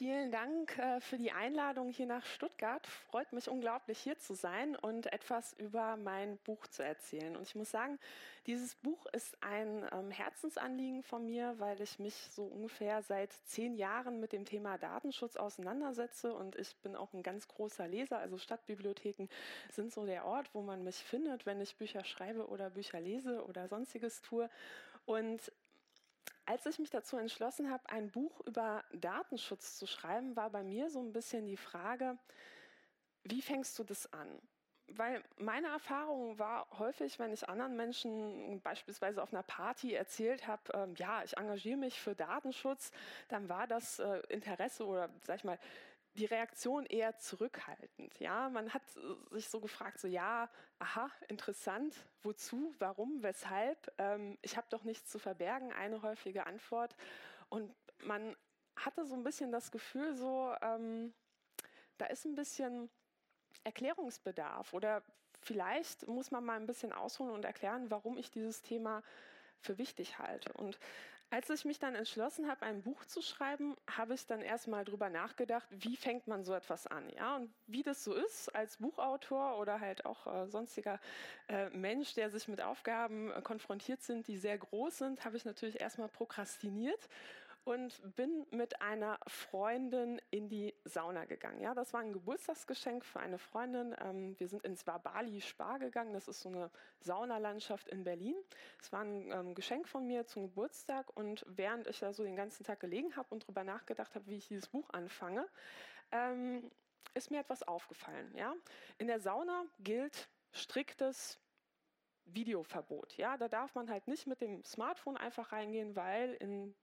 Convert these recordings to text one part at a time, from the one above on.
vielen Dank äh, für die Einladung hier nach Stuttgart. Freut mich unglaublich hier zu sein und etwas über mein Buch zu erzählen. Und ich muss sagen, dieses Buch ist ein ähm, Herzensanliegen von mir, weil ich mich so ungefähr seit zehn Jahren mit dem Thema Datenschutz auseinandersetze und ich bin auch ein ganz großer Leser. Also Stadtbibliotheken sind so der Ort, wo man mich findet, wenn ich Bücher schreibe oder Bücher lese oder sonstiges tue. Und als ich mich dazu entschlossen habe, ein Buch über Datenschutz zu schreiben, war bei mir so ein bisschen die Frage, wie fängst du das an? Weil meine Erfahrung war häufig, wenn ich anderen Menschen beispielsweise auf einer Party erzählt habe, ähm, ja, ich engagiere mich für Datenschutz, dann war das äh, Interesse oder sag ich mal die Reaktion eher zurückhaltend. Ja, man hat sich so gefragt, so ja, aha, interessant, wozu, warum, weshalb? Ähm, ich habe doch nichts zu verbergen, eine häufige Antwort. Und man hatte so ein bisschen das Gefühl, so ähm, da ist ein bisschen Erklärungsbedarf oder vielleicht muss man mal ein bisschen ausholen und erklären, warum ich dieses Thema für wichtig halte. Und als ich mich dann entschlossen habe, ein Buch zu schreiben, habe ich dann erstmal drüber nachgedacht, wie fängt man so etwas an, ja? Und wie das so ist als Buchautor oder halt auch äh, sonstiger äh, Mensch, der sich mit Aufgaben äh, konfrontiert sind, die sehr groß sind, habe ich natürlich erstmal prokrastiniert und bin mit einer Freundin in die Sauna gegangen. Ja, das war ein Geburtstagsgeschenk für eine Freundin. Ähm, wir sind ins Wabali Spar gegangen. Das ist so eine Saunalandschaft in Berlin. Es war ein ähm, Geschenk von mir zum Geburtstag und während ich da so den ganzen Tag gelegen habe und drüber nachgedacht habe, wie ich dieses Buch anfange, ähm, ist mir etwas aufgefallen. Ja, in der Sauna gilt striktes Videoverbot. Ja, da darf man halt nicht mit dem Smartphone einfach reingehen, weil in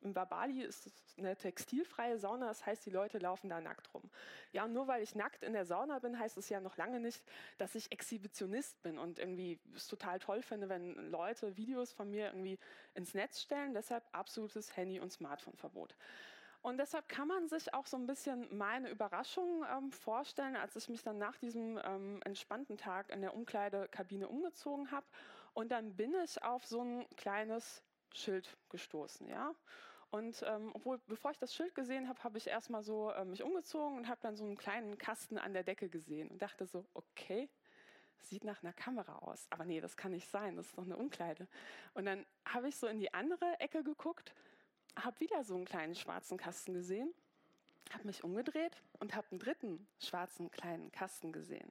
in Babali ist es eine textilfreie Sauna, das heißt, die Leute laufen da nackt rum. Ja, und nur weil ich nackt in der Sauna bin, heißt es ja noch lange nicht, dass ich Exhibitionist bin und irgendwie es total toll finde, wenn Leute Videos von mir irgendwie ins Netz stellen. Deshalb absolutes Handy- und Smartphone-Verbot. Und deshalb kann man sich auch so ein bisschen meine Überraschung ähm, vorstellen, als ich mich dann nach diesem ähm, entspannten Tag in der Umkleidekabine umgezogen habe. Und dann bin ich auf so ein kleines Schild gestoßen, ja. Und ähm, obwohl, bevor ich das Schild gesehen habe, habe ich erstmal so äh, mich umgezogen und habe dann so einen kleinen Kasten an der Decke gesehen und dachte so, okay, sieht nach einer Kamera aus. Aber nee, das kann nicht sein, das ist doch eine Umkleide. Und dann habe ich so in die andere Ecke geguckt, habe wieder so einen kleinen schwarzen Kasten gesehen, habe mich umgedreht und habe einen dritten schwarzen kleinen Kasten gesehen.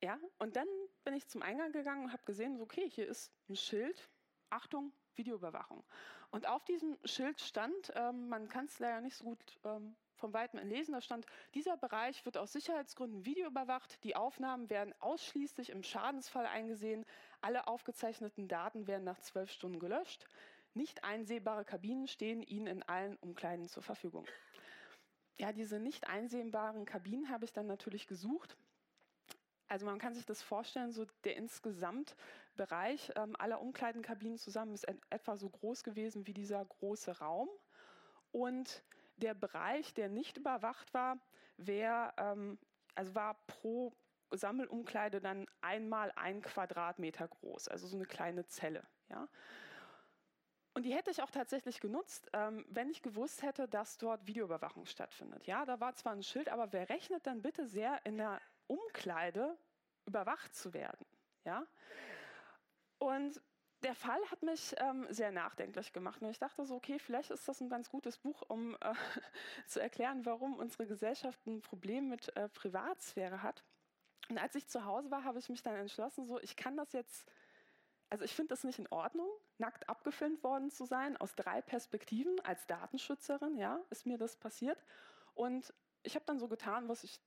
Ja, und dann bin ich zum Eingang gegangen und habe gesehen, so, okay, hier ist ein Schild, Achtung, Videoüberwachung. Und auf diesem Schild stand, ähm, man kann es leider nicht so gut ähm, vom Weitem entlesen, da stand, dieser Bereich wird aus Sicherheitsgründen videoüberwacht, die Aufnahmen werden ausschließlich im Schadensfall eingesehen, alle aufgezeichneten Daten werden nach zwölf Stunden gelöscht, nicht einsehbare Kabinen stehen Ihnen in allen Umkleiden zur Verfügung. Ja, diese nicht einsehbaren Kabinen habe ich dann natürlich gesucht also man kann sich das vorstellen, so der insgesamt Bereich ähm, aller Umkleidenkabinen zusammen ist etwa so groß gewesen wie dieser große Raum. Und der Bereich, der nicht überwacht war, wär, ähm, also war pro Sammelumkleide dann einmal ein Quadratmeter groß, also so eine kleine Zelle. Ja. Und die hätte ich auch tatsächlich genutzt, ähm, wenn ich gewusst hätte, dass dort Videoüberwachung stattfindet. Ja, da war zwar ein Schild, aber wer rechnet dann bitte sehr in der Umkleide überwacht zu werden. Ja? Und der Fall hat mich ähm, sehr nachdenklich gemacht. Und ich dachte so, okay, vielleicht ist das ein ganz gutes Buch, um äh, zu erklären, warum unsere Gesellschaft ein Problem mit äh, Privatsphäre hat. Und als ich zu Hause war, habe ich mich dann entschlossen, so, ich kann das jetzt, also ich finde das nicht in Ordnung, nackt abgefilmt worden zu sein, aus drei Perspektiven. Als Datenschützerin, ja, ist mir das passiert. Und ich habe dann so getan, was ich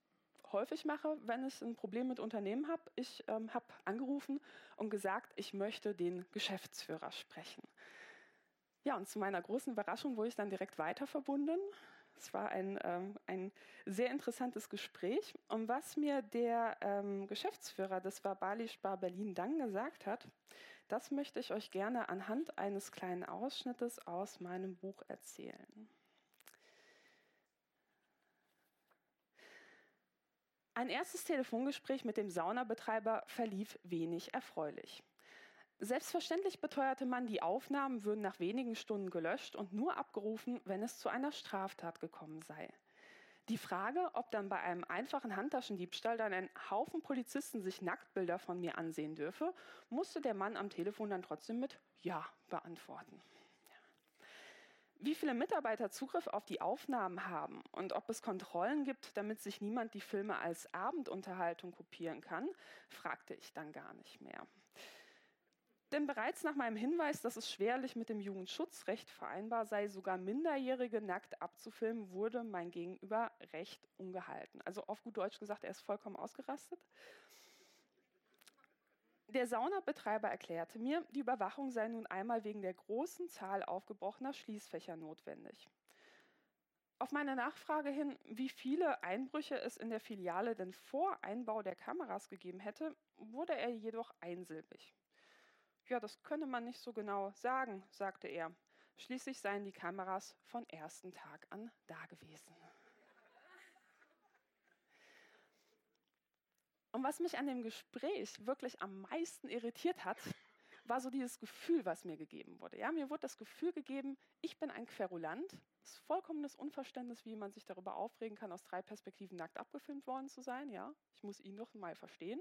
häufig mache, wenn ich ein Problem mit Unternehmen habe. Ich ähm, habe angerufen und gesagt, ich möchte den Geschäftsführer sprechen. Ja, und zu meiner großen Überraschung wurde ich dann direkt weiter verbunden. Es war ein, ähm, ein sehr interessantes Gespräch. Und was mir der ähm, Geschäftsführer des Verbali Spar Berlin dann gesagt hat, das möchte ich euch gerne anhand eines kleinen Ausschnittes aus meinem Buch erzählen. Ein erstes Telefongespräch mit dem Saunabetreiber verlief wenig erfreulich. Selbstverständlich beteuerte man, die Aufnahmen würden nach wenigen Stunden gelöscht und nur abgerufen, wenn es zu einer Straftat gekommen sei. Die Frage, ob dann bei einem einfachen Handtaschendiebstahl dann ein Haufen Polizisten sich Nacktbilder von mir ansehen dürfe, musste der Mann am Telefon dann trotzdem mit Ja beantworten. Wie viele Mitarbeiter Zugriff auf die Aufnahmen haben und ob es Kontrollen gibt, damit sich niemand die Filme als Abendunterhaltung kopieren kann, fragte ich dann gar nicht mehr. Denn bereits nach meinem Hinweis, dass es schwerlich mit dem Jugendschutzrecht vereinbar sei, sogar Minderjährige nackt abzufilmen, wurde mein Gegenüber recht ungehalten. Also auf gut Deutsch gesagt, er ist vollkommen ausgerastet. Der Saunabetreiber erklärte mir, die Überwachung sei nun einmal wegen der großen Zahl aufgebrochener Schließfächer notwendig. Auf meine Nachfrage hin, wie viele Einbrüche es in der Filiale denn vor Einbau der Kameras gegeben hätte, wurde er jedoch einsilbig. Ja, das könne man nicht so genau sagen, sagte er. Schließlich seien die Kameras von ersten Tag an da gewesen. Und was mich an dem Gespräch wirklich am meisten irritiert hat, war so dieses Gefühl, was mir gegeben wurde. Ja, mir wurde das Gefühl gegeben, ich bin ein Querulant. Das ist vollkommenes Unverständnis, wie man sich darüber aufregen kann, aus drei Perspektiven nackt abgefilmt worden zu sein. Ja, ich muss ihn noch mal verstehen.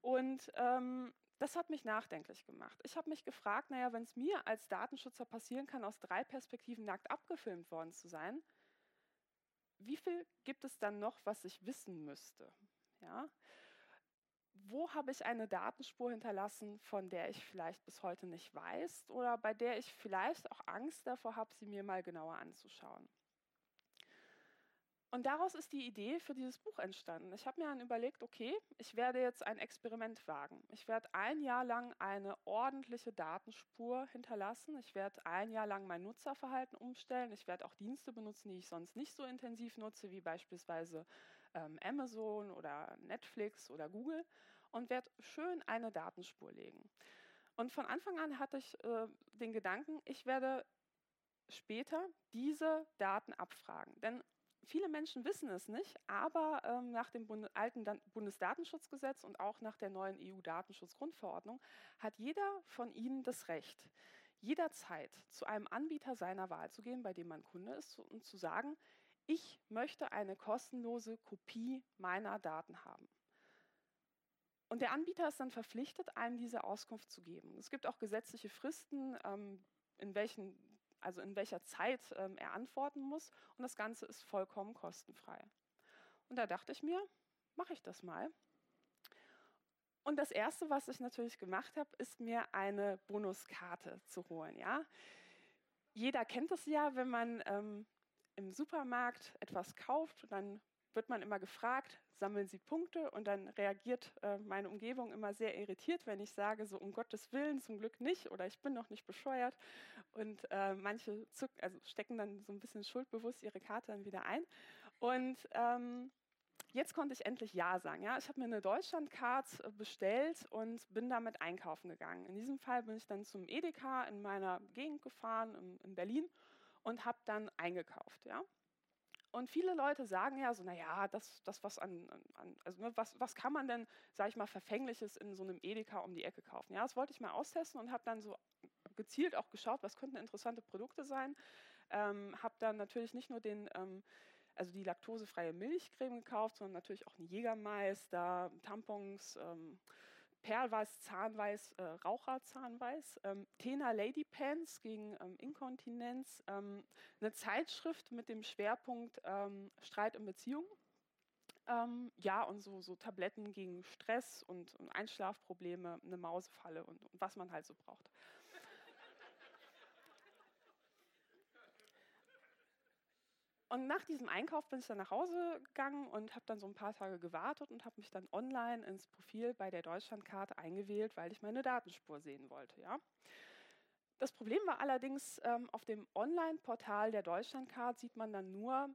Und ähm, das hat mich nachdenklich gemacht. Ich habe mich gefragt, naja, wenn es mir als Datenschützer passieren kann, aus drei Perspektiven nackt abgefilmt worden zu sein, wie viel gibt es dann noch, was ich wissen müsste? Ja? Wo habe ich eine Datenspur hinterlassen, von der ich vielleicht bis heute nicht weiß oder bei der ich vielleicht auch Angst davor habe, sie mir mal genauer anzuschauen? Und daraus ist die Idee für dieses Buch entstanden. Ich habe mir dann überlegt, okay, ich werde jetzt ein Experiment wagen. Ich werde ein Jahr lang eine ordentliche Datenspur hinterlassen. Ich werde ein Jahr lang mein Nutzerverhalten umstellen. Ich werde auch Dienste benutzen, die ich sonst nicht so intensiv nutze, wie beispielsweise ähm, Amazon oder Netflix oder Google und werde schön eine Datenspur legen. Und von Anfang an hatte ich äh, den Gedanken, ich werde später diese Daten abfragen. Denn Viele Menschen wissen es nicht, aber ähm, nach dem Bund alten Dan Bundesdatenschutzgesetz und auch nach der neuen EU-Datenschutzgrundverordnung hat jeder von Ihnen das Recht, jederzeit zu einem Anbieter seiner Wahl zu gehen, bei dem man Kunde ist, und zu sagen, ich möchte eine kostenlose Kopie meiner Daten haben. Und der Anbieter ist dann verpflichtet, einem diese Auskunft zu geben. Es gibt auch gesetzliche Fristen, ähm, in welchen also in welcher Zeit ähm, er antworten muss. Und das Ganze ist vollkommen kostenfrei. Und da dachte ich mir, mache ich das mal. Und das Erste, was ich natürlich gemacht habe, ist mir eine Bonuskarte zu holen. Ja? Jeder kennt es ja, wenn man ähm, im Supermarkt etwas kauft, dann wird man immer gefragt, sammeln Sie Punkte? Und dann reagiert äh, meine Umgebung immer sehr irritiert, wenn ich sage, so um Gottes Willen, zum Glück nicht oder ich bin noch nicht bescheuert. Und äh, manche zuck, also stecken dann so ein bisschen schuldbewusst ihre Karte dann wieder ein. Und ähm, jetzt konnte ich endlich Ja sagen. Ja? Ich habe mir eine Deutschlandcard äh, bestellt und bin damit einkaufen gegangen. In diesem Fall bin ich dann zum Edeka in meiner Gegend gefahren, in, in Berlin, und habe dann eingekauft. Ja? Und viele Leute sagen ja so, naja, das, das was an, an also ne, was, was kann man denn, sage ich mal, Verfängliches in so einem Edeka um die Ecke kaufen? Ja, das wollte ich mal austesten und habe dann so gezielt auch geschaut, was könnten interessante Produkte sein. Ähm, habe dann natürlich nicht nur den, ähm, also die laktosefreie Milchcreme gekauft, sondern natürlich auch einen Jägermeister, Tampons, ähm, Perlweiß, Zahnweiß, äh, Raucherzahnweiß, ähm, Tena Lady Pants gegen ähm, Inkontinenz, ähm, eine Zeitschrift mit dem Schwerpunkt ähm, Streit in Beziehungen. Ähm, ja, und so, so Tabletten gegen Stress und, und Einschlafprobleme, eine Mausefalle und, und was man halt so braucht. Und nach diesem Einkauf bin ich dann nach Hause gegangen und habe dann so ein paar Tage gewartet und habe mich dann online ins Profil bei der Deutschlandkarte eingewählt, weil ich meine Datenspur sehen wollte. Ja. Das Problem war allerdings, ähm, auf dem Online-Portal der Deutschlandkarte sieht man dann nur,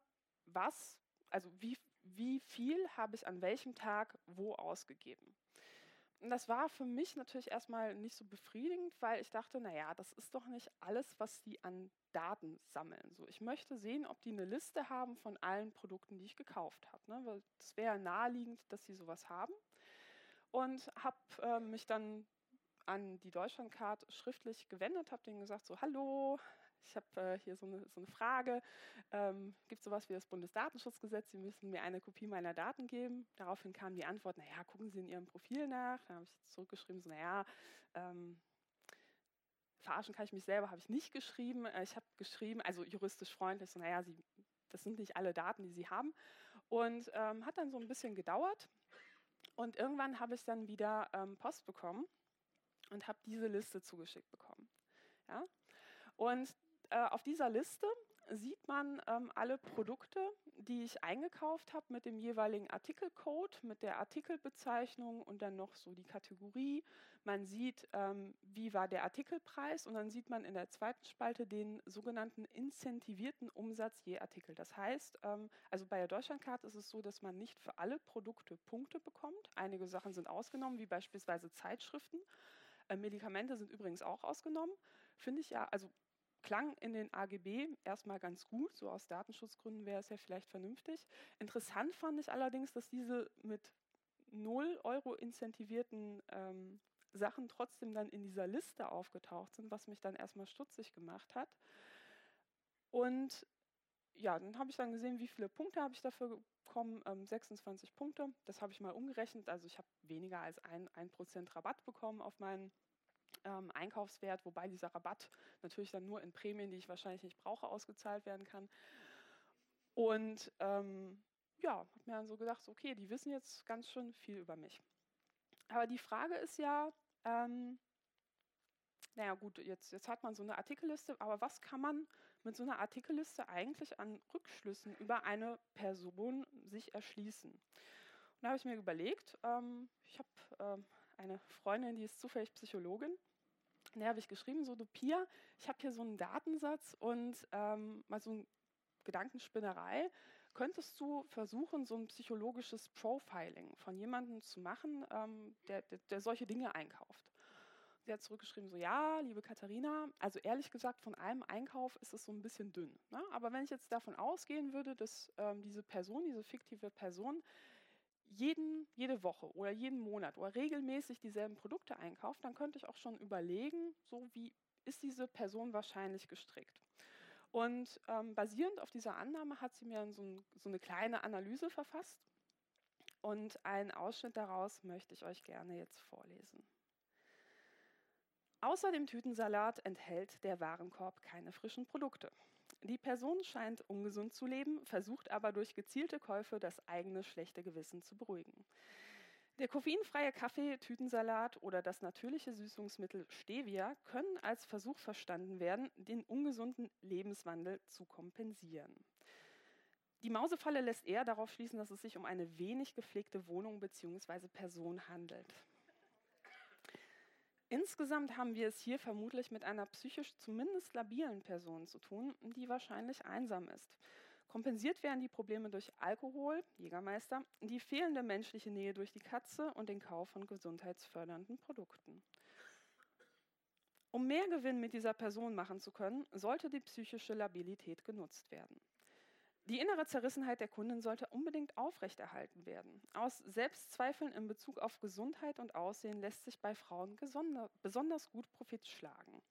was, also wie, wie viel habe ich an welchem Tag wo ausgegeben. Und das war für mich natürlich erstmal nicht so befriedigend, weil ich dachte, naja, das ist doch nicht alles, was die an Daten sammeln. So, ich möchte sehen, ob die eine Liste haben von allen Produkten, die ich gekauft habe. Ne? Weil es wäre naheliegend, dass sie sowas haben. Und habe äh, mich dann an die Deutschlandcard schriftlich gewendet, habe denen gesagt, so hallo, ich habe äh, hier so eine, so eine Frage, ähm, gibt es sowas wie das Bundesdatenschutzgesetz, Sie müssen mir eine Kopie meiner Daten geben. Daraufhin kam die Antwort, naja, gucken Sie in Ihrem Profil nach. Da habe ich zurückgeschrieben, so naja, ähm, verarschen kann ich mich selber, habe ich nicht geschrieben. Äh, ich habe geschrieben, also juristisch freundlich, so naja, Sie, das sind nicht alle Daten, die Sie haben. Und ähm, hat dann so ein bisschen gedauert. Und irgendwann habe ich dann wieder ähm, Post bekommen und habe diese Liste zugeschickt bekommen. Ja? Und äh, auf dieser Liste sieht man ähm, alle Produkte, die ich eingekauft habe mit dem jeweiligen Artikelcode, mit der Artikelbezeichnung und dann noch so die Kategorie. Man sieht, ähm, wie war der Artikelpreis und dann sieht man in der zweiten Spalte den sogenannten incentivierten Umsatz je Artikel. Das heißt, ähm, also bei der Deutschlandkarte ist es so, dass man nicht für alle Produkte Punkte bekommt. Einige Sachen sind ausgenommen, wie beispielsweise Zeitschriften. Äh, Medikamente sind übrigens auch ausgenommen. Finde ich ja, also klang in den AGB erstmal ganz gut, so aus Datenschutzgründen wäre es ja vielleicht vernünftig. Interessant fand ich allerdings, dass diese mit 0 Euro incentivierten ähm, Sachen trotzdem dann in dieser Liste aufgetaucht sind, was mich dann erstmal stutzig gemacht hat. Und ja, dann habe ich dann gesehen, wie viele Punkte habe ich dafür bekommen. Ähm, 26 Punkte. Das habe ich mal umgerechnet. Also ich habe weniger als ein, 1% Rabatt bekommen auf meinen ähm, Einkaufswert, wobei dieser Rabatt natürlich dann nur in Prämien, die ich wahrscheinlich nicht brauche, ausgezahlt werden kann. Und ähm, ja, habe mir dann so gedacht, okay, die wissen jetzt ganz schön viel über mich. Aber die Frage ist ja, ähm, naja gut, jetzt, jetzt hat man so eine Artikelliste, aber was kann man mit so einer Artikelliste eigentlich an Rückschlüssen über eine Person sich erschließen? Und da habe ich mir überlegt, ähm, ich habe ähm, eine Freundin, die ist zufällig Psychologin. Der habe ich geschrieben, so du Pia, ich habe hier so einen Datensatz und ähm, mal so eine Gedankenspinnerei. Könntest du versuchen, so ein psychologisches Profiling von jemandem zu machen, ähm, der, der, der solche Dinge einkauft? Sie hat zurückgeschrieben, so ja, liebe Katharina, also ehrlich gesagt, von einem Einkauf ist es so ein bisschen dünn. Ne? Aber wenn ich jetzt davon ausgehen würde, dass ähm, diese Person, diese fiktive Person, jeden, jede Woche oder jeden Monat oder regelmäßig dieselben Produkte einkauft, dann könnte ich auch schon überlegen, so wie ist diese Person wahrscheinlich gestrickt. Und ähm, basierend auf dieser Annahme hat sie mir so, ein, so eine kleine Analyse verfasst. Und einen Ausschnitt daraus möchte ich euch gerne jetzt vorlesen. Außer dem Tütensalat enthält der Warenkorb keine frischen Produkte. Die Person scheint ungesund zu leben, versucht aber durch gezielte Käufe das eigene schlechte Gewissen zu beruhigen. Der koffeinfreie Kaffee, Tütensalat oder das natürliche Süßungsmittel Stevia können als Versuch verstanden werden, den ungesunden Lebenswandel zu kompensieren. Die Mausefalle lässt eher darauf schließen, dass es sich um eine wenig gepflegte Wohnung bzw. Person handelt. Insgesamt haben wir es hier vermutlich mit einer psychisch zumindest labilen Person zu tun, die wahrscheinlich einsam ist. Kompensiert werden die Probleme durch Alkohol, Jägermeister, die fehlende menschliche Nähe durch die Katze und den Kauf von gesundheitsfördernden Produkten. Um mehr Gewinn mit dieser Person machen zu können, sollte die psychische Labilität genutzt werden. Die innere Zerrissenheit der Kundin sollte unbedingt aufrechterhalten werden. Aus Selbstzweifeln in Bezug auf Gesundheit und Aussehen lässt sich bei Frauen besonders gut Profit schlagen.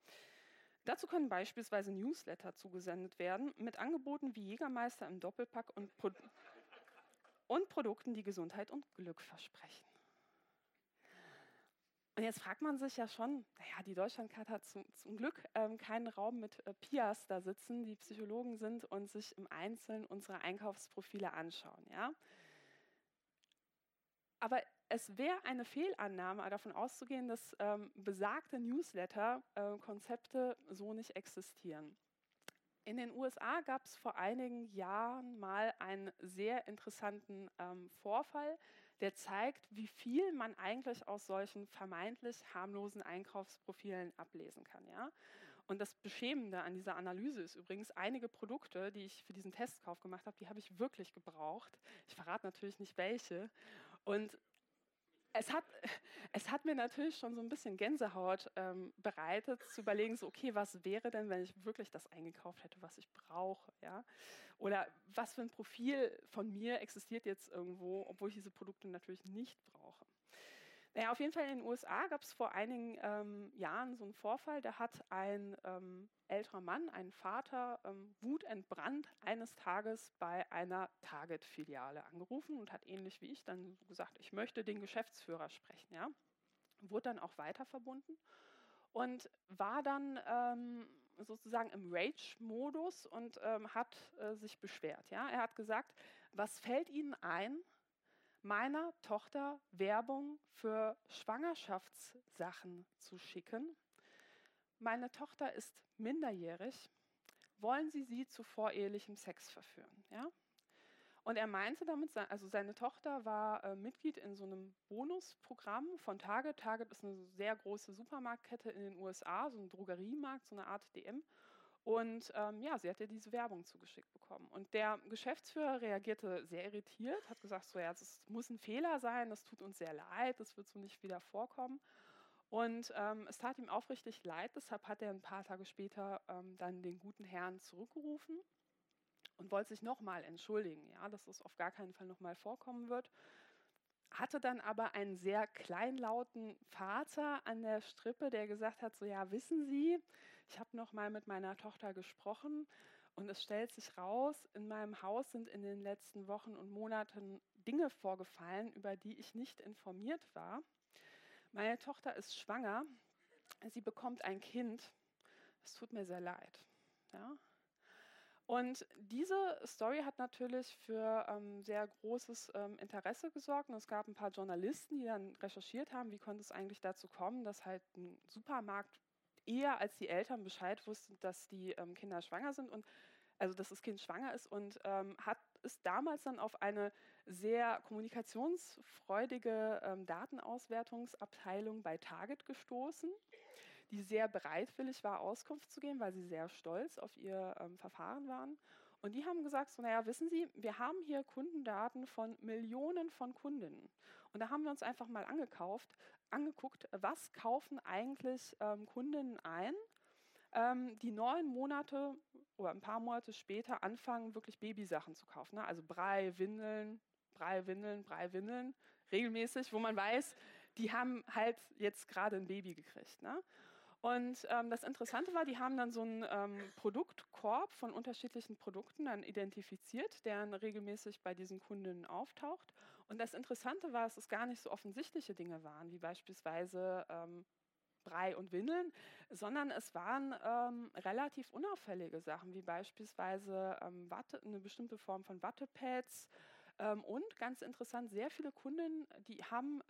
Dazu können beispielsweise Newsletter zugesendet werden mit Angeboten wie Jägermeister im Doppelpack und, Pro und Produkten, die Gesundheit und Glück versprechen. Und jetzt fragt man sich ja schon, naja, die Deutschlandkarte hat zum, zum Glück ähm, keinen Raum mit äh, Pias da sitzen, die Psychologen sind und sich im Einzelnen unsere Einkaufsprofile anschauen. Ja? Aber es wäre eine Fehlannahme, davon auszugehen, dass ähm, besagte Newsletter-Konzepte äh, so nicht existieren. In den USA gab es vor einigen Jahren mal einen sehr interessanten ähm, Vorfall, der zeigt, wie viel man eigentlich aus solchen vermeintlich harmlosen Einkaufsprofilen ablesen kann. Ja? Und das Beschämende an dieser Analyse ist übrigens, einige Produkte, die ich für diesen Testkauf gemacht habe, die habe ich wirklich gebraucht. Ich verrate natürlich nicht welche. Und es hat, es hat mir natürlich schon so ein bisschen Gänsehaut ähm, bereitet, zu überlegen, so, okay, was wäre denn, wenn ich wirklich das eingekauft hätte, was ich brauche, ja? Oder was für ein Profil von mir existiert jetzt irgendwo, obwohl ich diese Produkte natürlich nicht brauche. Naja, auf jeden Fall in den USA gab es vor einigen ähm, Jahren so einen Vorfall. Da hat ein ähm, älterer Mann, ein Vater, ähm, wutentbrannt eines Tages bei einer Target-Filiale angerufen und hat ähnlich wie ich dann gesagt, ich möchte den Geschäftsführer sprechen. Ja? Wurde dann auch weiter verbunden und war dann ähm, sozusagen im Rage-Modus und ähm, hat äh, sich beschwert. Ja? Er hat gesagt, was fällt Ihnen ein, meiner Tochter Werbung für Schwangerschaftssachen zu schicken. Meine Tochter ist minderjährig. Wollen Sie sie zu vorehelichem Sex verführen? Ja? Und er meinte damit, also seine Tochter war äh, Mitglied in so einem Bonusprogramm von Target. Target ist eine sehr große Supermarktkette in den USA, so ein Drogeriemarkt, so eine Art DM. Und ähm, ja, sie hat ja diese Werbung zugeschickt bekommen. Und der Geschäftsführer reagierte sehr irritiert, hat gesagt, so ja, es muss ein Fehler sein, das tut uns sehr leid, das wird so nicht wieder vorkommen. Und ähm, es tat ihm aufrichtig leid, deshalb hat er ein paar Tage später ähm, dann den guten Herrn zurückgerufen und wollte sich nochmal entschuldigen, ja, dass es auf gar keinen Fall nochmal vorkommen wird hatte dann aber einen sehr kleinlauten Vater an der Strippe, der gesagt hat, so ja, wissen Sie, ich habe noch mal mit meiner Tochter gesprochen und es stellt sich raus, in meinem Haus sind in den letzten Wochen und Monaten Dinge vorgefallen, über die ich nicht informiert war. Meine Tochter ist schwanger, sie bekommt ein Kind. Es tut mir sehr leid. Ja? Und diese Story hat natürlich für ähm, sehr großes ähm, Interesse gesorgt. Und es gab ein paar Journalisten, die dann recherchiert haben, wie konnte es eigentlich dazu kommen, dass halt ein Supermarkt eher als die Eltern Bescheid wussten, dass die ähm, Kinder schwanger sind und also dass das Kind schwanger ist und ähm, hat ist damals dann auf eine sehr kommunikationsfreudige ähm, Datenauswertungsabteilung bei Target gestoßen die sehr bereitwillig war, Auskunft zu geben, weil sie sehr stolz auf ihr ähm, Verfahren waren. Und die haben gesagt, so, naja, wissen Sie, wir haben hier Kundendaten von Millionen von Kundinnen. Und da haben wir uns einfach mal angekauft, angeguckt, was kaufen eigentlich ähm, Kundinnen ein, ähm, die neun Monate oder ein paar Monate später anfangen, wirklich Babysachen zu kaufen. Ne? Also Brei, Windeln, Brei, Windeln, Brei, Windeln, regelmäßig, wo man weiß, die haben halt jetzt gerade ein Baby gekriegt. Ne? Und ähm, das Interessante war, die haben dann so einen ähm, Produktkorb von unterschiedlichen Produkten dann identifiziert, der regelmäßig bei diesen Kunden auftaucht. Und das Interessante war, dass es gar nicht so offensichtliche Dinge waren, wie beispielsweise ähm, Brei und Windeln, sondern es waren ähm, relativ unauffällige Sachen, wie beispielsweise ähm, Watte, eine bestimmte Form von Wattepads. Ähm, und ganz interessant, sehr viele Kunden, die haben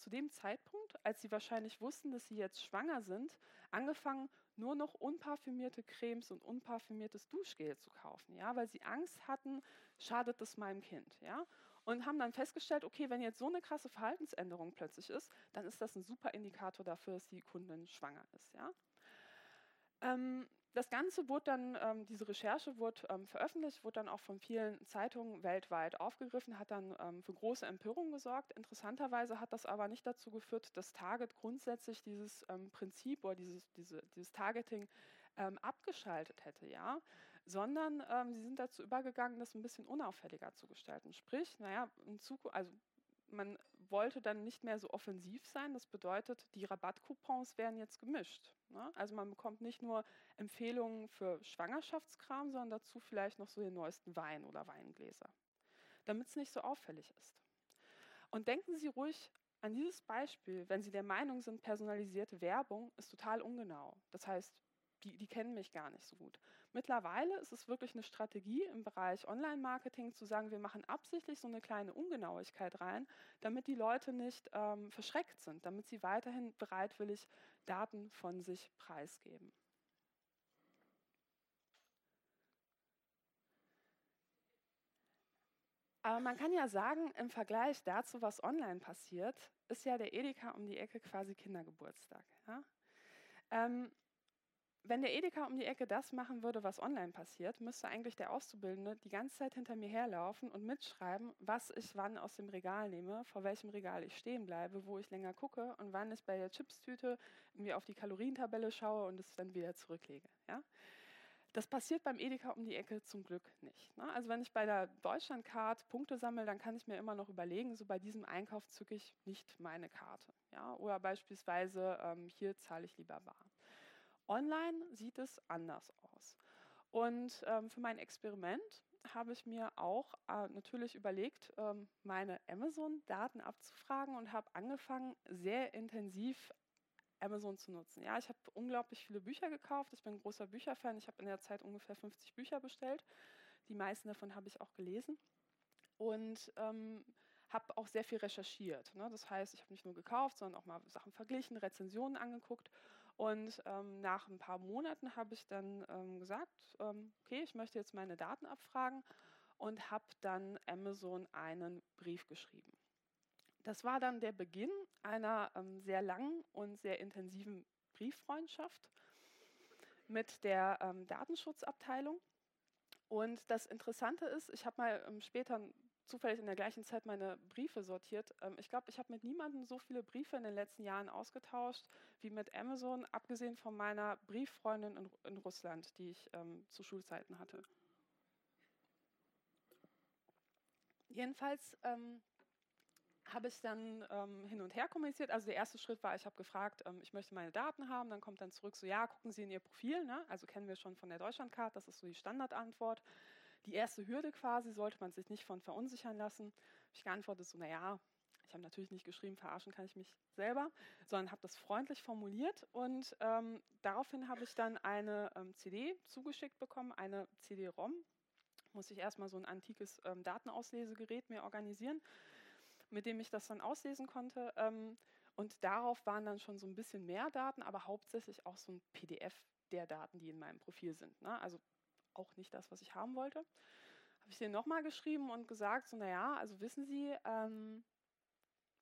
zu dem Zeitpunkt, als sie wahrscheinlich wussten, dass sie jetzt schwanger sind, angefangen, nur noch unparfümierte Cremes und unparfümiertes Duschgel zu kaufen, ja, weil sie Angst hatten, schadet es meinem Kind, ja, und haben dann festgestellt, okay, wenn jetzt so eine krasse Verhaltensänderung plötzlich ist, dann ist das ein super Indikator dafür, dass die Kundin schwanger ist, ja. Ähm, das Ganze wurde dann, ähm, diese Recherche wurde ähm, veröffentlicht, wurde dann auch von vielen Zeitungen weltweit aufgegriffen, hat dann ähm, für große Empörung gesorgt. Interessanterweise hat das aber nicht dazu geführt, dass Target grundsätzlich dieses ähm, Prinzip oder dieses, diese, dieses Targeting ähm, abgeschaltet hätte, ja, sondern ähm, sie sind dazu übergegangen, das ein bisschen unauffälliger zu gestalten. Sprich, naja, in Zukunft, also man wollte dann nicht mehr so offensiv sein. Das bedeutet, die Rabattcoupons werden jetzt gemischt. Ne? Also man bekommt nicht nur Empfehlungen für Schwangerschaftskram, sondern dazu vielleicht noch so den neuesten Wein oder Weingläser, damit es nicht so auffällig ist. Und denken Sie ruhig an dieses Beispiel, wenn Sie der Meinung sind, personalisierte Werbung ist total ungenau. Das heißt, die, die kennen mich gar nicht so gut. Mittlerweile ist es wirklich eine Strategie im Bereich Online-Marketing zu sagen, wir machen absichtlich so eine kleine Ungenauigkeit rein, damit die Leute nicht ähm, verschreckt sind, damit sie weiterhin bereitwillig Daten von sich preisgeben. Aber man kann ja sagen, im Vergleich dazu, was online passiert, ist ja der Edeka um die Ecke quasi Kindergeburtstag. Ja? Ähm, wenn der Edeka um die Ecke das machen würde, was online passiert, müsste eigentlich der Auszubildende die ganze Zeit hinter mir herlaufen und mitschreiben, was ich wann aus dem Regal nehme, vor welchem Regal ich stehen bleibe, wo ich länger gucke und wann ich bei der Chipstüte irgendwie auf die Kalorientabelle schaue und es dann wieder zurücklege. Ja? Das passiert beim Edeka um die Ecke zum Glück nicht. Ne? Also wenn ich bei der Deutschlandcard Punkte sammle, dann kann ich mir immer noch überlegen, so bei diesem Einkauf zücke ich nicht meine Karte. Ja? Oder beispielsweise ähm, hier zahle ich lieber bar. Online sieht es anders aus. Und ähm, für mein Experiment habe ich mir auch äh, natürlich überlegt, ähm, meine Amazon-Daten abzufragen und habe angefangen, sehr intensiv Amazon zu nutzen. Ja, ich habe unglaublich viele Bücher gekauft. Ich bin ein großer Bücherfan. Ich habe in der Zeit ungefähr 50 Bücher bestellt. Die meisten davon habe ich auch gelesen. Und ähm, habe auch sehr viel recherchiert. Ne? Das heißt, ich habe nicht nur gekauft, sondern auch mal Sachen verglichen, Rezensionen angeguckt. Und ähm, nach ein paar Monaten habe ich dann ähm, gesagt, ähm, okay, ich möchte jetzt meine Daten abfragen und habe dann Amazon einen Brief geschrieben. Das war dann der Beginn einer ähm, sehr langen und sehr intensiven Brieffreundschaft mit der ähm, Datenschutzabteilung. Und das Interessante ist, ich habe mal ähm, später zufällig in der gleichen Zeit meine Briefe sortiert. Ähm, ich glaube, ich habe mit niemandem so viele Briefe in den letzten Jahren ausgetauscht wie mit Amazon, abgesehen von meiner Brieffreundin in, in Russland, die ich ähm, zu Schulzeiten hatte. Jedenfalls ähm, habe ich dann ähm, hin und her kommuniziert. Also der erste Schritt war, ich habe gefragt, ähm, ich möchte meine Daten haben. Dann kommt dann zurück so, ja, gucken Sie in Ihr Profil. Ne? Also kennen wir schon von der Deutschlandkarte, das ist so die Standardantwort. Die erste Hürde quasi, sollte man sich nicht von verunsichern lassen. Habe ich geantwortet so, naja, ich habe natürlich nicht geschrieben, verarschen kann ich mich selber, sondern habe das freundlich formuliert und ähm, daraufhin habe ich dann eine ähm, CD zugeschickt bekommen, eine CD-ROM. Muss ich erstmal so ein antikes ähm, Datenauslesegerät mir organisieren mit dem ich das dann auslesen konnte. Ähm, und darauf waren dann schon so ein bisschen mehr Daten, aber hauptsächlich auch so ein PDF der Daten, die in meinem Profil sind. Ne? Also auch nicht das, was ich haben wollte. Habe ich denen nochmal geschrieben und gesagt, so naja, also wissen Sie, ähm,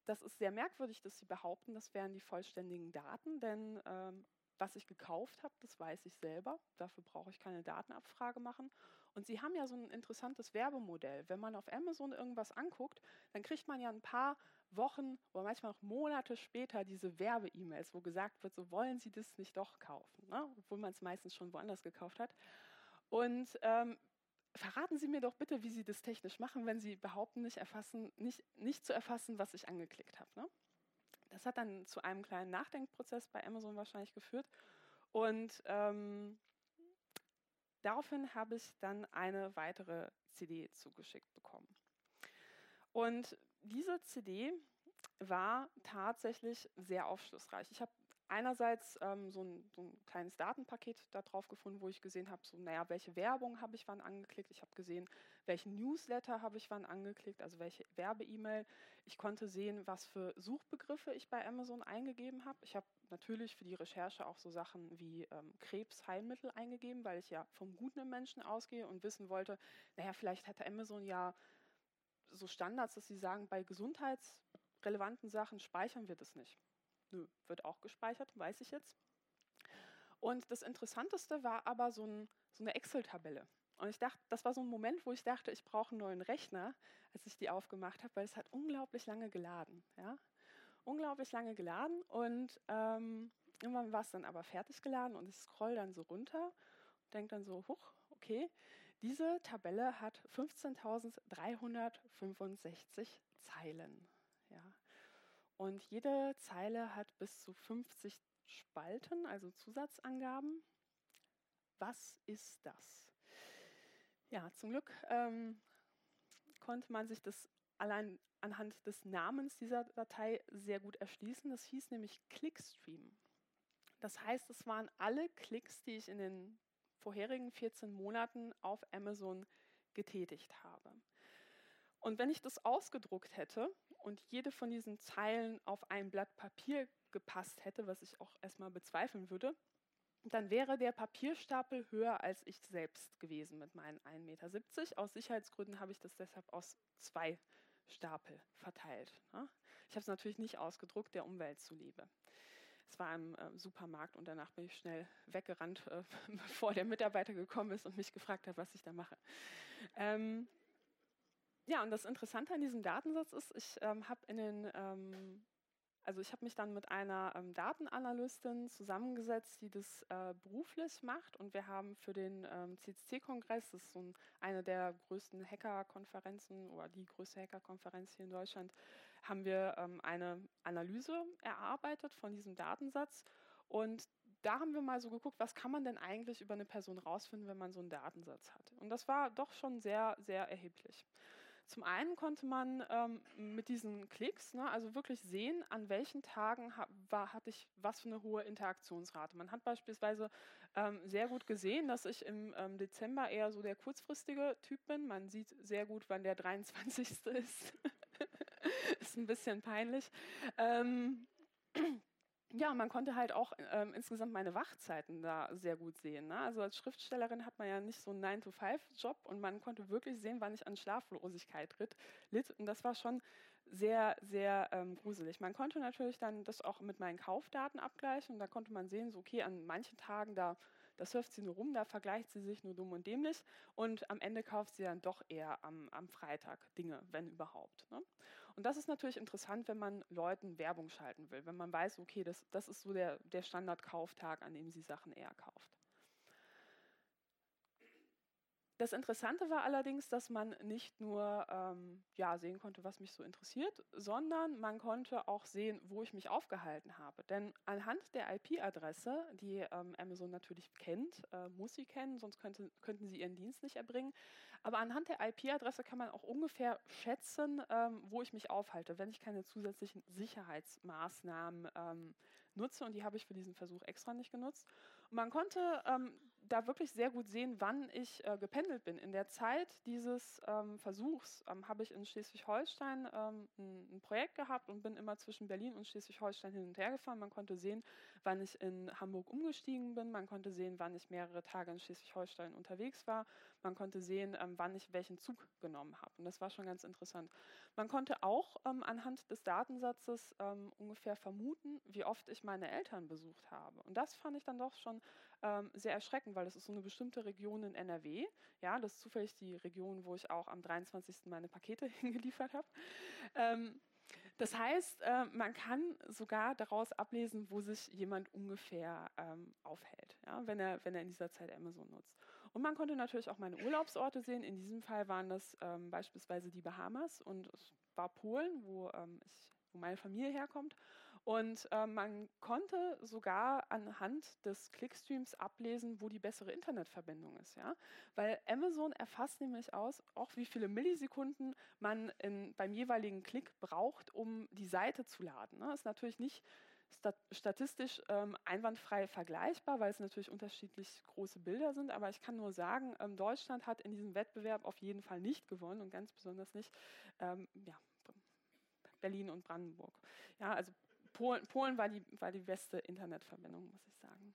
das ist sehr merkwürdig, dass Sie behaupten, das wären die vollständigen Daten, denn ähm, was ich gekauft habe, das weiß ich selber. Dafür brauche ich keine Datenabfrage machen. Und sie haben ja so ein interessantes Werbemodell. Wenn man auf Amazon irgendwas anguckt, dann kriegt man ja ein paar Wochen oder manchmal auch Monate später diese Werbe-E-Mails, wo gesagt wird, so wollen Sie das nicht doch kaufen, ne? obwohl man es meistens schon woanders gekauft hat. Und ähm, verraten Sie mir doch bitte, wie Sie das technisch machen, wenn Sie behaupten, nicht, erfassen, nicht, nicht zu erfassen, was ich angeklickt habe. Ne? Das hat dann zu einem kleinen Nachdenkprozess bei Amazon wahrscheinlich geführt. Und ähm, Daraufhin habe ich dann eine weitere CD zugeschickt bekommen. Und diese CD war tatsächlich sehr aufschlussreich. Ich habe einerseits ähm, so, ein, so, ein, kleines Datenpaket da drauf gefunden, wo ich gesehen habe, so, naja, welche Werbung habe ich wann angeklickt. Ich habe gesehen, welchen Newsletter habe ich wann angeklickt, also welche Werbe-E-Mail. Ich konnte sehen, was für Suchbegriffe ich bei Amazon eingegeben habe. Ich habe natürlich für die Recherche auch so Sachen wie ähm, Krebsheilmittel eingegeben, weil ich ja vom Guten im Menschen ausgehe und wissen wollte, naja, vielleicht hatte Amazon ja so Standards, dass sie sagen, bei gesundheitsrelevanten Sachen speichern wir das nicht. Nö, wird auch gespeichert, weiß ich jetzt. Und das Interessanteste war aber so, ein, so eine Excel-Tabelle. Und ich dachte, das war so ein Moment, wo ich dachte, ich brauche einen neuen Rechner, als ich die aufgemacht habe, weil es hat unglaublich lange geladen. Ja? Unglaublich lange geladen und ähm, irgendwann war es dann aber fertig geladen und ich scroll dann so runter und denke dann so, huch, okay, diese Tabelle hat 15.365 Zeilen. Und jede Zeile hat bis zu 50 Spalten, also Zusatzangaben. Was ist das? Ja, zum Glück ähm, konnte man sich das allein anhand des Namens dieser Datei sehr gut erschließen. Das hieß nämlich Clickstream. Das heißt, es waren alle Klicks, die ich in den vorherigen 14 Monaten auf Amazon getätigt habe. Und wenn ich das ausgedruckt hätte und jede von diesen Zeilen auf ein Blatt Papier gepasst hätte, was ich auch erstmal bezweifeln würde, dann wäre der Papierstapel höher als ich selbst gewesen mit meinen 1,70 Meter. Aus Sicherheitsgründen habe ich das deshalb aus zwei Stapel verteilt. Ne? Ich habe es natürlich nicht ausgedruckt, der Umwelt zuliebe. Es war im äh, Supermarkt und danach bin ich schnell weggerannt, äh, bevor der Mitarbeiter gekommen ist und mich gefragt hat, was ich da mache. Ähm, ja, und das Interessante an diesem Datensatz ist, ich ähm, habe in den, ähm, also ich habe mich dann mit einer ähm, Datenanalystin zusammengesetzt, die das äh, beruflich macht. Und wir haben für den ähm, CCC-Kongress, das ist so ein, eine der größten Hacker-Konferenzen oder die größte Hacker-Konferenz hier in Deutschland, haben wir ähm, eine Analyse erarbeitet von diesem Datensatz. Und da haben wir mal so geguckt, was kann man denn eigentlich über eine Person rausfinden, wenn man so einen Datensatz hat. Und das war doch schon sehr, sehr erheblich. Zum einen konnte man ähm, mit diesen Klicks, ne, also wirklich sehen, an welchen Tagen ha war, hatte ich was für eine hohe Interaktionsrate. Man hat beispielsweise ähm, sehr gut gesehen, dass ich im ähm, Dezember eher so der kurzfristige Typ bin. Man sieht sehr gut, wann der 23. ist. ist ein bisschen peinlich. Ja, man konnte halt auch ähm, insgesamt meine Wachzeiten da sehr gut sehen. Ne? Also als Schriftstellerin hat man ja nicht so einen 9-to-5-Job und man konnte wirklich sehen, wann ich an Schlaflosigkeit litt. Und das war schon sehr, sehr ähm, gruselig. Man konnte natürlich dann das auch mit meinen Kaufdaten abgleichen und da konnte man sehen, so okay, an manchen Tagen da da surft sie nur rum, da vergleicht sie sich nur dumm und dämlich und am Ende kauft sie dann doch eher am, am Freitag Dinge, wenn überhaupt. Ne? Und das ist natürlich interessant, wenn man Leuten Werbung schalten will, wenn man weiß, okay, das, das ist so der, der Standardkauftag, an dem sie Sachen eher kauft. Das Interessante war allerdings, dass man nicht nur ähm, ja, sehen konnte, was mich so interessiert, sondern man konnte auch sehen, wo ich mich aufgehalten habe. Denn anhand der IP-Adresse, die ähm, Amazon natürlich kennt, äh, muss sie kennen, sonst könnte, könnten sie ihren Dienst nicht erbringen. Aber anhand der IP-Adresse kann man auch ungefähr schätzen, ähm, wo ich mich aufhalte, wenn ich keine zusätzlichen Sicherheitsmaßnahmen ähm, nutze. Und die habe ich für diesen Versuch extra nicht genutzt. Und man konnte ähm, da wirklich sehr gut sehen, wann ich äh, gependelt bin. In der Zeit dieses ähm, Versuchs ähm, habe ich in Schleswig-Holstein ähm, ein, ein, Projekt gehabt und bin immer zwischen Berlin und Schleswig-Holstein hin und her gefahren. Man konnte sehen, wann ich in Hamburg umgestiegen bin. Man konnte sehen, wann ich mehrere Tage in Schleswig-Holstein unterwegs war. Man konnte sehen, ähm, wann ich welchen Zug genommen habe. Und das war schon ganz interessant. Man konnte auch ähm, anhand des Datensatzes ähm, ungefähr vermuten, wie oft ich meine Eltern besucht habe. Und das fand ich dann doch schon ähm, sehr erschreckend, weil das ist so eine bestimmte Region in NRW. Ja, das ist zufällig die Region, wo ich auch am 23. meine Pakete hingeliefert habe. Das heißt, äh, man kann sogar daraus ablesen, wo sich jemand ungefähr ähm, aufhält, ja, wenn, er, wenn er in dieser Zeit Amazon nutzt. Und man konnte natürlich auch meine Urlaubsorte sehen. In diesem Fall waren das ähm, beispielsweise die Bahamas und es war Polen, wo, ähm, ich, wo meine Familie herkommt. Und äh, man konnte sogar anhand des Clickstreams ablesen, wo die bessere Internetverbindung ist. Ja? Weil Amazon erfasst nämlich aus, auch wie viele Millisekunden man in, beim jeweiligen Klick braucht, um die Seite zu laden. Ne? Ist natürlich nicht statistisch ähm, einwandfrei vergleichbar, weil es natürlich unterschiedlich große Bilder sind. Aber ich kann nur sagen, ähm, Deutschland hat in diesem Wettbewerb auf jeden Fall nicht gewonnen und ganz besonders nicht ähm, ja, Berlin und Brandenburg. Ja, also Polen, Polen war, die, war die beste Internetverbindung, muss ich sagen.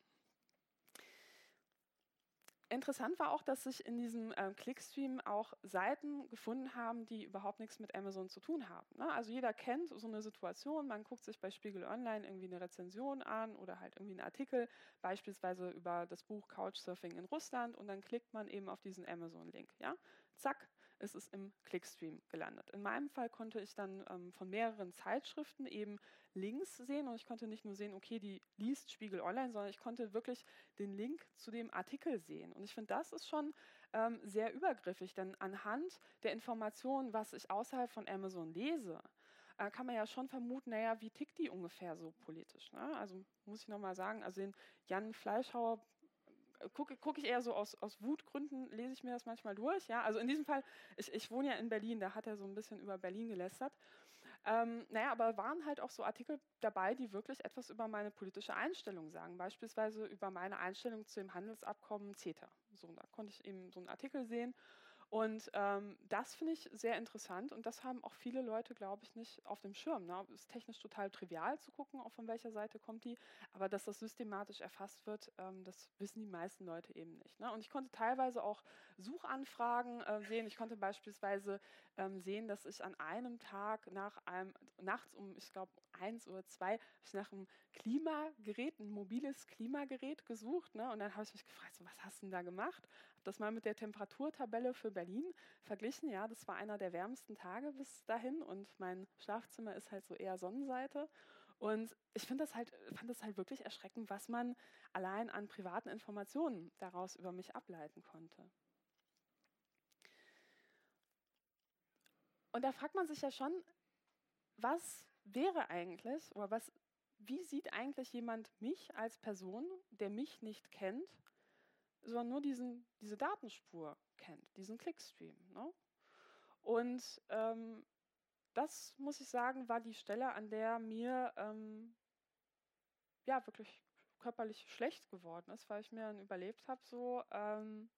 Interessant war auch, dass sich in diesem äh, Clickstream auch Seiten gefunden haben, die überhaupt nichts mit Amazon zu tun haben. Ne? Also jeder kennt so eine Situation, man guckt sich bei Spiegel Online irgendwie eine Rezension an oder halt irgendwie einen Artikel, beispielsweise über das Buch Couchsurfing in Russland und dann klickt man eben auf diesen Amazon-Link. Ja? Zack, ist es im Clickstream gelandet. In meinem Fall konnte ich dann ähm, von mehreren Zeitschriften eben Links sehen und ich konnte nicht nur sehen, okay, die liest Spiegel Online, sondern ich konnte wirklich den Link zu dem Artikel sehen. Und ich finde, das ist schon ähm, sehr übergriffig, denn anhand der Informationen, was ich außerhalb von Amazon lese, äh, kann man ja schon vermuten, naja, wie tickt die ungefähr so politisch? Ne? Also muss ich nochmal sagen, also den Jan Fleischhauer gucke guck ich eher so aus, aus Wutgründen, lese ich mir das manchmal durch. Ja? Also in diesem Fall, ich, ich wohne ja in Berlin, da hat er so ein bisschen über Berlin gelästert. Ähm, naja, aber waren halt auch so Artikel dabei, die wirklich etwas über meine politische Einstellung sagen, beispielsweise über meine Einstellung zu dem Handelsabkommen CETA. So, da konnte ich eben so einen Artikel sehen und ähm, das finde ich sehr interessant und das haben auch viele Leute, glaube ich, nicht auf dem Schirm. Ne? Ist technisch total trivial zu gucken, auch von welcher Seite kommt die, aber dass das systematisch erfasst wird, ähm, das wissen die meisten Leute eben nicht. Ne? Und ich konnte teilweise auch Suchanfragen äh, sehen. Ich konnte beispielsweise ähm, sehen, dass ich an einem Tag nach einem, nachts um, ich glaube, eins oder zwei, ich nach einem Klimagerät, ein mobiles Klimagerät gesucht. Ne? Und dann habe ich mich gefragt, so, was hast du denn da gemacht? das mal mit der Temperaturtabelle für Berlin verglichen. Ja, das war einer der wärmsten Tage bis dahin und mein Schlafzimmer ist halt so eher Sonnenseite. Und ich das halt, fand das halt wirklich erschreckend, was man allein an privaten Informationen daraus über mich ableiten konnte. Und da fragt man sich ja schon, was wäre eigentlich oder was, wie sieht eigentlich jemand mich als Person, der mich nicht kennt, sondern nur diesen, diese Datenspur kennt, diesen Clickstream. Ne? Und ähm, das, muss ich sagen, war die Stelle, an der mir ähm, ja wirklich körperlich schlecht geworden ist, weil ich mir dann überlebt habe, so, ähm,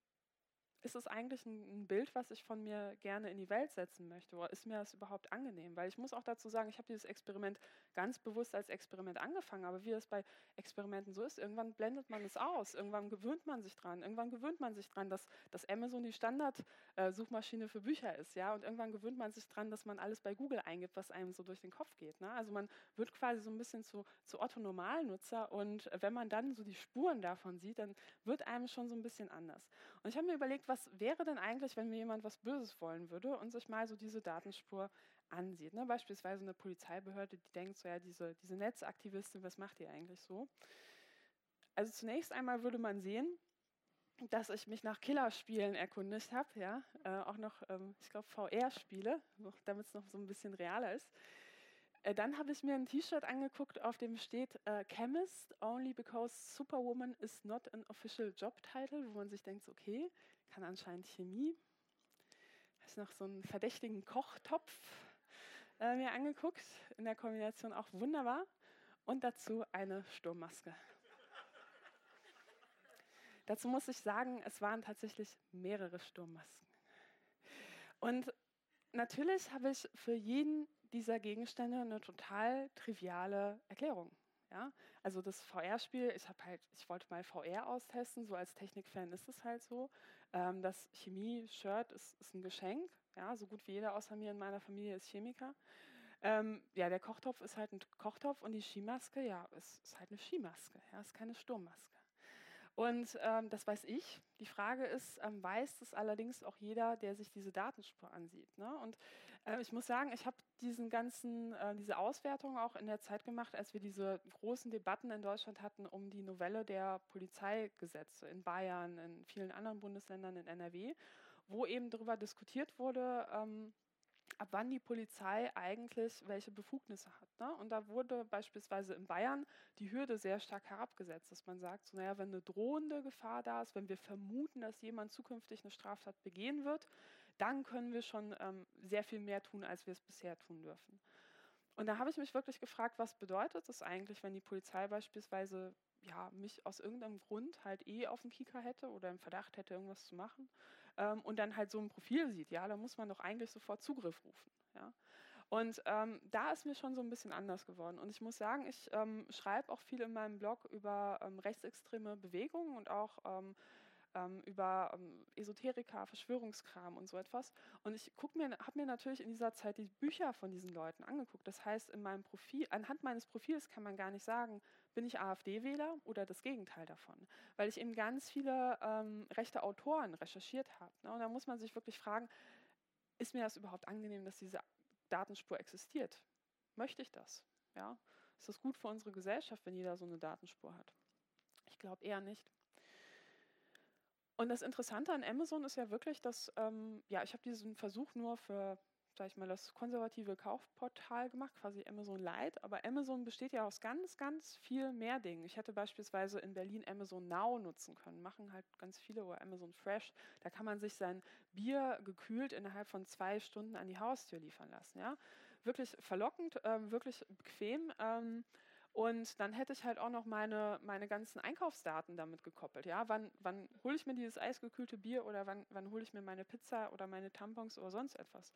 ist es eigentlich ein, Bild, was ich von mir gerne in die Welt setzen möchte? Oder ist mir das überhaupt angenehm? Weil ich muss auch dazu sagen, ich habe dieses Experiment ganz bewusst als Experiment angefangen, aber wie es bei Experimenten so ist, irgendwann blendet man es aus, irgendwann gewöhnt man sich dran, irgendwann gewöhnt man sich dran, dass, dass Amazon die Standard-Suchmaschine für Bücher ist, ja, und irgendwann gewöhnt man sich dran, dass man alles bei Google eingibt, was einem so durch den Kopf geht. Ne? Also man wird quasi so ein bisschen zu, zu Otto-Normalnutzer und wenn man dann so die Spuren davon sieht, dann wird einem schon so ein bisschen anders. Und ich habe mir überlegt, was was wäre denn eigentlich, wenn mir jemand was Böses wollen würde und sich mal so diese Datenspur ansieht? Ne? Beispielsweise eine Polizeibehörde, die denkt so, ja, diese, diese Netzaktivistin, was macht die eigentlich so? Also zunächst einmal würde man sehen, dass ich mich nach Killerspielen erkundigt habe, ja, äh, auch noch, ähm, ich glaube, VR-Spiele, damit es noch so ein bisschen realer ist. Äh, dann habe ich mir ein T-Shirt angeguckt, auf dem steht äh, Chemist only because Superwoman is not an official job title, wo man sich denkt, okay, kann anscheinend Chemie. Habe ich noch so einen verdächtigen Kochtopf äh, mir angeguckt, in der Kombination auch wunderbar. Und dazu eine Sturmmaske. dazu muss ich sagen, es waren tatsächlich mehrere Sturmmasken. Und natürlich habe ich für jeden dieser Gegenstände eine total triviale Erklärung. Ja? Also das VR-Spiel, ich halt, ich wollte mal VR austesten, so als Technikfan ist es halt so. Ähm, das Chemie-Shirt ist, ist, ein Geschenk, ja, so gut wie jeder außer mir in meiner Familie ist Chemiker. Ähm, ja, der Kochtopf ist halt ein Kochtopf und die Skimaske, ja, ist, ist halt eine Skimaske, ja, ist keine Sturmmaske. Und ähm, das weiß ich. Die Frage ist, ähm, weiß es allerdings auch jeder, der sich diese Datenspur ansieht. Ne? Und äh, ich muss sagen, ich habe diesen ganzen, äh, diese Auswertung auch in der Zeit gemacht, als wir diese großen Debatten in Deutschland hatten um die Novelle der Polizeigesetze in Bayern, in vielen anderen Bundesländern, in NRW, wo eben darüber diskutiert wurde, ähm, ab wann die Polizei eigentlich welche Befugnisse hat. Ne? Und da wurde beispielsweise in Bayern die Hürde sehr stark herabgesetzt, dass man sagt, so, naja, wenn eine drohende Gefahr da ist, wenn wir vermuten, dass jemand zukünftig eine Straftat begehen wird, dann können wir schon ähm, sehr viel mehr tun, als wir es bisher tun dürfen. Und da habe ich mich wirklich gefragt, was bedeutet das eigentlich, wenn die Polizei beispielsweise ja, mich aus irgendeinem Grund halt eh auf dem Kieker hätte oder im Verdacht hätte, irgendwas zu machen ähm, und dann halt so ein Profil sieht, ja, da muss man doch eigentlich sofort Zugriff rufen. Ja. Und ähm, da ist mir schon so ein bisschen anders geworden. Und ich muss sagen, ich ähm, schreibe auch viel in meinem Blog über ähm, rechtsextreme Bewegungen und auch ähm, ähm, über ähm, Esoteriker, Verschwörungskram und so etwas. Und ich mir, habe mir natürlich in dieser Zeit die Bücher von diesen Leuten angeguckt. Das heißt, in meinem Profil, anhand meines Profils kann man gar nicht sagen, bin ich AfD-Wähler oder das Gegenteil davon, weil ich eben ganz viele ähm, rechte Autoren recherchiert habe. Ne? Und da muss man sich wirklich fragen, ist mir das überhaupt angenehm, dass diese Datenspur existiert? Möchte ich das? Ja? Ist das gut für unsere Gesellschaft, wenn jeder so eine Datenspur hat? Ich glaube eher nicht. Und das Interessante an Amazon ist ja wirklich, dass, ähm, ja, ich habe diesen Versuch nur für, sag ich mal, das konservative Kaufportal gemacht, quasi Amazon Lite, aber Amazon besteht ja aus ganz, ganz viel mehr Dingen. Ich hätte beispielsweise in Berlin Amazon Now nutzen können, machen halt ganz viele, oder Amazon Fresh, da kann man sich sein Bier gekühlt innerhalb von zwei Stunden an die Haustür liefern lassen, ja. Wirklich verlockend, ähm, wirklich bequem, ähm, und dann hätte ich halt auch noch meine, meine ganzen Einkaufsdaten damit gekoppelt. Ja, wann, wann hole ich mir dieses eisgekühlte Bier oder wann, wann hole ich mir meine Pizza oder meine Tampons oder sonst etwas.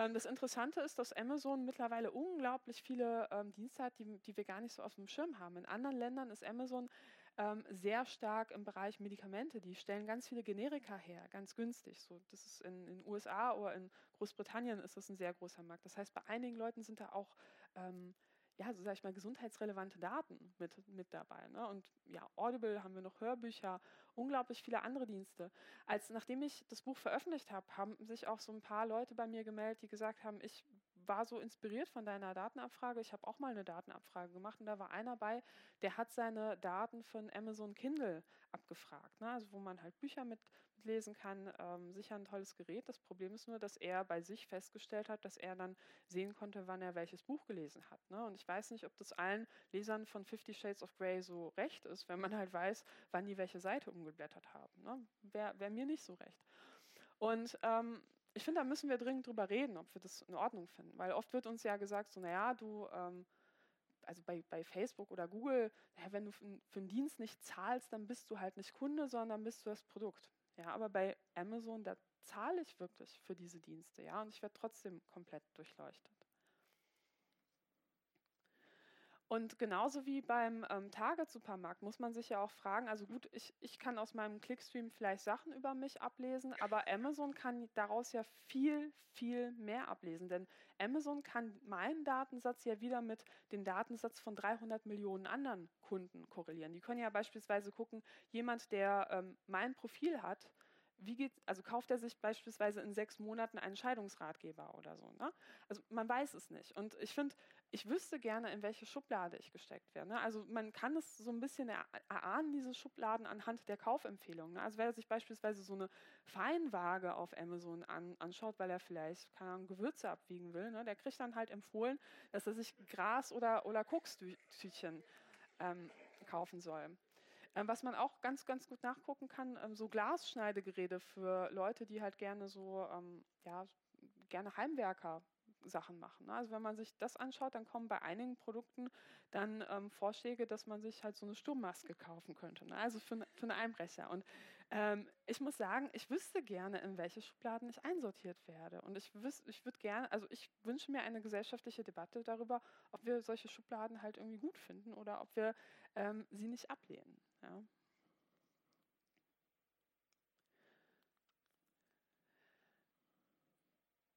Ähm, das Interessante ist, dass Amazon mittlerweile unglaublich viele ähm, Dienste hat, die, die wir gar nicht so auf dem Schirm haben. In anderen Ländern ist Amazon ähm, sehr stark im Bereich Medikamente. Die stellen ganz viele Generika her, ganz günstig. So, das ist in den USA oder in Großbritannien ist das ein sehr großer Markt. Das heißt, bei einigen Leuten sind da auch ähm, ja, so sage ich mal, gesundheitsrelevante Daten mit, mit dabei. Ne? Und ja, Audible haben wir noch Hörbücher, unglaublich viele andere Dienste. Als nachdem ich das Buch veröffentlicht habe, haben sich auch so ein paar Leute bei mir gemeldet, die gesagt haben, ich war so inspiriert von deiner Datenabfrage. Ich habe auch mal eine Datenabfrage gemacht und da war einer bei, der hat seine Daten von Amazon Kindle abgefragt. Ne? Also wo man halt Bücher mit, mitlesen kann. Ähm, sicher ein tolles Gerät. Das Problem ist nur, dass er bei sich festgestellt hat, dass er dann sehen konnte, wann er welches Buch gelesen hat. Ne? Und ich weiß nicht, ob das allen Lesern von Fifty Shades of Grey so recht ist, wenn man halt weiß, wann die welche Seite umgeblättert haben. Ne? Wäre wär mir nicht so recht. Und ähm, ich finde, da müssen wir dringend drüber reden, ob wir das in Ordnung finden. Weil oft wird uns ja gesagt, so, naja, du, ähm, also bei, bei Facebook oder Google, naja, wenn du für, einen Dienst nicht zahlst, dann bist du halt nicht Kunde, sondern bist du das Produkt. Ja, aber bei Amazon, da zahle ich wirklich für diese Dienste, ja, und ich werde trotzdem komplett durchleuchtet. Und genauso wie beim ähm, Target-Supermarkt muss man sich ja auch fragen, also gut, ich, ich kann aus meinem Clickstream vielleicht Sachen über mich ablesen, aber Amazon kann daraus ja viel, viel mehr ablesen, denn Amazon kann meinen Datensatz ja wieder mit dem Datensatz von 300 Millionen anderen Kunden korrelieren. Die können ja beispielsweise gucken, jemand, der ähm, mein Profil hat, wie geht, also kauft er sich beispielsweise in sechs Monaten einen Scheidungsratgeber oder so. Ne? Also man weiß es nicht. Und ich finde, ich wüsste gerne, in welche Schublade ich gesteckt werde. Ne? Also man kann es so ein bisschen erahnen, diese Schubladen anhand der Kaufempfehlungen. Ne? Also wer sich beispielsweise so eine Feinwaage auf Amazon an, anschaut, weil er vielleicht keine Ahnung, Gewürze abwiegen will, ne? der kriegt dann halt empfohlen, dass er sich Gras oder, oder Kokstütchen ähm, kaufen soll. Ähm, was man auch ganz, ganz gut nachgucken kann, ähm, so Glasschneidegeräte für Leute, die halt gerne so, ähm, ja, gerne Heimwerker Sachen machen. Ne? Also wenn man sich das anschaut, dann kommen bei einigen Produkten dann ähm, Vorschläge, dass man sich halt so eine Sturmmaske kaufen könnte. Ne? Also für, für einen Einbrecher. Und ähm, ich muss sagen, ich wüsste gerne, in welche Schubladen ich einsortiert werde. Und ich, ich würde gerne, also ich wünsche mir eine gesellschaftliche Debatte darüber, ob wir solche Schubladen halt irgendwie gut finden oder ob wir ähm, sie nicht ablehnen. Ja.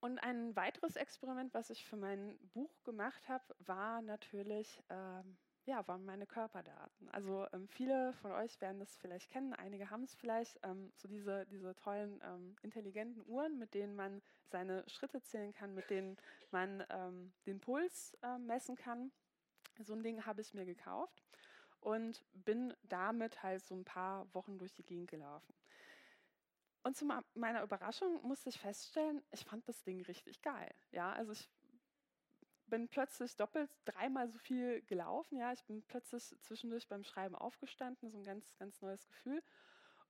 Und ein weiteres Experiment, was ich für mein Buch gemacht habe, war natürlich, ähm, ja, waren meine Körperdaten. Also ähm, viele von euch werden das vielleicht kennen, einige haben es vielleicht, ähm, so diese, diese tollen ähm, intelligenten Uhren, mit denen man seine Schritte zählen kann, mit denen man ähm, den Puls äh, messen kann. So ein Ding habe ich mir gekauft und bin damit halt so ein paar Wochen durch die Gegend gelaufen. Und zu meiner Überraschung musste ich feststellen, ich fand das Ding richtig geil. Ja, also ich bin plötzlich doppelt, dreimal so viel gelaufen. Ja, ich bin plötzlich zwischendurch beim Schreiben aufgestanden, so ein ganz, ganz neues Gefühl.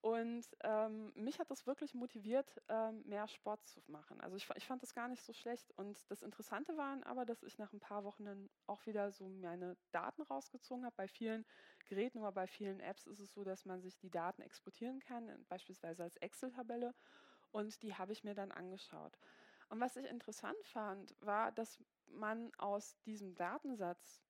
Und ähm, mich hat das wirklich motiviert, ähm, mehr Sport zu machen. Also ich, ich, fand das gar nicht so schlecht. Und das Interessante war aber, dass ich nach ein paar Wochen dann auch wieder so meine Daten rausgezogen habe. Bei vielen Geräten oder bei vielen Apps ist es so, dass man sich die Daten exportieren kann, beispielsweise als Excel-Tabelle. Und die habe ich mir dann angeschaut. Und was ich interessant fand, war, dass man aus diesem Datensatz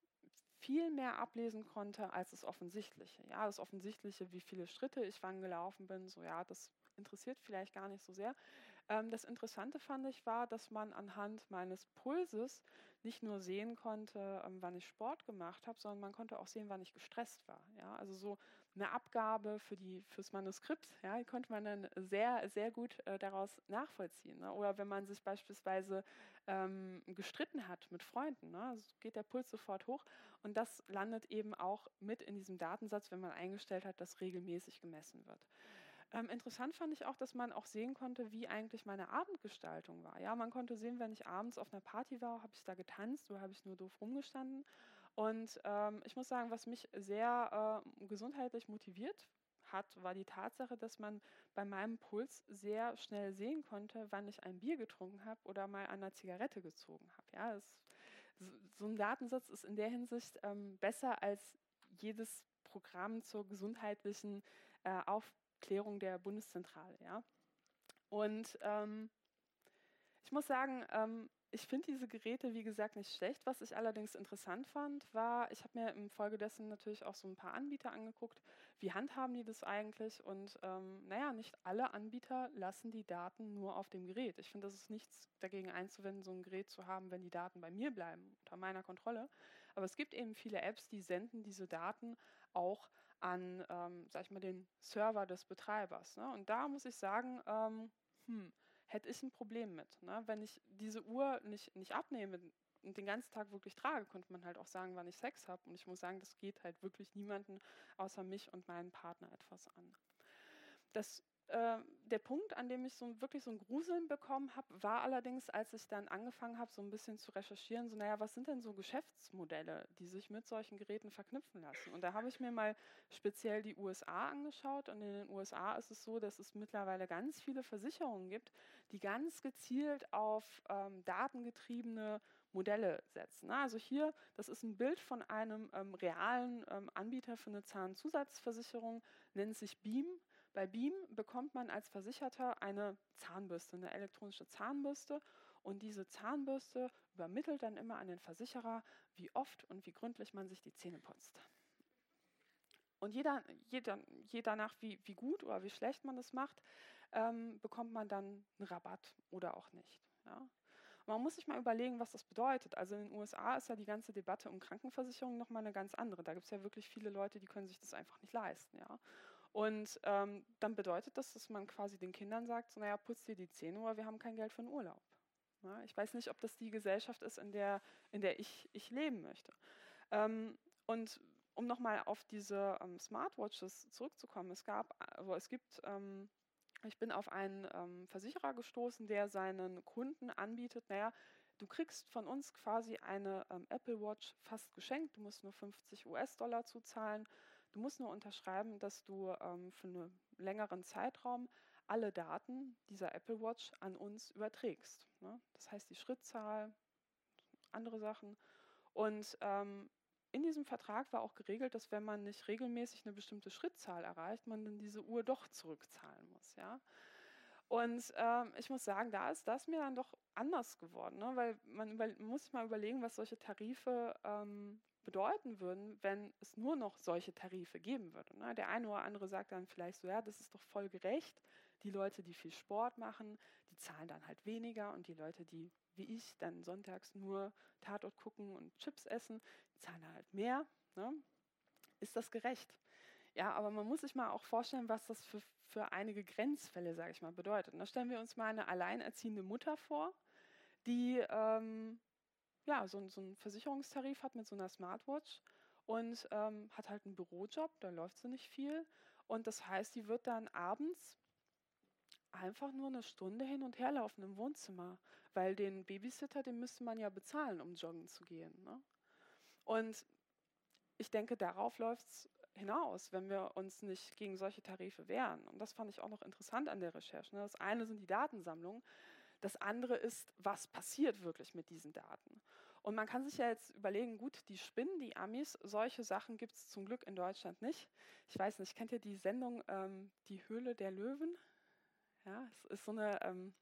viel mehr ablesen konnte als das Offensichtliche. Ja, das Offensichtliche, wie viele Schritte ich wann gelaufen bin, so ja, das interessiert vielleicht gar nicht so sehr. Ähm, das Interessante fand ich war, dass man anhand meines Pulses nicht nur sehen konnte, ähm, wann ich Sport gemacht habe, sondern man konnte auch sehen, wann ich gestresst war. Ja, also so eine Abgabe für die fürs Manuskript, ja, die konnte man dann sehr sehr gut äh, daraus nachvollziehen. Ne? Oder wenn man sich beispielsweise ähm, gestritten hat mit Freunden, ne? also geht der Puls sofort hoch und das landet eben auch mit in diesem Datensatz, wenn man eingestellt hat, dass regelmäßig gemessen wird. Ähm, interessant fand ich auch, dass man auch sehen konnte, wie eigentlich meine Abendgestaltung war. Ja, man konnte sehen, wenn ich abends auf einer Party war, habe ich da getanzt oder habe ich nur doof rumgestanden. Und ähm, ich muss sagen, was mich sehr äh, gesundheitlich motiviert hat, war die Tatsache, dass man bei meinem Puls sehr schnell sehen konnte, wann ich ein Bier getrunken habe oder mal an einer Zigarette gezogen habe. Ja, so ein Datensatz ist in der Hinsicht ähm, besser als jedes Programm zur gesundheitlichen äh, Auf Klärung der Bundeszentrale. Ja? Und ähm, ich muss sagen, ähm, ich finde diese Geräte, wie gesagt, nicht schlecht. Was ich allerdings interessant fand, war, ich habe mir im Folge dessen natürlich auch so ein paar Anbieter angeguckt. Wie handhaben die das eigentlich? Und ähm, naja, nicht alle Anbieter lassen die Daten nur auf dem Gerät. Ich finde, das ist nichts dagegen einzuwenden, so ein Gerät zu haben, wenn die Daten bei mir bleiben, unter meiner Kontrolle. Aber es gibt eben viele Apps, die senden diese Daten auch an, ähm, sag ich mal, den Server des Betreibers. Ne? Und da muss ich sagen, ähm, hm, hätte ich ein Problem mit. Ne? Wenn ich diese Uhr nicht, nicht abnehme und den ganzen Tag wirklich trage, könnte man halt auch sagen, wann ich Sex habe. Und ich muss sagen, das geht halt wirklich niemanden außer mich und meinen Partner etwas an. Das äh, der Punkt, an dem ich so wirklich so ein Gruseln bekommen habe, war allerdings, als ich dann angefangen habe, so ein bisschen zu recherchieren, so, naja, was sind denn so Geschäftsmodelle, die sich mit solchen Geräten verknüpfen lassen? Und da habe ich mir mal speziell die USA angeschaut. Und in den USA ist es so, dass es mittlerweile ganz viele Versicherungen gibt, die ganz gezielt auf ähm, datengetriebene Modelle setzen. Also hier, das ist ein Bild von einem ähm, realen ähm, Anbieter für eine Zahnzusatzversicherung, nennt sich Beam. Bei Beam bekommt man als Versicherter eine Zahnbürste, eine elektronische Zahnbürste. Und diese Zahnbürste übermittelt dann immer an den Versicherer, wie oft und wie gründlich man sich die Zähne putzt. Und jeder, jeder, je danach, wie, wie gut oder wie schlecht man das macht, ähm, bekommt man dann einen Rabatt oder auch nicht. Ja? Man muss sich mal überlegen, was das bedeutet. Also in den USA ist ja die ganze Debatte um Krankenversicherung nochmal eine ganz andere. Da gibt es ja wirklich viele Leute, die können sich das einfach nicht leisten. Ja? Und ähm, dann bedeutet das, dass man quasi den Kindern sagt, so, naja, putz dir die Zähne, aber wir haben kein Geld für einen Urlaub. Ja, ich weiß nicht, ob das die Gesellschaft ist, in der, in der ich, ich leben möchte. Ähm, und um nochmal auf diese ähm, Smartwatches zurückzukommen, es gab, also es gibt, ähm, ich bin auf einen ähm, Versicherer gestoßen, der seinen Kunden anbietet, naja, du kriegst von uns quasi eine ähm, Apple Watch fast geschenkt, du musst nur 50 US-Dollar zuzahlen Du musst nur unterschreiben, dass du ähm, für einen längeren Zeitraum alle Daten dieser Apple Watch an uns überträgst. Ne? Das heißt die Schrittzahl, andere Sachen. Und ähm, in diesem Vertrag war auch geregelt, dass wenn man nicht regelmäßig eine bestimmte Schrittzahl erreicht, man dann diese Uhr doch zurückzahlen muss. Ja? Und ähm, ich muss sagen, da ist das mir dann doch anders geworden, ne? weil man, über, muss sich mal überlegen, was solche Tarife ähm, bedeuten würden, wenn es nur noch solche Tarife geben würde. Ne? Der eine oder andere sagt dann vielleicht so, ja, das ist doch voll gerecht. Die Leute, die viel Sport machen, die zahlen dann halt weniger und die Leute, die wie ich dann sonntags nur Tatort gucken und Chips essen, die zahlen halt mehr. Ne? Ist das gerecht? Ja, aber man muss sich mal auch vorstellen, was das für, für einige Grenzfälle, sage ich mal, bedeutet. Da stellen wir uns mal eine alleinerziehende Mutter vor, die ähm, ja, so, so einen Versicherungstarif hat mit so einer Smartwatch und ähm, hat halt einen Bürojob, da läuft sie nicht viel. Und das heißt, die wird dann abends einfach nur eine Stunde hin und her laufen im Wohnzimmer, weil den Babysitter, den müsste man ja bezahlen, um joggen zu gehen. Ne? Und ich denke, darauf läuft es hinaus, wenn wir uns nicht gegen solche Tarife wehren. Und das fand ich auch noch interessant an der Recherche. Ne? Das eine sind die Datensammlungen, das andere ist, was passiert wirklich mit diesen Daten. Und man kann sich ja jetzt überlegen, gut, die spinnen, die Amis, solche Sachen gibt es zum Glück in Deutschland nicht. Ich weiß nicht, kennt ihr die Sendung ähm, Die Höhle der Löwen? Ja, es ist so eine, ähm,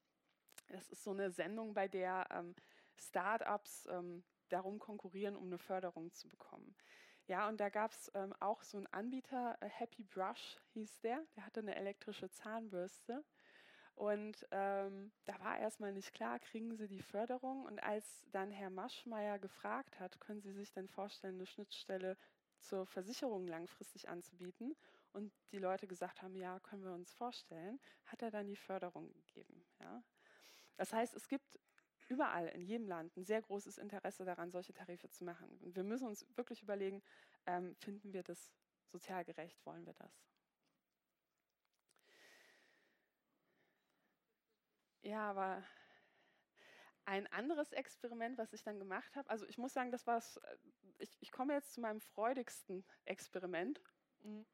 das ist so eine Sendung, bei der ähm, Start-ups ähm, darum konkurrieren, um eine Förderung zu bekommen. Ja, und da gab es ähm, auch so einen Anbieter, äh, Happy Brush hieß der, der hatte eine elektrische Zahnbürste. Und ähm, da war erstmal nicht klar, kriegen Sie die Förderung. Und als dann Herr Maschmeyer gefragt hat, können Sie sich denn vorstellen, eine Schnittstelle zur Versicherung langfristig anzubieten? Und die Leute gesagt haben, ja, können wir uns vorstellen, hat er dann die Förderung gegeben. Ja? Das heißt, es gibt überall in jedem Land ein sehr großes Interesse daran, solche Tarife zu machen. Und wir müssen uns wirklich überlegen, ähm, finden wir das sozial gerecht, wollen wir das? Ja, aber ein anderes Experiment, was ich dann gemacht habe, also ich muss sagen, das war äh, ich, ich komme jetzt zu meinem freudigsten Experiment. Mhm.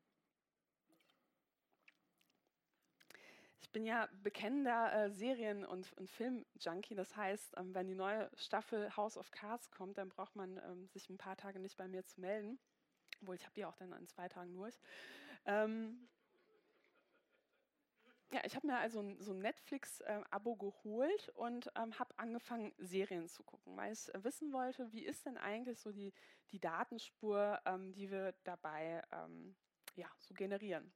Ich bin ja bekennender äh, Serien- und, und Film-Junkie. Das heißt, ähm, wenn die neue Staffel House of Cards kommt, dann braucht man ähm, sich ein paar Tage nicht bei mir zu melden. Obwohl, ich habe die auch dann in zwei Tagen durch. Ähm, ja, ich habe mir also so ein Netflix-Abo geholt und ähm, habe angefangen, Serien zu gucken, weil ich wissen wollte, wie ist denn eigentlich so die, die Datenspur, ähm, die wir dabei ähm, ja, so generieren.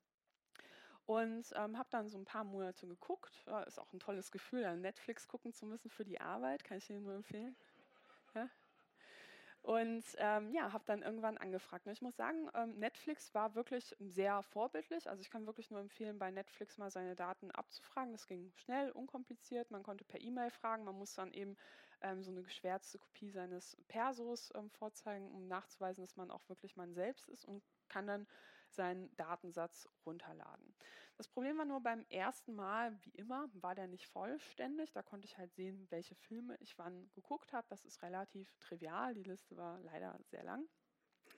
Und ähm, habe dann so ein paar Monate geguckt. Ja, ist auch ein tolles Gefühl, Netflix gucken zu müssen für die Arbeit, kann ich Ihnen nur empfehlen. Ja? Und ähm, ja, habe dann irgendwann angefragt. Und ich muss sagen, ähm, Netflix war wirklich sehr vorbildlich. Also ich kann wirklich nur empfehlen, bei Netflix mal seine Daten abzufragen. Das ging schnell, unkompliziert. Man konnte per E-Mail fragen. Man muss dann eben ähm, so eine geschwärzte Kopie seines Persos ähm, vorzeigen, um nachzuweisen, dass man auch wirklich man selbst ist und kann dann seinen Datensatz runterladen. Das Problem war nur beim ersten Mal, wie immer, war der nicht vollständig. Da konnte ich halt sehen, welche Filme ich wann geguckt habe. Das ist relativ trivial. Die Liste war leider sehr lang.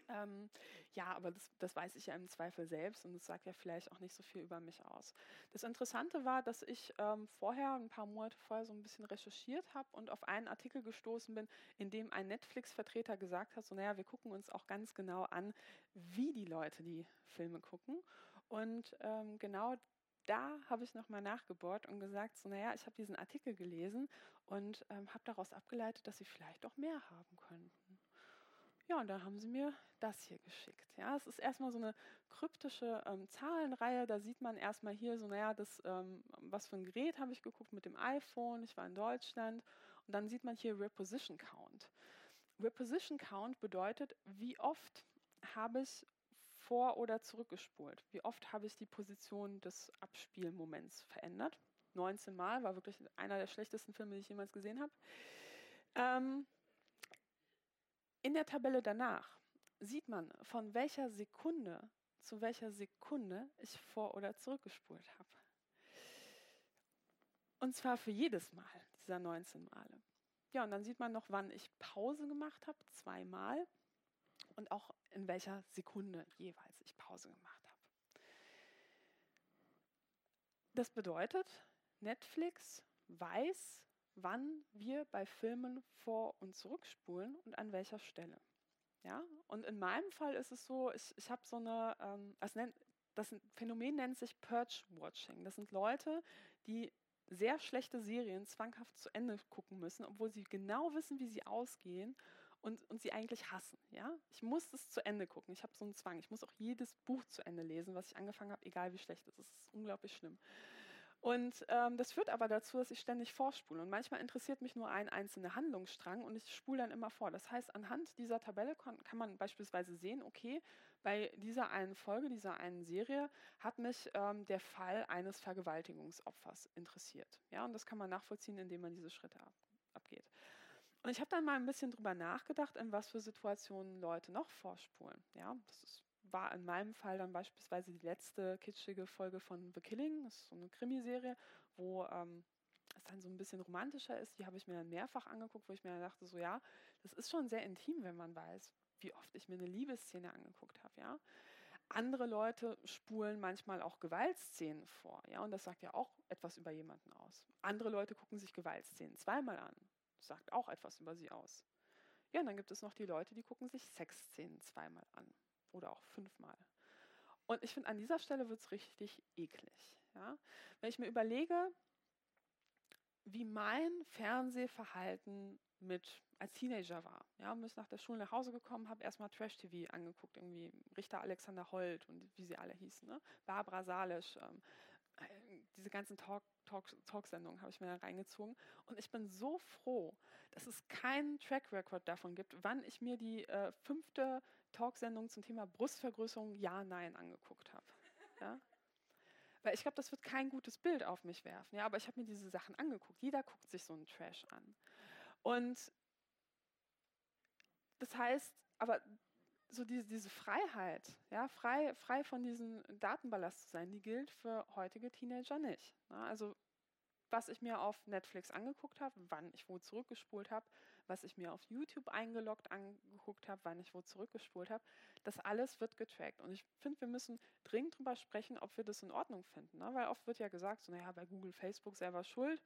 Ähm, ja, aber das, das, weiß ich ja im Zweifel selbst und das sagt ja vielleicht auch nicht so viel über mich aus. Das Interessante war, dass ich ähm, vorher, ein paar Monate vorher, so ein bisschen recherchiert habe und auf einen Artikel gestoßen bin, in dem ein Netflix-Vertreter gesagt hat, so naja, wir gucken uns auch ganz genau an, wie die Leute die Filme gucken. Und ähm, genau da habe ich nochmal nachgebohrt und gesagt, so naja, ich habe diesen Artikel gelesen und ähm, habe daraus abgeleitet, dass sie vielleicht auch mehr haben könnten. Ja, und da haben sie mir das hier geschickt. Ja, es ist erstmal so eine kryptische ähm, Zahlenreihe. Da sieht man erstmal hier so, naja, das, ähm, was für ein Gerät habe ich geguckt mit dem iPhone. Ich war in Deutschland. Und dann sieht man hier Reposition Count. Reposition Count bedeutet, wie oft habe ich vor- oder zurückgespult? Wie oft habe ich die Position des Abspielmoments verändert? 19 Mal, war wirklich einer der schlechtesten Filme, die ich jemals gesehen habe. Ähm, in der Tabelle danach sieht man, von welcher Sekunde zu welcher Sekunde ich vor- oder zurückgespult habe. Und zwar für jedes Mal dieser 19 Male. Ja, und dann sieht man noch, wann ich Pause gemacht habe, zweimal. Und auch in welcher Sekunde jeweils ich Pause gemacht habe. Das bedeutet, Netflix weiß, wann wir bei Filmen vor- und zurückspulen und an welcher Stelle. Ja? Und in meinem Fall ist es so, ich, ich habe so eine, ähm, das, das Phänomen nennt sich Purge-Watching. Das sind Leute, die sehr schlechte Serien zwanghaft zu Ende gucken müssen, obwohl sie genau wissen, wie sie ausgehen und, und sie eigentlich hassen. Ja? Ich muss es zu Ende gucken. Ich habe so einen Zwang. Ich muss auch jedes Buch zu Ende lesen, was ich angefangen habe, egal wie schlecht es ist. Es ist unglaublich schlimm. Und ähm, das führt aber dazu, dass ich ständig vorspule. Und manchmal interessiert mich nur ein einzelner Handlungsstrang und ich spule dann immer vor. Das heißt, anhand dieser Tabelle kann, kann, man beispielsweise sehen, okay, bei dieser einen Folge, dieser einen Serie hat mich ähm, der Fall eines Vergewaltigungsopfers interessiert. Ja, und das kann man nachvollziehen, indem man diese Schritte ab. Und ich habe dann mal ein bisschen drüber nachgedacht, in was für Situationen Leute noch vorspulen. Ja, das ist war in meinem Fall dann beispielsweise die letzte kitschige Folge von The Killing. Das ist so eine Krimiserie, wo ähm, es dann so ein bisschen romantischer ist. Die habe ich mir dann mehrfach angeguckt, wo ich mir dachte, so ja, das ist schon sehr intim, wenn man weiß, wie oft ich mir eine Liebesszene angeguckt habe, ja. Andere Leute spulen manchmal auch Gewaltszenen vor, ja, und das sagt ja auch etwas über jemanden aus. Andere Leute gucken sich Gewaltszenen zweimal an. Sagt auch etwas über sie aus. Ja, und dann gibt es noch die Leute, die gucken sich Sexszenen zweimal an oder auch fünfmal. Und ich finde, an dieser Stelle wird es richtig eklig. Ja? Wenn ich mir überlege, wie mein Fernsehverhalten mit als Teenager war. Ja, ich nach der Schule nach Hause gekommen, habe erstmal Trash-TV angeguckt, irgendwie Richter Alexander Holt und wie sie alle hießen, ne? Barbara Salisch, ähm, äh, diese ganzen Talk, Talk, Talksendungen habe ich mir da reingezogen. Und ich bin so froh, dass es keinen Track Record davon gibt, wann ich mir die äh, fünfte Talksendung zum Thema Brustvergrößerung Ja, Nein angeguckt habe. Ja? Weil ich glaube, das wird kein gutes Bild auf mich werfen. Ja, aber ich habe mir diese Sachen angeguckt. Jeder guckt sich so einen Trash an. Und das heißt, aber so diese, diese Freiheit, ja, frei, frei von diesem Datenballast zu sein, die gilt für heutige Teenager nicht. Ja, also was ich mir auf Netflix angeguckt habe, wann ich wo zurückgespult habe, was ich mir auf YouTube eingeloggt angeguckt habe, wann ich wo zurückgespult habe, das alles wird getrackt. Und ich finde, wir müssen dringend darüber sprechen, ob wir das in Ordnung finden. Ne? Weil oft wird ja gesagt, so, naja, bei Google, Facebook selber schuld,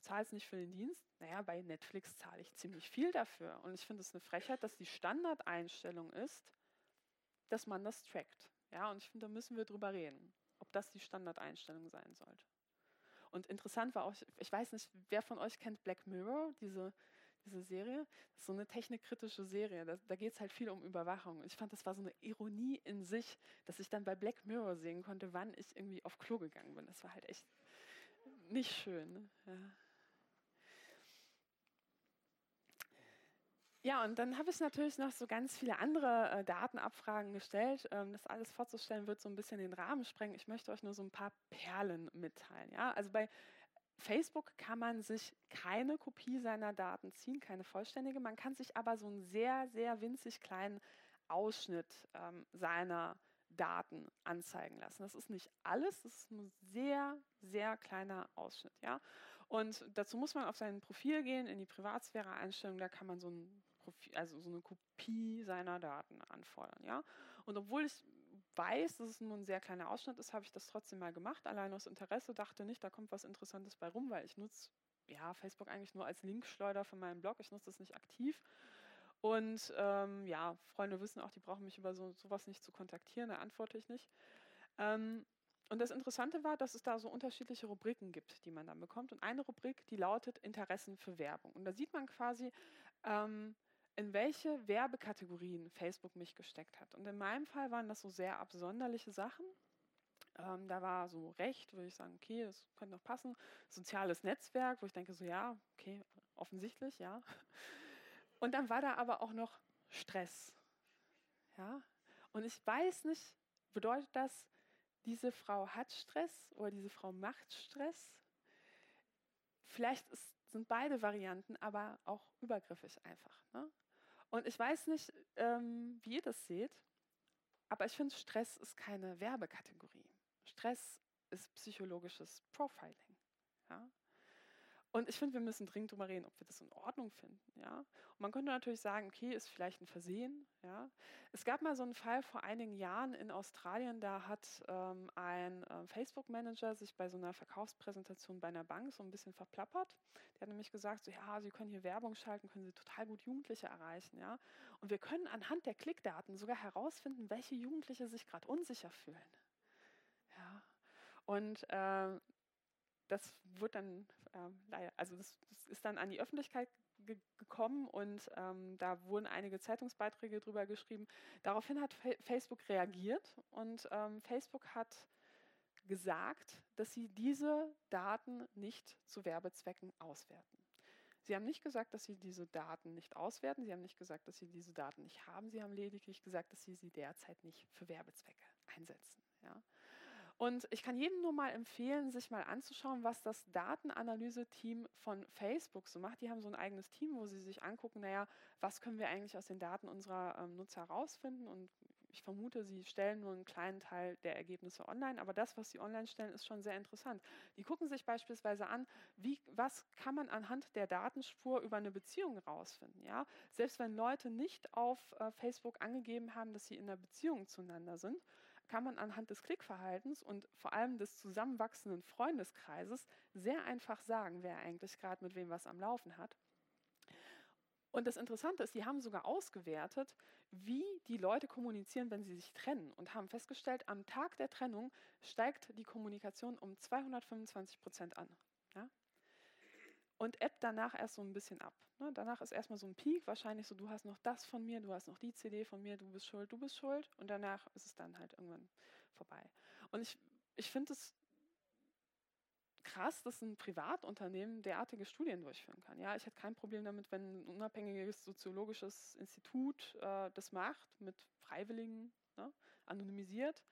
zahlst nicht für den Dienst. Naja, bei Netflix zahle ich ziemlich viel dafür. Und ich finde es eine Frechheit, dass die Standardeinstellung ist, dass man das trackt. Ja, und ich finde, da müssen wir drüber reden, ob das die Standardeinstellung sein sollte. Und interessant war auch, ich weiß nicht, wer von euch kennt Black Mirror, diese, diese Serie? Das ist so eine technikkritische Serie. Da, da geht es halt viel um Überwachung. Ich fand, das war so eine Ironie in sich, dass ich dann bei Black Mirror sehen konnte, wann ich irgendwie auf Klo gegangen bin. Das war halt echt nicht schön. Ja. Ja, und dann habe ich natürlich noch so ganz viele andere äh, Datenabfragen gestellt. Ähm, das alles vorzustellen wird so ein bisschen den Rahmen sprengen. Ich möchte euch nur so ein paar Perlen mitteilen. Ja? Also bei Facebook kann man sich keine Kopie seiner Daten ziehen, keine vollständige. Man kann sich aber so einen sehr, sehr winzig kleinen Ausschnitt ähm, seiner Daten anzeigen lassen. Das ist nicht alles, das ist ein sehr, sehr kleiner Ausschnitt. Ja? Und dazu muss man auf sein Profil gehen, in die Privatsphäre-Einstellung, da kann man so ein Profil, also so eine Kopie seiner Daten anfordern. Ja? Und obwohl ich weiß, dass es nur ein sehr kleiner Ausschnitt ist, habe ich das trotzdem mal gemacht, allein aus Interesse, dachte nicht, da kommt was Interessantes bei rum, weil ich nutze ja, Facebook eigentlich nur als Linkschleuder für meinen Blog, ich nutze das nicht aktiv. Und ähm, ja, Freunde wissen auch, die brauchen mich über so, sowas nicht zu kontaktieren, da antworte ich nicht. Ähm, und das Interessante war, dass es da so unterschiedliche Rubriken gibt, die man dann bekommt. Und eine Rubrik, die lautet Interessen für Werbung. Und da sieht man quasi, ähm, in welche Werbekategorien Facebook mich gesteckt hat. Und in meinem Fall waren das so sehr absonderliche Sachen. Ähm, da war so Recht, würde ich sagen, okay, das könnte noch passen. Soziales Netzwerk, wo ich denke, so ja, okay, offensichtlich, ja. Und dann war da aber auch noch Stress. Ja? Und ich weiß nicht, bedeutet das, diese Frau hat Stress oder diese Frau macht Stress? Vielleicht ist, sind beide Varianten aber auch übergriffig einfach. Ne? Und ich weiß nicht, ähm, wie ihr das seht, aber ich finde, Stress ist keine Werbekategorie. Stress ist psychologisches Profiling. Ja? Und ich finde, wir müssen dringend darüber reden, ob wir das in Ordnung finden. Ja? Und man könnte natürlich sagen, okay, ist vielleicht ein Versehen. Ja? Es gab mal so einen Fall vor einigen Jahren in Australien, da hat ähm, ein äh, Facebook-Manager sich bei so einer Verkaufspräsentation bei einer Bank so ein bisschen verplappert. Der hat nämlich gesagt, so, ja, Sie können hier Werbung schalten, können Sie total gut Jugendliche erreichen. Ja? Und wir können anhand der Klickdaten sogar herausfinden, welche Jugendliche sich gerade unsicher fühlen. Ja? Und äh, das wird dann äh, also das, das, ist dann an die Öffentlichkeit ge gekommen und ähm, da wurden einige Zeitungsbeiträge drüber geschrieben. Daraufhin hat Fa Facebook reagiert und ähm, Facebook hat gesagt, dass sie diese Daten nicht zu Werbezwecken auswerten. Sie haben nicht gesagt, dass Sie diese Daten nicht auswerten. Sie haben nicht gesagt, dass Sie diese Daten nicht haben. Sie haben lediglich gesagt, dass Sie sie derzeit nicht für Werbezwecke einsetzen. Ja? Und ich kann jedem nur mal empfehlen, sich mal anzuschauen, was das Datenanalyse-Team von Facebook so macht. Die haben so ein eigenes Team, wo sie sich angucken, naja, was können wir eigentlich aus den Daten unserer ähm, Nutzer herausfinden. Und ich vermute, sie stellen nur einen kleinen Teil der Ergebnisse online, aber das, was sie online stellen, ist schon sehr interessant. Die gucken sich beispielsweise an, wie, was kann man anhand der Datenspur über eine Beziehung herausfinden. Ja? Selbst wenn Leute nicht auf äh, Facebook angegeben haben, dass sie in einer Beziehung zueinander sind, kann man anhand des Klickverhaltens und vor allem des zusammenwachsenden Freundeskreises sehr einfach sagen, wer eigentlich gerade mit wem was am Laufen hat. Und das Interessante ist, sie haben sogar ausgewertet, wie die Leute kommunizieren, wenn sie sich trennen und haben festgestellt, am Tag der Trennung steigt die Kommunikation um 225 Prozent an. Ja? Und ebbt danach erst so ein bisschen ab. Ne? Danach ist erstmal so ein Peak, wahrscheinlich so, du hast noch das von mir, du hast noch die CD von mir, du bist schuld, du bist schuld und danach ist es dann halt irgendwann vorbei. Und ich, ich finde es krass, dass ein Privatunternehmen derartige Studien durchführen kann. Ja, ich hätte kein Problem damit, wenn ein unabhängiges soziologisches Institut äh, das macht, mit Freiwilligen, ne, anonymisiert.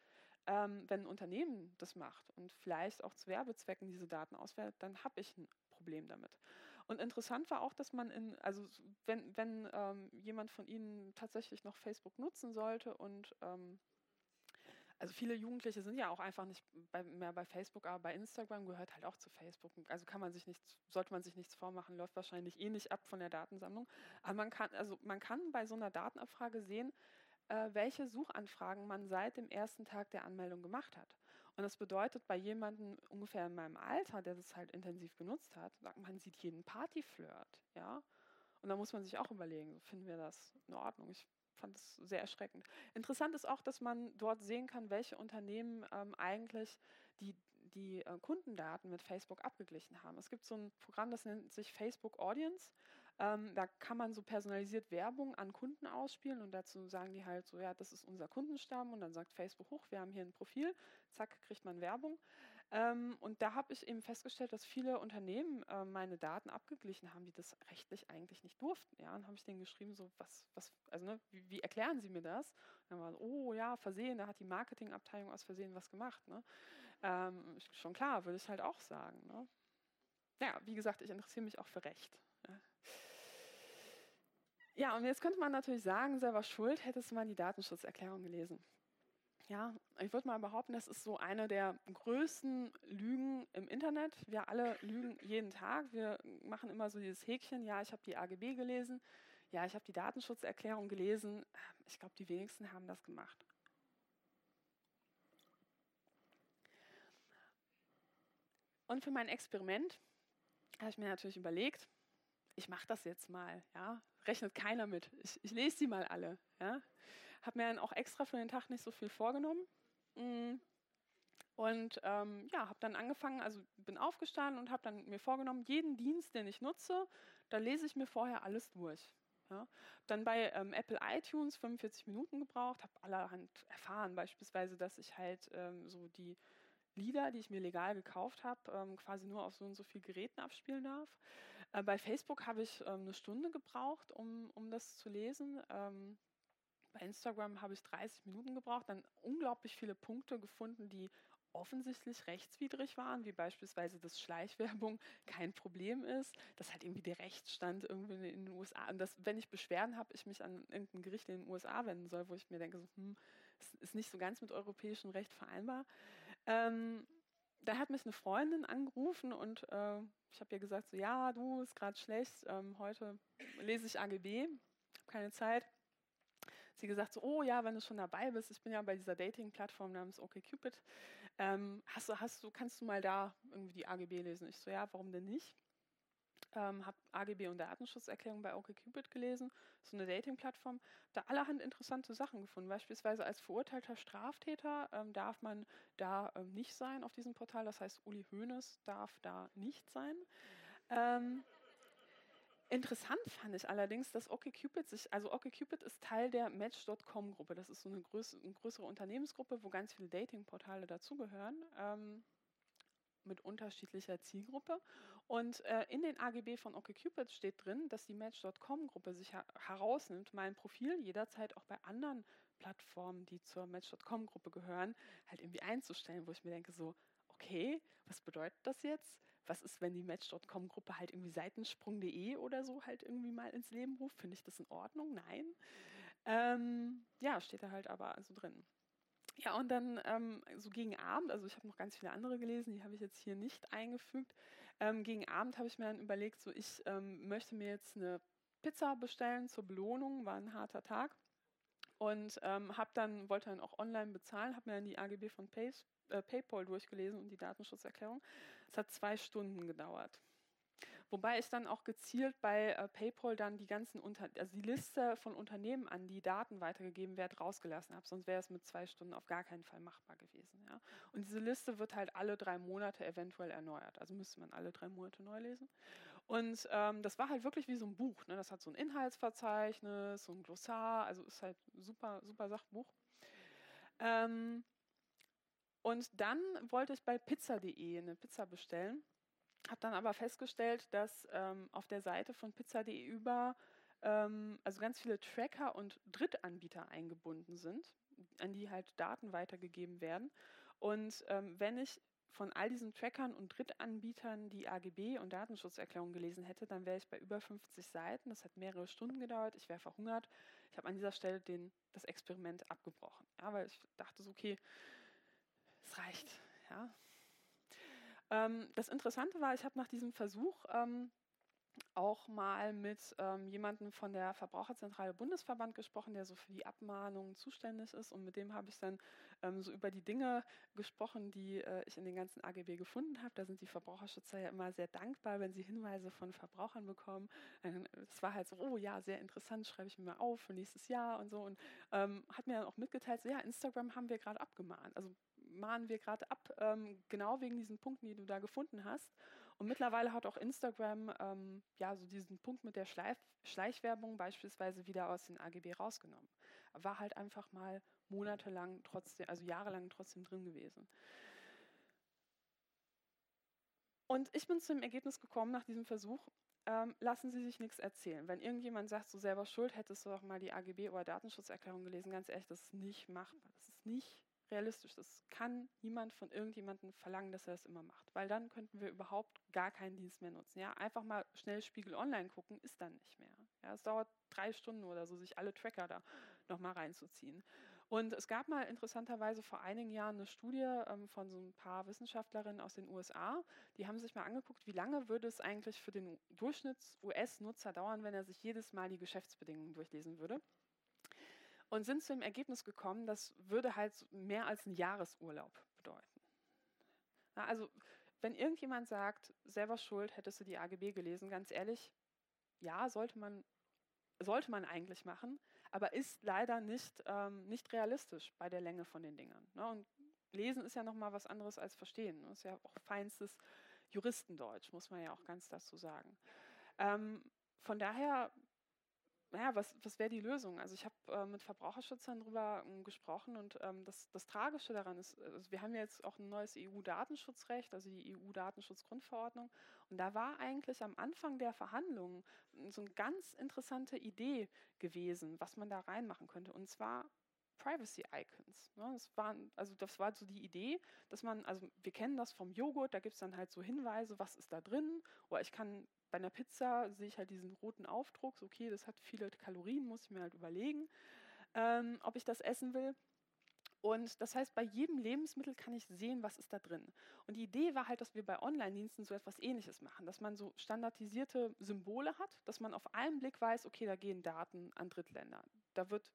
Ähm, wenn ein Unternehmen das macht und vielleicht auch zu Werbezwecken diese Daten auswertet, dann habe ich ein Problem damit. Und interessant war auch, dass man in, also wenn, wenn ähm, jemand von Ihnen tatsächlich noch Facebook nutzen sollte und ähm, also viele Jugendliche sind ja auch einfach nicht bei, mehr bei Facebook, aber bei Instagram gehört halt auch zu Facebook. Also kann man sich nichts, sollte man sich nichts vormachen, läuft wahrscheinlich eh nicht ab von der Datensammlung. Aber man kann, also man kann bei so einer Datenabfrage sehen, äh, welche Suchanfragen man seit dem ersten Tag der Anmeldung gemacht hat. Und das bedeutet, bei jemandem ungefähr in meinem Alter, der das halt intensiv genutzt hat, sagt man sieht jeden Partyflirt, ja. Und da muss man sich auch überlegen, finden wir das in Ordnung? Ich fand es sehr erschreckend. Interessant ist auch, dass man dort sehen kann, welche Unternehmen ähm, eigentlich die, die äh, Kundendaten mit Facebook abgeglichen haben. Es gibt so ein Programm, das nennt sich Facebook Audience. Ähm, da kann man so personalisiert Werbung an Kunden ausspielen und dazu sagen die halt so, ja, das ist unser Kundenstamm und dann sagt Facebook hoch, wir haben hier ein Profil, zack, kriegt man Werbung. Ähm, und da habe ich eben festgestellt, dass viele Unternehmen äh, meine Daten abgeglichen haben, die das rechtlich eigentlich nicht durften. Ja, und habe ich denen geschrieben, so was, was, also ne, wie, wie, erklären Sie mir das? Und dann war so, oh ja, Versehen, da hat die Marketingabteilung aus Versehen was gemacht. Ne? Ähm, schon klar, würde ich halt auch sagen. Ne? Ja, wie gesagt, ich interessiere mich auch für Recht. Ja. und jetzt könnte man natürlich sagen, selber schuld, hättest du mal die Datenschutzerklärung gelesen. Ja, ich würde mal behaupten, das ist so eine der größten Lügen im Internet. Wir alle lügen jeden Tag. Wir machen immer so dieses Häkchen, ja, ich habe die AGB gelesen, ja, ich habe die Datenschutzerklärung gelesen. Ich glaube, die wenigsten haben das gemacht. Und für mein Experiment habe ich mir natürlich überlegt, ich mache das jetzt mal. Ja? Rechnet keiner mit. Ich, ich lese sie mal alle. Ja? Habe mir dann auch extra für den Tag nicht so viel vorgenommen. Mm. Und ähm, ja, habe dann angefangen, also bin aufgestanden und habe dann mir vorgenommen, jeden Dienst, den ich nutze, da lese ich mir vorher alles durch. Ja. Dann bei ähm, Apple iTunes 45 Minuten gebraucht, habe allerhand erfahren, beispielsweise, dass ich halt ähm, so die Lieder, die ich mir legal gekauft habe, ähm, quasi nur auf so und so viel Geräten abspielen darf. Äh, bei Facebook habe ich ähm, eine Stunde gebraucht, um, um das zu lesen. Ähm, bei Instagram habe ich 30 Minuten gebraucht, dann unglaublich viele Punkte gefunden, die offensichtlich rechtswidrig waren, wie beispielsweise, dass Schleichwerbung kein Problem ist, dass halt irgendwie der Rechtsstand irgendwie in den USA und dass, wenn ich Beschwerden habe, ich mich an irgendein Gericht in den USA wenden soll, wo ich mir denke, so, hm, ist nicht so ganz mit europäischem Recht vereinbar. Ähm, da hat mich eine Freundin angerufen und äh, ich habe ihr gesagt, so ja, du, ist gerade schlecht, ähm, heute lese ich AGB, habe keine Zeit sie gesagt, so, oh ja, wenn du schon dabei bist, ich bin ja bei dieser Dating-Plattform namens OkCupid, ähm, hast du, hast du, kannst du mal da irgendwie die AGB lesen? Ich so, ja, warum denn nicht? Ähm, habe AGB und Datenschutzerklärung bei OkCupid gelesen, so eine Dating-Plattform, da allerhand interessante Sachen gefunden. Beispielsweise als verurteilter Straftäter ähm, darf man da ähm, nicht sein auf diesem Portal. Das heißt, Uli Hoeneß darf da nicht sein. Ähm, Interessant fand ich allerdings, dass OkCupid sich, also OkCupid ist Teil der Match.com-Gruppe. Das ist so eine, größ, eine, größere Unternehmensgruppe, wo ganz viele Dating-Portale dazugehören, ähm, mit unterschiedlicher Zielgruppe. Und äh, in den AGB von OkCupid steht drin, dass die Match.com-Gruppe sich her herausnimmt, mein Profil jederzeit auch bei anderen Plattformen, die zur Match.com-Gruppe gehören, halt irgendwie einzustellen, wo ich mir denke, so, okay, was bedeutet das jetzt? was ist, wenn die Match.com-Gruppe halt irgendwie Seitensprung.de oder so halt irgendwie mal ins Leben ruft? Finde ich das in Ordnung? Nein. Ähm, ja, steht da halt aber so drin. Ja, und dann ähm, so gegen Abend, also ich habe noch ganz viele andere gelesen, die habe ich jetzt hier nicht eingefügt. Ähm, gegen Abend habe ich mir dann überlegt, so ich ähm, möchte mir jetzt eine Pizza bestellen zur Belohnung, war ein harter Tag. Und ähm, habe dann, wollte dann auch online bezahlen, habe mir dann die AGB von Pace, äh, PayPal durchgelesen und die Datenschutzerklärung. Es hat zwei Stunden gedauert. Wobei ich dann auch gezielt bei äh, PayPal dann die ganzen Unter also die Liste von Unternehmen an die Daten weitergegeben wird, rausgelassen habe. Sonst wäre es mit zwei Stunden auf gar keinen Fall machbar gewesen. Ja. Und diese Liste wird halt alle drei Monate eventuell erneuert. Also müsste man alle drei Monate neu lesen. Und ähm, das war halt wirklich wie so ein Buch. Ne. Das hat so ein Inhaltsverzeichnis, so ein Glossar, also ist halt super, super Sachbuch. Ähm, und dann wollte ich bei pizza.de eine Pizza bestellen, habe dann aber festgestellt, dass ähm, auf der Seite von pizza.de über ähm, also ganz viele Tracker und Drittanbieter eingebunden sind, an die halt Daten weitergegeben werden. Und ähm, wenn ich von all diesen Trackern und Drittanbietern die AGB und Datenschutzerklärung gelesen hätte, dann wäre ich bei über 50 Seiten. Das hat mehrere Stunden gedauert. Ich wäre verhungert. Ich habe an dieser Stelle den, das Experiment abgebrochen, ja, weil ich dachte so, okay, es reicht. Ja. Ähm, das Interessante war, ich habe nach diesem Versuch ähm, auch mal mit ähm, jemandem von der Verbraucherzentrale Bundesverband gesprochen, der so für die Abmahnungen zuständig ist. Und mit dem habe ich dann ähm, so über die Dinge gesprochen, die äh, ich in den ganzen AGB gefunden habe. Da sind die Verbraucherschützer ja immer sehr dankbar, wenn sie Hinweise von Verbrauchern bekommen. Es war halt so, oh ja, sehr interessant, schreibe ich mir mal auf für nächstes Jahr und so. Und ähm, hat mir dann auch mitgeteilt, so ja, Instagram haben wir gerade abgemahnt. Also mahnen wir gerade ab, ähm, genau wegen diesen Punkten, die du da gefunden hast. Und mittlerweile hat auch Instagram ähm, ja so diesen Punkt mit der Schleif Schleichwerbung beispielsweise wieder aus den AGB rausgenommen. War halt einfach mal monatelang trotzdem, also jahrelang trotzdem drin gewesen. Und ich bin zu dem Ergebnis gekommen nach diesem Versuch, ähm, lassen Sie sich nichts erzählen. Wenn irgendjemand sagt, so selber schuld, hättest du doch mal die AGB oder Datenschutzerklärung gelesen, ganz ehrlich, das ist nicht machbar. Das ist nicht realistisch. Das kann niemand von irgendjemandem verlangen, dass er das immer macht, weil dann könnten wir überhaupt gar keinen Dienst mehr nutzen. Ja, einfach mal schnell Spiegel Online gucken, ist dann nicht mehr. Ja, es dauert drei Stunden oder so, sich alle Tracker da nochmal reinzuziehen. Und es gab mal interessanterweise vor einigen Jahren eine Studie ähm, von so ein paar Wissenschaftlerinnen aus den USA. Die haben sich mal angeguckt, wie lange würde es eigentlich für den Durchschnitts-US-Nutzer dauern, wenn er sich jedes Mal die Geschäftsbedingungen durchlesen würde. Und sind zu dem Ergebnis gekommen, das würde halt mehr als ein Jahresurlaub bedeuten. Na, also wenn irgendjemand sagt, selber schuld, hättest du die AGB gelesen, ganz ehrlich, ja, sollte man, sollte man eigentlich machen aber ist leider nicht, ähm, nicht realistisch bei der Länge von den Dingern. Ne? Und lesen ist ja nochmal was anderes als verstehen. Das ist ja auch feinstes Juristendeutsch, muss man ja auch ganz dazu sagen. Ähm, von daher naja, was, was wäre die Lösung? Also ich habe äh, mit Verbraucherschützern darüber ähm, gesprochen und ähm, das, das Tragische daran ist, also wir haben ja jetzt auch ein neues EU-Datenschutzrecht, also die EU-Datenschutzgrundverordnung und da war eigentlich am Anfang der Verhandlungen so eine ganz interessante Idee gewesen, was man da reinmachen könnte und zwar Privacy Icons. Ne? Das, waren, also das war so die Idee, dass man, also wir kennen das vom Joghurt, da gibt es dann halt so Hinweise, was ist da drin, oder ich kann bei einer Pizza sehe ich halt diesen roten Aufdruck, okay, das hat viele Kalorien, muss ich mir halt überlegen, ähm, ob ich das essen will. Und das heißt, bei jedem Lebensmittel kann ich sehen, was ist da drin. Und die Idee war halt, dass wir bei Online-Diensten so etwas Ähnliches machen, dass man so standardisierte Symbole hat, dass man auf einen Blick weiß, okay, da gehen Daten an Drittländer. Da wird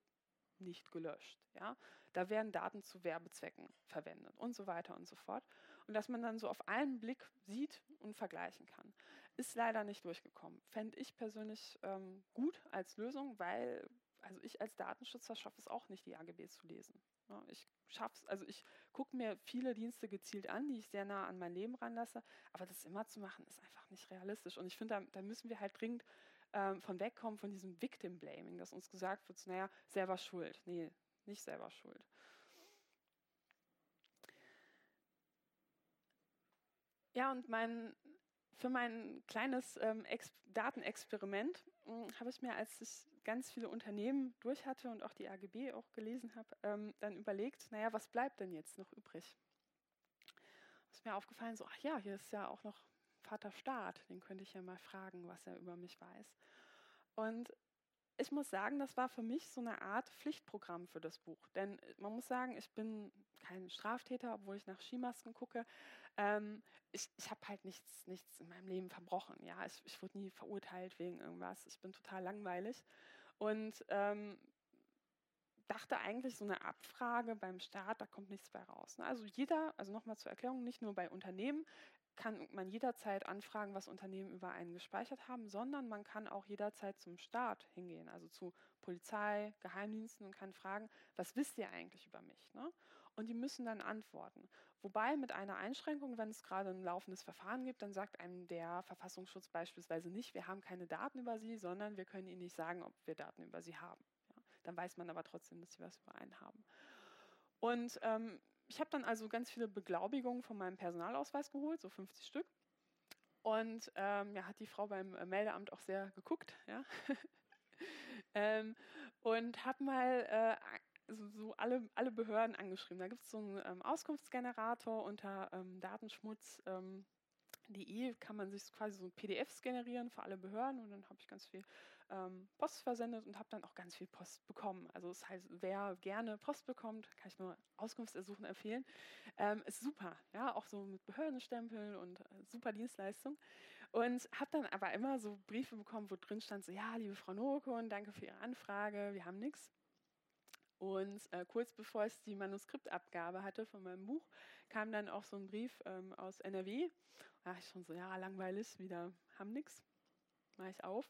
nicht gelöscht. Ja? Da werden Daten zu Werbezwecken verwendet und so weiter und so fort. Und dass man dann so auf einen Blick sieht und vergleichen kann. Ist leider nicht durchgekommen. Fände ich persönlich ähm, gut als Lösung, weil also ich als Datenschützer schaffe es auch nicht, die AGB zu lesen. Ja, ich schaffe es, also ich gucke mir viele Dienste gezielt an, die ich sehr nah an mein Leben ranlasse, aber das immer zu machen, ist einfach nicht realistisch. Und ich finde, da, da, müssen wir halt dringend ähm, von wegkommen, von diesem Victim Blaming, dass uns gesagt wird, naja, selber schuld. Nee, nicht selber schuld. Ja, und mein, für mein kleines ähm, Datenexperiment hm, habe ich mir, als ich ganz viele Unternehmen durch hatte und auch die AGB auch gelesen habe, ähm, dann überlegt, naja, was bleibt denn jetzt noch übrig? Ist mir aufgefallen, so, ach ja, hier ist ja auch noch Vater Staat, den könnte ich ja mal fragen, was er über mich weiß. Und ich muss sagen, das war für mich so eine Art Pflichtprogramm für das Buch. Denn man muss sagen, ich bin kein Straftäter, obwohl ich nach Skimasken gucke. Ähm, ich ich habe halt nichts, nichts in meinem Leben verbrochen. Ja, ich, ich wurde nie verurteilt wegen irgendwas. Ich bin total langweilig. Und ähm, dachte eigentlich, so eine Abfrage beim Staat, da kommt nichts bei raus. Ne? Also jeder, also nochmal zur Erklärung, nicht nur bei Unternehmen, kann man jederzeit anfragen, was Unternehmen über einen gespeichert haben, sondern man kann auch jederzeit zum Staat hingehen, also zu Polizei, Geheimdiensten und kann fragen, was wisst ihr eigentlich über mich? Ne? Und die müssen dann antworten. Wobei mit einer Einschränkung, wenn es gerade ein laufendes Verfahren gibt, dann sagt einem der Verfassungsschutz beispielsweise nicht, wir haben keine Daten über Sie, sondern wir können Ihnen nicht sagen, ob wir Daten über Sie haben. Ja? Dann weiß man aber trotzdem, dass Sie was über einen haben. Und ähm, ich habe dann also ganz viele Beglaubigungen von meinem Personalausweis geholt, so 50 Stück. Und ähm, ja, hat die Frau beim äh, Meldeamt auch sehr geguckt. Ja? ähm, und habe mal äh, so, so, alle, alle Behörden angeschrieben. Da gibt es so einen ähm, Auskunftsgenerator unter ähm, Datenschmutz. Ähm, kann man sich quasi so PDFs generieren für alle Behörden und dann habe ich ganz viel ähm, Post versendet und habe dann auch ganz viel Post bekommen. Also das heißt, wer gerne Post bekommt, kann ich nur Auskunftsersuchen empfehlen. Ähm, ist super, ja, auch so mit Behördenstempeln und äh, super Dienstleistung. Und habe dann aber immer so Briefe bekommen, wo drin stand so, ja, liebe Frau Nokon, danke für Ihre Anfrage, wir haben nichts. Und äh, kurz bevor ich die Manuskriptabgabe hatte von meinem Buch, kam dann auch so ein Brief ähm, aus NRW. Da dachte ich schon so, ja, langweilig, wieder haben nichts. Mache ich auf.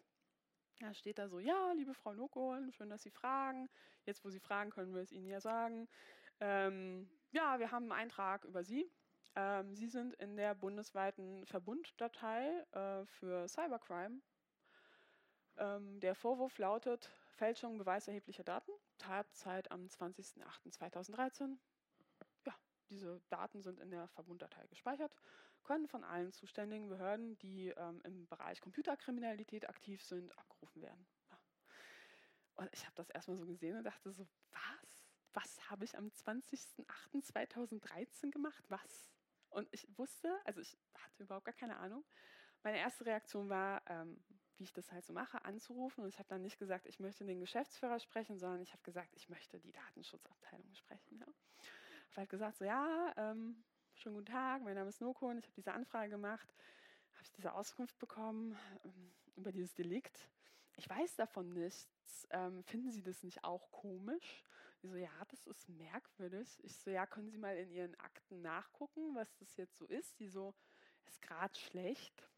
Da steht da so, ja, liebe Frau Nokon, schön, dass Sie fragen. Jetzt, wo Sie fragen, können wir es Ihnen ja sagen. Ähm, ja, wir haben einen Eintrag über Sie. Ähm, Sie sind in der bundesweiten Verbunddatei äh, für Cybercrime. Ähm, der Vorwurf lautet Fälschung beweiserheblicher Daten. Tatzeit am 20.08.2013. Ja, diese Daten sind in der Verbunddatei gespeichert. Können von allen zuständigen Behörden, die ähm, im Bereich Computerkriminalität aktiv sind, abgerufen werden. Ja. Und ich habe das erstmal so gesehen und dachte so, was? Was habe ich am 20.08.2013 gemacht? Was? Und ich wusste, also ich hatte überhaupt gar keine Ahnung. Meine erste Reaktion war, ähm, wie ich das halt so mache, anzurufen. Und ich habe dann nicht gesagt, ich möchte den Geschäftsführer sprechen, sondern ich habe gesagt, ich möchte die Datenschutzabteilung sprechen. Ja. Habe halt gesagt, so ja, ähm, schönen guten Tag, mein Name ist Noko und ich habe diese Anfrage gemacht, habe ich diese Auskunft bekommen ähm, über dieses Delikt. Ich weiß davon nichts. Ähm, finden Sie das nicht auch komisch? Die so, ja, das ist merkwürdig. Ich so, ja, können Sie mal in Ihren Akten nachgucken, was das jetzt so ist? Die so, ist gerade schlecht.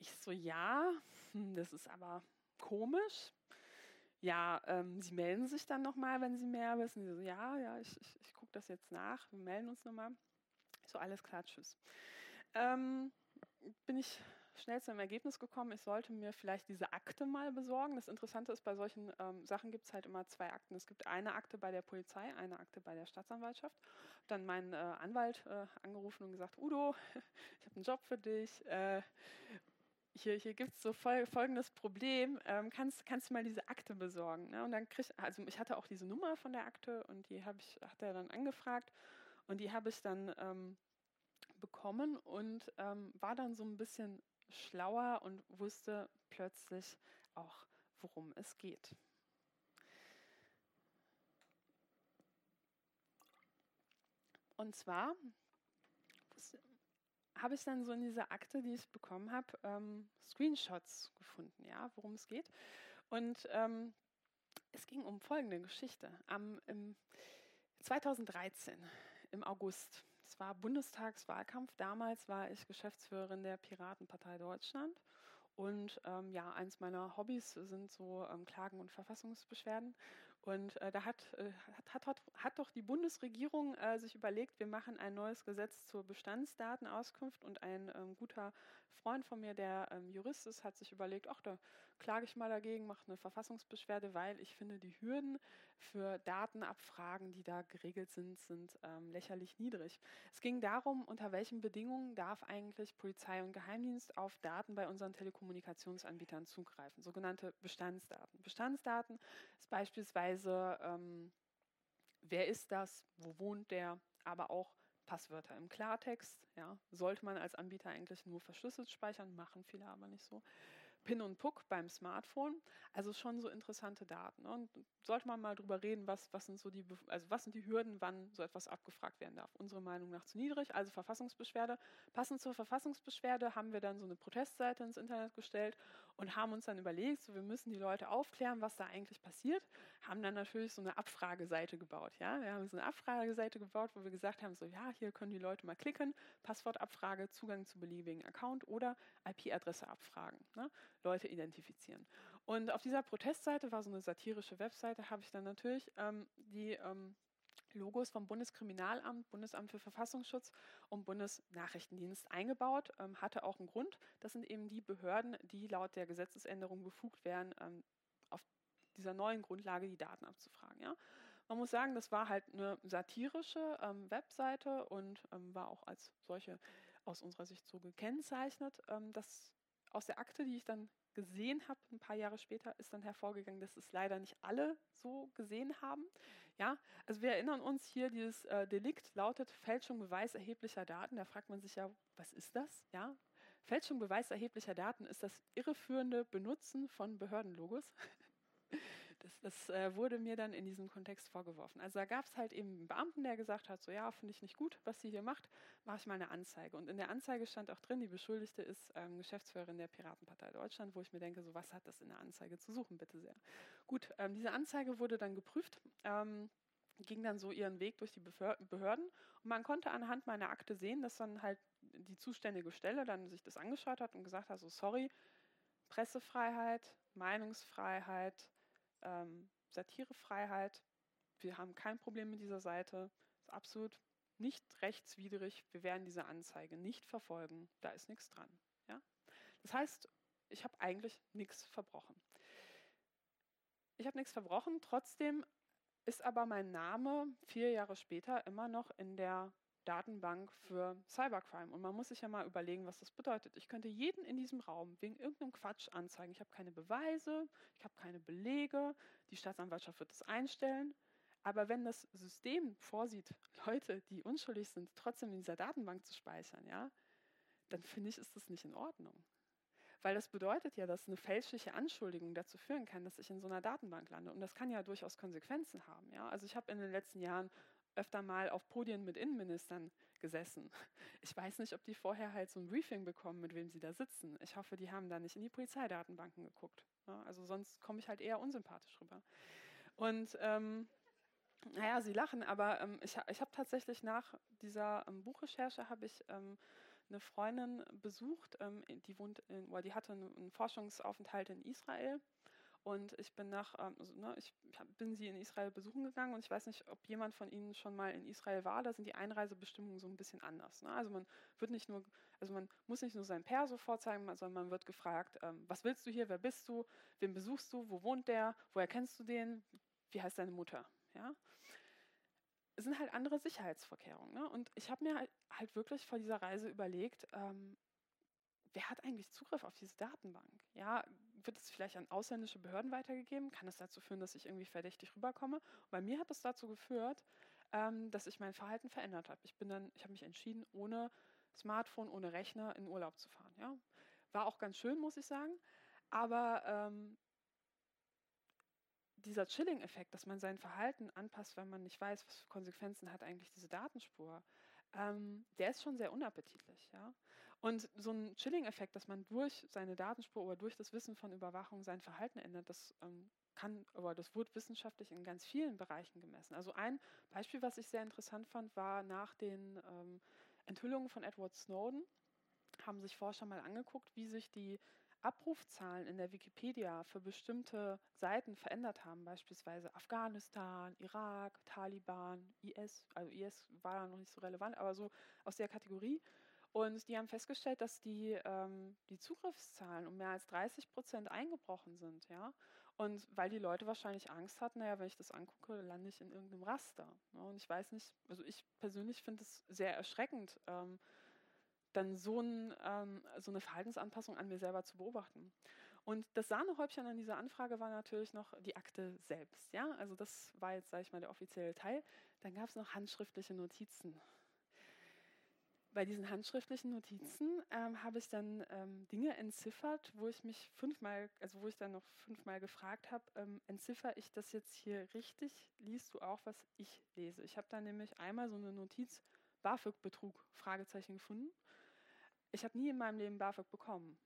Ich so, ja, hm, das ist aber komisch. Ja, ähm, Sie melden sich dann nochmal, wenn Sie mehr wissen. Sie so, ja, ja, ich, ich, ich gucke das jetzt nach. Wir melden uns nochmal. So, alles klar, tschüss. Ähm, bin ich schnell zu einem Ergebnis gekommen, ich sollte mir vielleicht diese Akte mal besorgen. Das Interessante ist, bei solchen ähm, Sachen gibt es halt immer zwei Akten. Es gibt eine Akte bei der Polizei, eine Akte bei der Staatsanwaltschaft. Dann meinen äh, Anwalt äh, angerufen und gesagt, Udo, ich habe einen Job für dich. Äh, hier, hier gibt es so fol folgendes Problem, ähm, kannst, kannst du mal diese Akte besorgen? Ne? Und dann krieg, also ich hatte auch diese Nummer von der Akte und die habe ich, hat er dann angefragt und die habe ich dann ähm, bekommen und ähm, war dann so ein bisschen schlauer und wusste plötzlich auch, worum es geht. Und zwar habe ich dann so in dieser Akte, die ich bekommen habe, ähm, Screenshots gefunden, ja, worum es geht. Und ähm, es ging um folgende Geschichte. Am, im 2013, im August, es war Bundestagswahlkampf, damals war ich Geschäftsführerin der Piratenpartei Deutschland. Und ähm, ja, eins meiner Hobbys sind so ähm, Klagen und Verfassungsbeschwerden. Und äh, da hat, äh, hat, hat, hat, doch die Bundesregierung äh, sich überlegt, wir machen ein neues Gesetz zur Bestandsdatenauskunft. Und ein ähm, guter Freund von mir, der ähm, Jurist ist, hat sich überlegt, ach, da klage ich mal dagegen, mache eine Verfassungsbeschwerde, weil ich finde, die Hürden für Datenabfragen, die da geregelt sind, sind ähm, lächerlich niedrig. Es ging darum, unter welchen Bedingungen darf eigentlich Polizei und Geheimdienst auf Daten bei unseren Telekommunikationsanbietern zugreifen, sogenannte Bestandsdaten. Bestandsdaten ist beispielsweise ähm, wer ist das, wo wohnt der, aber auch Passwörter im Klartext. Ja, sollte man als Anbieter eigentlich nur verschlüsselt speichern, machen viele aber nicht so. PIN und PUC beim Smartphone. Also schon so interessante Daten. Und sollte man mal drüber reden, was, was sind so die, also was sind die Hürden, wann so etwas abgefragt werden darf. Unsere Meinung nach zu niedrig, also Verfassungsbeschwerde. Passend zur Verfassungsbeschwerde haben wir dann so eine Protestseite ins Internet gestellt und haben uns dann überlegt, so wir müssen die Leute aufklären, was da eigentlich passiert. Haben dann natürlich so eine Abfrageseite gebaut. Ja? Wir haben so eine Abfrageseite gebaut, wo wir gesagt haben, so ja, hier können die Leute mal klicken, Passwortabfrage, Zugang zu beliebigen Account oder IP-Adresse abfragen. Ne? Leute identifizieren. Und auf dieser Protestseite war so eine satirische Webseite, habe ich dann natürlich ähm, die ähm, Logos vom Bundeskriminalamt, Bundesamt für Verfassungsschutz und Bundesnachrichtendienst eingebaut. Ähm, hatte auch einen Grund. Das sind eben die Behörden, die laut der Gesetzesänderung befugt wären, ähm, auf dieser neuen Grundlage die Daten abzufragen. Ja? Man muss sagen, das war halt eine satirische ähm, Webseite und ähm, war auch als solche aus unserer Sicht so gekennzeichnet. Ähm, das aus der Akte, die ich dann gesehen habe, ein paar Jahre später, ist dann hervorgegangen, dass es leider nicht alle so gesehen haben. Ja, also wir erinnern uns hier, dieses äh, Delikt lautet Fälschung, Beweis erheblicher Daten. Da fragt man sich ja, was ist das? Ja, Fälschung, Beweis erheblicher Daten ist das irreführende Benutzen von Behördenlogos. Das, das äh, wurde mir dann in diesem Kontext vorgeworfen. Also da gab es halt eben einen Beamten, der gesagt hat, so ja, finde ich nicht gut, was sie hier macht, mache ich mal eine Anzeige. Und in der Anzeige stand auch drin, die Beschuldigte ist ähm, Geschäftsführerin der Piratenpartei Deutschland, wo ich mir denke, so was hat das in der Anzeige zu suchen, bitte sehr. Gut, ähm, diese Anzeige wurde dann geprüft. Ähm, ging dann so ihren Weg durch die Behörden und man konnte anhand meiner Akte sehen, dass dann halt die zuständige Stelle dann sich das angeschaut hat und gesagt hat, so sorry, Pressefreiheit, Meinungsfreiheit, ähm, Satirefreiheit. Wir haben kein Problem mit dieser Seite. Ist absolut nicht rechtswidrig. Wir werden diese Anzeige nicht verfolgen. Da ist nichts dran. Ja? Das heißt, ich habe eigentlich nichts verbrochen. Ich habe nichts verbrochen, trotzdem ist aber mein Name vier Jahre später immer noch in der Datenbank für Cybercrime. Und man muss sich ja mal überlegen, was das bedeutet. Ich könnte jeden in diesem Raum wegen irgendeinem Quatsch anzeigen. Ich habe keine Beweise, ich habe keine Belege, die Staatsanwaltschaft wird das einstellen. Aber wenn das System vorsieht, Leute, die unschuldig sind, trotzdem in dieser Datenbank zu speichern, ja, dann finde ich, ist das nicht in Ordnung. Weil das bedeutet ja, dass eine fälschliche Anschuldigung dazu führen kann, dass ich in so einer Datenbank lande. Und das kann ja durchaus Konsequenzen haben. Ja? Also ich habe in den letzten Jahren öfter mal auf Podien mit Innenministern gesessen. Ich weiß nicht, ob die vorher halt so ein Briefing bekommen, mit wem sie da sitzen. Ich hoffe, die haben da nicht in die Polizeidatenbanken geguckt. Also sonst komme ich halt eher unsympathisch rüber. Und ähm, naja, Sie lachen, aber ähm, ich, ich habe tatsächlich nach dieser ähm, Buchrecherche habe ich ähm, eine Freundin besucht, ähm, die wohnt in, oder die hatte einen Forschungsaufenthalt in Israel und ich bin nach, ähm, also, ne, ich bin sie in Israel besuchen gegangen und ich weiß nicht, ob jemand von Ihnen schon mal in Israel war. Da sind die Einreisebestimmungen so ein bisschen anders. Ne? Also man wird nicht nur, also man muss nicht nur sein Perso vorzeigen, sondern man wird gefragt, ähm, was willst du hier, wer bist du, wen besuchst du, wo wohnt der, woher kennst du den, wie heißt deine Mutter? Ja? Es sind halt andere Sicherheitsvorkehrungen. Ne? Und ich habe mir halt, halt, wirklich vor dieser Reise überlegt, ähm, wer hat eigentlich Zugriff auf diese Datenbank? Ja, wird es vielleicht an ausländische Behörden weitergegeben? Kann es dazu führen, dass ich irgendwie verdächtig rüberkomme? Und bei mir hat es dazu geführt, ähm, dass ich mein Verhalten verändert habe. Ich bin dann, ich habe mich entschieden, ohne Smartphone, ohne Rechner in Urlaub zu fahren. Ja? War auch ganz schön, muss ich sagen. Aber ähm, dieser Chilling-Effekt, dass man sein Verhalten anpasst, wenn man nicht weiß, was für Konsequenzen hat eigentlich diese Datenspur, ähm, der ist schon sehr unappetitlich. Ja? Und so ein Chilling-Effekt, dass man durch seine Datenspur oder durch das Wissen von Überwachung sein Verhalten ändert, das ähm, kann, aber das wurde wissenschaftlich in ganz vielen Bereichen gemessen. Also ein Beispiel, was ich sehr interessant fand, war nach den ähm, Enthüllungen von Edward Snowden, haben sich Forscher mal angeguckt, wie sich die Abrufzahlen in der Wikipedia für bestimmte Seiten verändert haben, beispielsweise Afghanistan, Irak, Taliban, IS, also IS war da noch nicht so relevant, aber so aus der Kategorie. Und die haben festgestellt, dass die, ähm, die Zugriffszahlen um mehr als 30 Prozent eingebrochen sind. Ja? Und weil die Leute wahrscheinlich Angst hatten, naja, wenn ich das angucke, lande ich in irgendeinem Raster. Ne? Und ich weiß nicht, also ich persönlich finde es sehr erschreckend, ähm, dann so, ein, ähm, so eine Verhaltensanpassung an mir selber zu beobachten. Und das Sahnehäubchen an dieser Anfrage war natürlich noch die Akte selbst. Ja? Also das war jetzt, sage ich mal, der offizielle Teil. Dann gab es noch handschriftliche Notizen bei diesen handschriftlichen Notizen ähm, habe ich dann ähm, Dinge entziffert, wo ich mich fünfmal, also wo ich dann noch fünfmal gefragt habe, ähm, entziffer ich das jetzt hier richtig? Liest du auch, was ich lese? Ich habe dann nämlich einmal so eine Notiz BAföG-Betrug Fragezeichen gefunden. Ich habe nie in meinem Leben BAföG bekommen.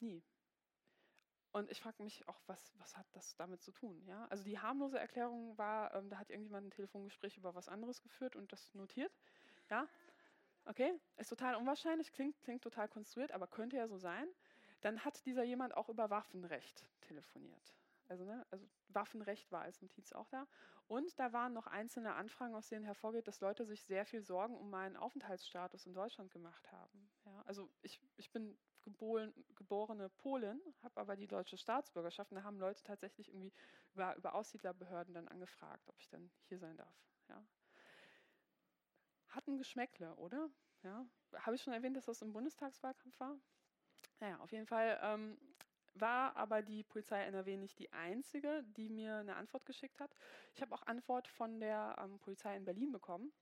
Nie. Und ich frage mich auch, was, was hat das damit zu tun? Ja? Also die harmlose Erklärung war, ähm, da hat irgendjemand ein Telefongespräch über was anderes geführt und das notiert. Ja? Okay, ist total unwahrscheinlich, klingt, klingt total konstruiert, aber könnte ja so sein. Dann hat dieser jemand auch über Waffenrecht telefoniert. Also, ne, also Waffenrecht war als Notiz auch da. Und da waren noch einzelne Anfragen, aus denen hervorgeht, dass Leute sich sehr viel Sorgen um meinen Aufenthaltsstatus in Deutschland gemacht haben. Ja, also ich, ich bin geboren, geborene Polin, habe aber die deutsche Staatsbürgerschaft. Und da haben Leute tatsächlich irgendwie über, über Aussiedlerbehörden dann angefragt, ob ich denn hier sein darf. Ja. Hat ein Geschmäckle, oder? Ja. Habe ich schon erwähnt, dass das im Bundestagswahlkampf war? Naja, auf jeden Fall ähm, war aber die Polizei NRW nicht die einzige, die mir eine Antwort geschickt hat. Ich habe auch Antwort von der ähm, Polizei in Berlin bekommen.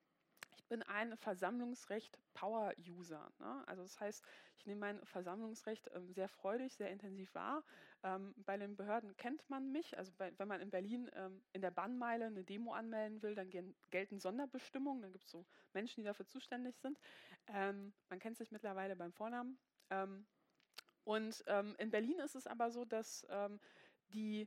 Bin ein Versammlungsrecht-Power-User. Ne? Also das heißt, ich nehme mein Versammlungsrecht ähm, sehr freudig, sehr intensiv wahr. Ähm, bei den Behörden kennt man mich. Also bei, wenn man in Berlin ähm, in der Bannmeile eine Demo anmelden will, dann gehen, gelten Sonderbestimmungen. Dann gibt es so Menschen, die dafür zuständig sind. Ähm, man kennt sich mittlerweile beim Vornamen. Ähm, und ähm, in Berlin ist es aber so, dass die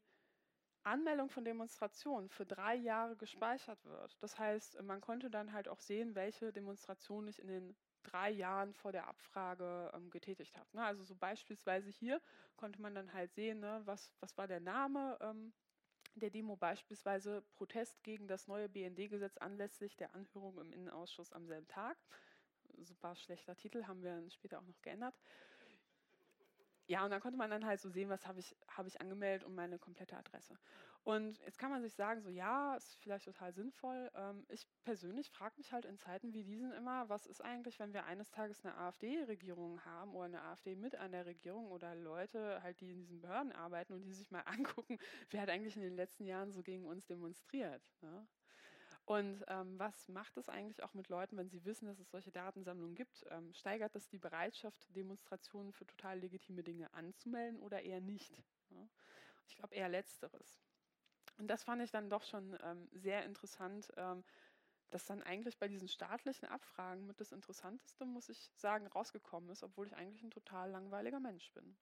Anmeldung von Demonstrationen für drei Jahre gespeichert wird. Das heißt, man konnte dann halt auch sehen, welche Demonstrationen ich in den drei Jahren vor der Abfrage ähm, getätigt habe. Ne? Also so beispielsweise hier konnte man dann halt sehen, ne, was, was war der Name ähm, der Demo, beispielsweise Protest gegen das neue BND-Gesetz anlässlich der Anhörung im Innenausschuss am selben Tag. Super schlechter Titel, haben wir später auch noch geändert. Ja, und dann konnte man dann halt so sehen, was habe ich, hab ich angemeldet und meine komplette Adresse. Und jetzt kann man sich sagen, so ja, ist vielleicht total sinnvoll. Ähm, ich persönlich frage mich halt in Zeiten wie diesen immer, was ist eigentlich, wenn wir eines Tages eine AfD-Regierung haben oder eine AfD mit an der Regierung oder Leute halt, die in diesen Behörden arbeiten und die sich mal angucken, wer hat eigentlich in den letzten Jahren so gegen uns demonstriert. Ne? Und ähm, was macht es eigentlich auch mit Leuten, wenn sie wissen, dass es solche Datensammlungen gibt? Ähm, steigert das die Bereitschaft, Demonstrationen für total legitime Dinge anzumelden oder eher nicht? Ja? Ich glaube eher letzteres. Und das fand ich dann doch schon ähm, sehr interessant, ähm, dass dann eigentlich bei diesen staatlichen Abfragen mit das Interessanteste, muss ich sagen, rausgekommen ist, obwohl ich eigentlich ein total langweiliger Mensch bin.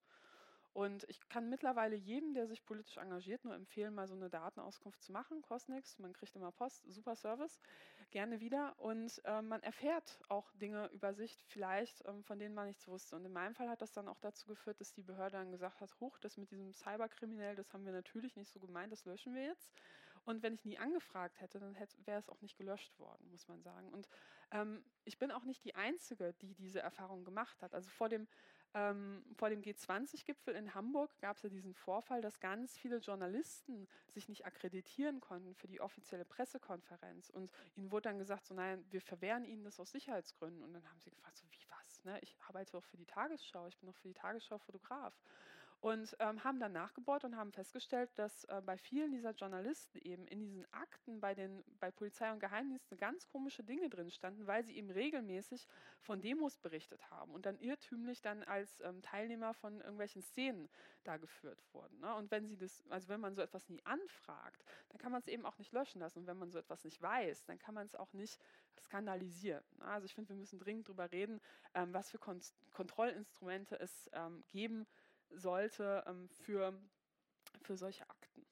Und ich kann mittlerweile jedem, der sich politisch engagiert, nur empfehlen, mal so eine Datenauskunft zu machen. Kostet nichts, man kriegt immer Post, super Service, gerne wieder. Und äh, man erfährt auch Dinge über sich, vielleicht, ähm, von denen man nichts wusste. Und in meinem Fall hat das dann auch dazu geführt, dass die Behörde dann gesagt hat, hoch, das mit diesem Cyberkriminell, das haben wir natürlich nicht so gemeint, das löschen wir jetzt. Und wenn ich nie angefragt hätte, dann wäre es auch nicht gelöscht worden, muss man sagen. Und ähm, ich bin auch nicht die Einzige, die diese Erfahrung gemacht hat. Also vor dem ähm, vor dem G20-Gipfel in Hamburg gab es ja diesen Vorfall, dass ganz viele Journalisten sich nicht akkreditieren konnten für die offizielle Pressekonferenz. Und ihnen wurde dann gesagt, so nein, wir verwehren ihnen das aus Sicherheitsgründen. Und dann haben sie gefragt, so wie was? Ne? Ich arbeite doch für die Tagesschau, ich bin doch für die Tagesschau Fotograf und ähm, haben dann nachgebohrt und haben festgestellt, dass äh, bei vielen dieser Journalisten eben in diesen Akten bei, den, bei Polizei und Geheimdiensten ganz komische Dinge drin standen, weil sie eben regelmäßig von Demos berichtet haben und dann irrtümlich dann als ähm, Teilnehmer von irgendwelchen Szenen da geführt wurden. Ne? Und wenn sie das, also wenn man so etwas nie anfragt, dann kann man es eben auch nicht löschen lassen. Und wenn man so etwas nicht weiß, dann kann man es auch nicht skandalisieren. Ne? Also ich finde, wir müssen dringend darüber reden, ähm, was für Kon Kontrollinstrumente es ähm, geben sollte ähm, für, für solche Akten.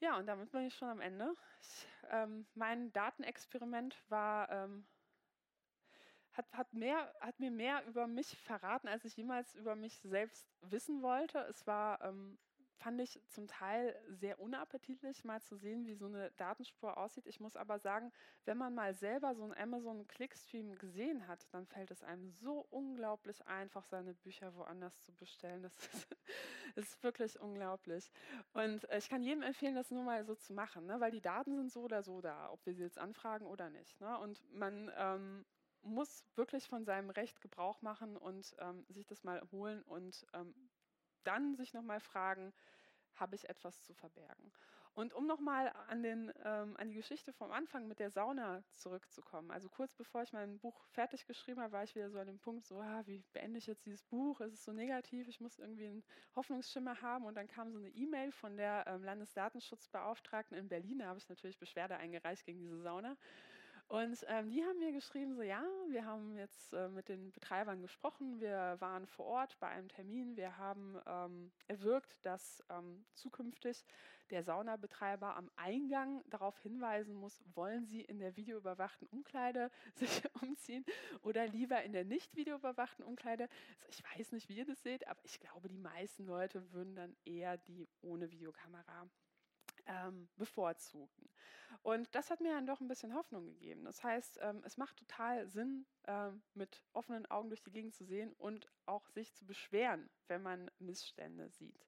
Ja, und damit bin ich schon am Ende. Ich, ähm, mein Datenexperiment war, ähm, hat, hat, mehr, hat mir mehr über mich verraten, als ich jemals über mich selbst wissen wollte. Es war ähm, fand ich zum Teil sehr unappetitlich, mal zu sehen, wie so eine Datenspur aussieht. Ich muss aber sagen, wenn man mal selber so einen Amazon-Clickstream gesehen hat, dann fällt es einem so unglaublich einfach, seine Bücher woanders zu bestellen. Das ist, ist wirklich unglaublich. Und äh, ich kann jedem empfehlen, das nur mal so zu machen, ne? weil die Daten sind so oder so da, ob wir sie jetzt anfragen oder nicht. Ne? Und man ähm, muss wirklich von seinem Recht Gebrauch machen und ähm, sich das mal holen und ähm, dann sich nochmal fragen, habe ich etwas zu verbergen? Und um nochmal an, ähm, an die Geschichte vom Anfang mit der Sauna zurückzukommen, also kurz bevor ich mein Buch fertig geschrieben habe, war ich wieder so an dem Punkt, so, ah, wie beende ich jetzt dieses Buch? Es ist so negativ, ich muss irgendwie einen Hoffnungsschimmer haben. Und dann kam so eine E-Mail von der ähm, Landesdatenschutzbeauftragten in Berlin, da habe ich natürlich Beschwerde eingereicht gegen diese Sauna. Und ähm, die haben mir geschrieben, so ja, wir haben jetzt äh, mit den Betreibern gesprochen, wir waren vor Ort bei einem Termin, wir haben ähm, erwirkt, dass ähm, zukünftig der Saunabetreiber am Eingang darauf hinweisen muss, wollen Sie in der videoüberwachten Umkleide sich umziehen oder lieber in der nicht videoüberwachten Umkleide. Also ich weiß nicht, wie ihr das seht, aber ich glaube, die meisten Leute würden dann eher die ohne Videokamera ähm, bevorzugen. Und das hat mir dann doch ein bisschen Hoffnung gegeben. Das heißt, ähm, es macht total Sinn, ähm, mit offenen Augen durch die Gegend zu sehen und auch sich zu beschweren, wenn man Missstände sieht.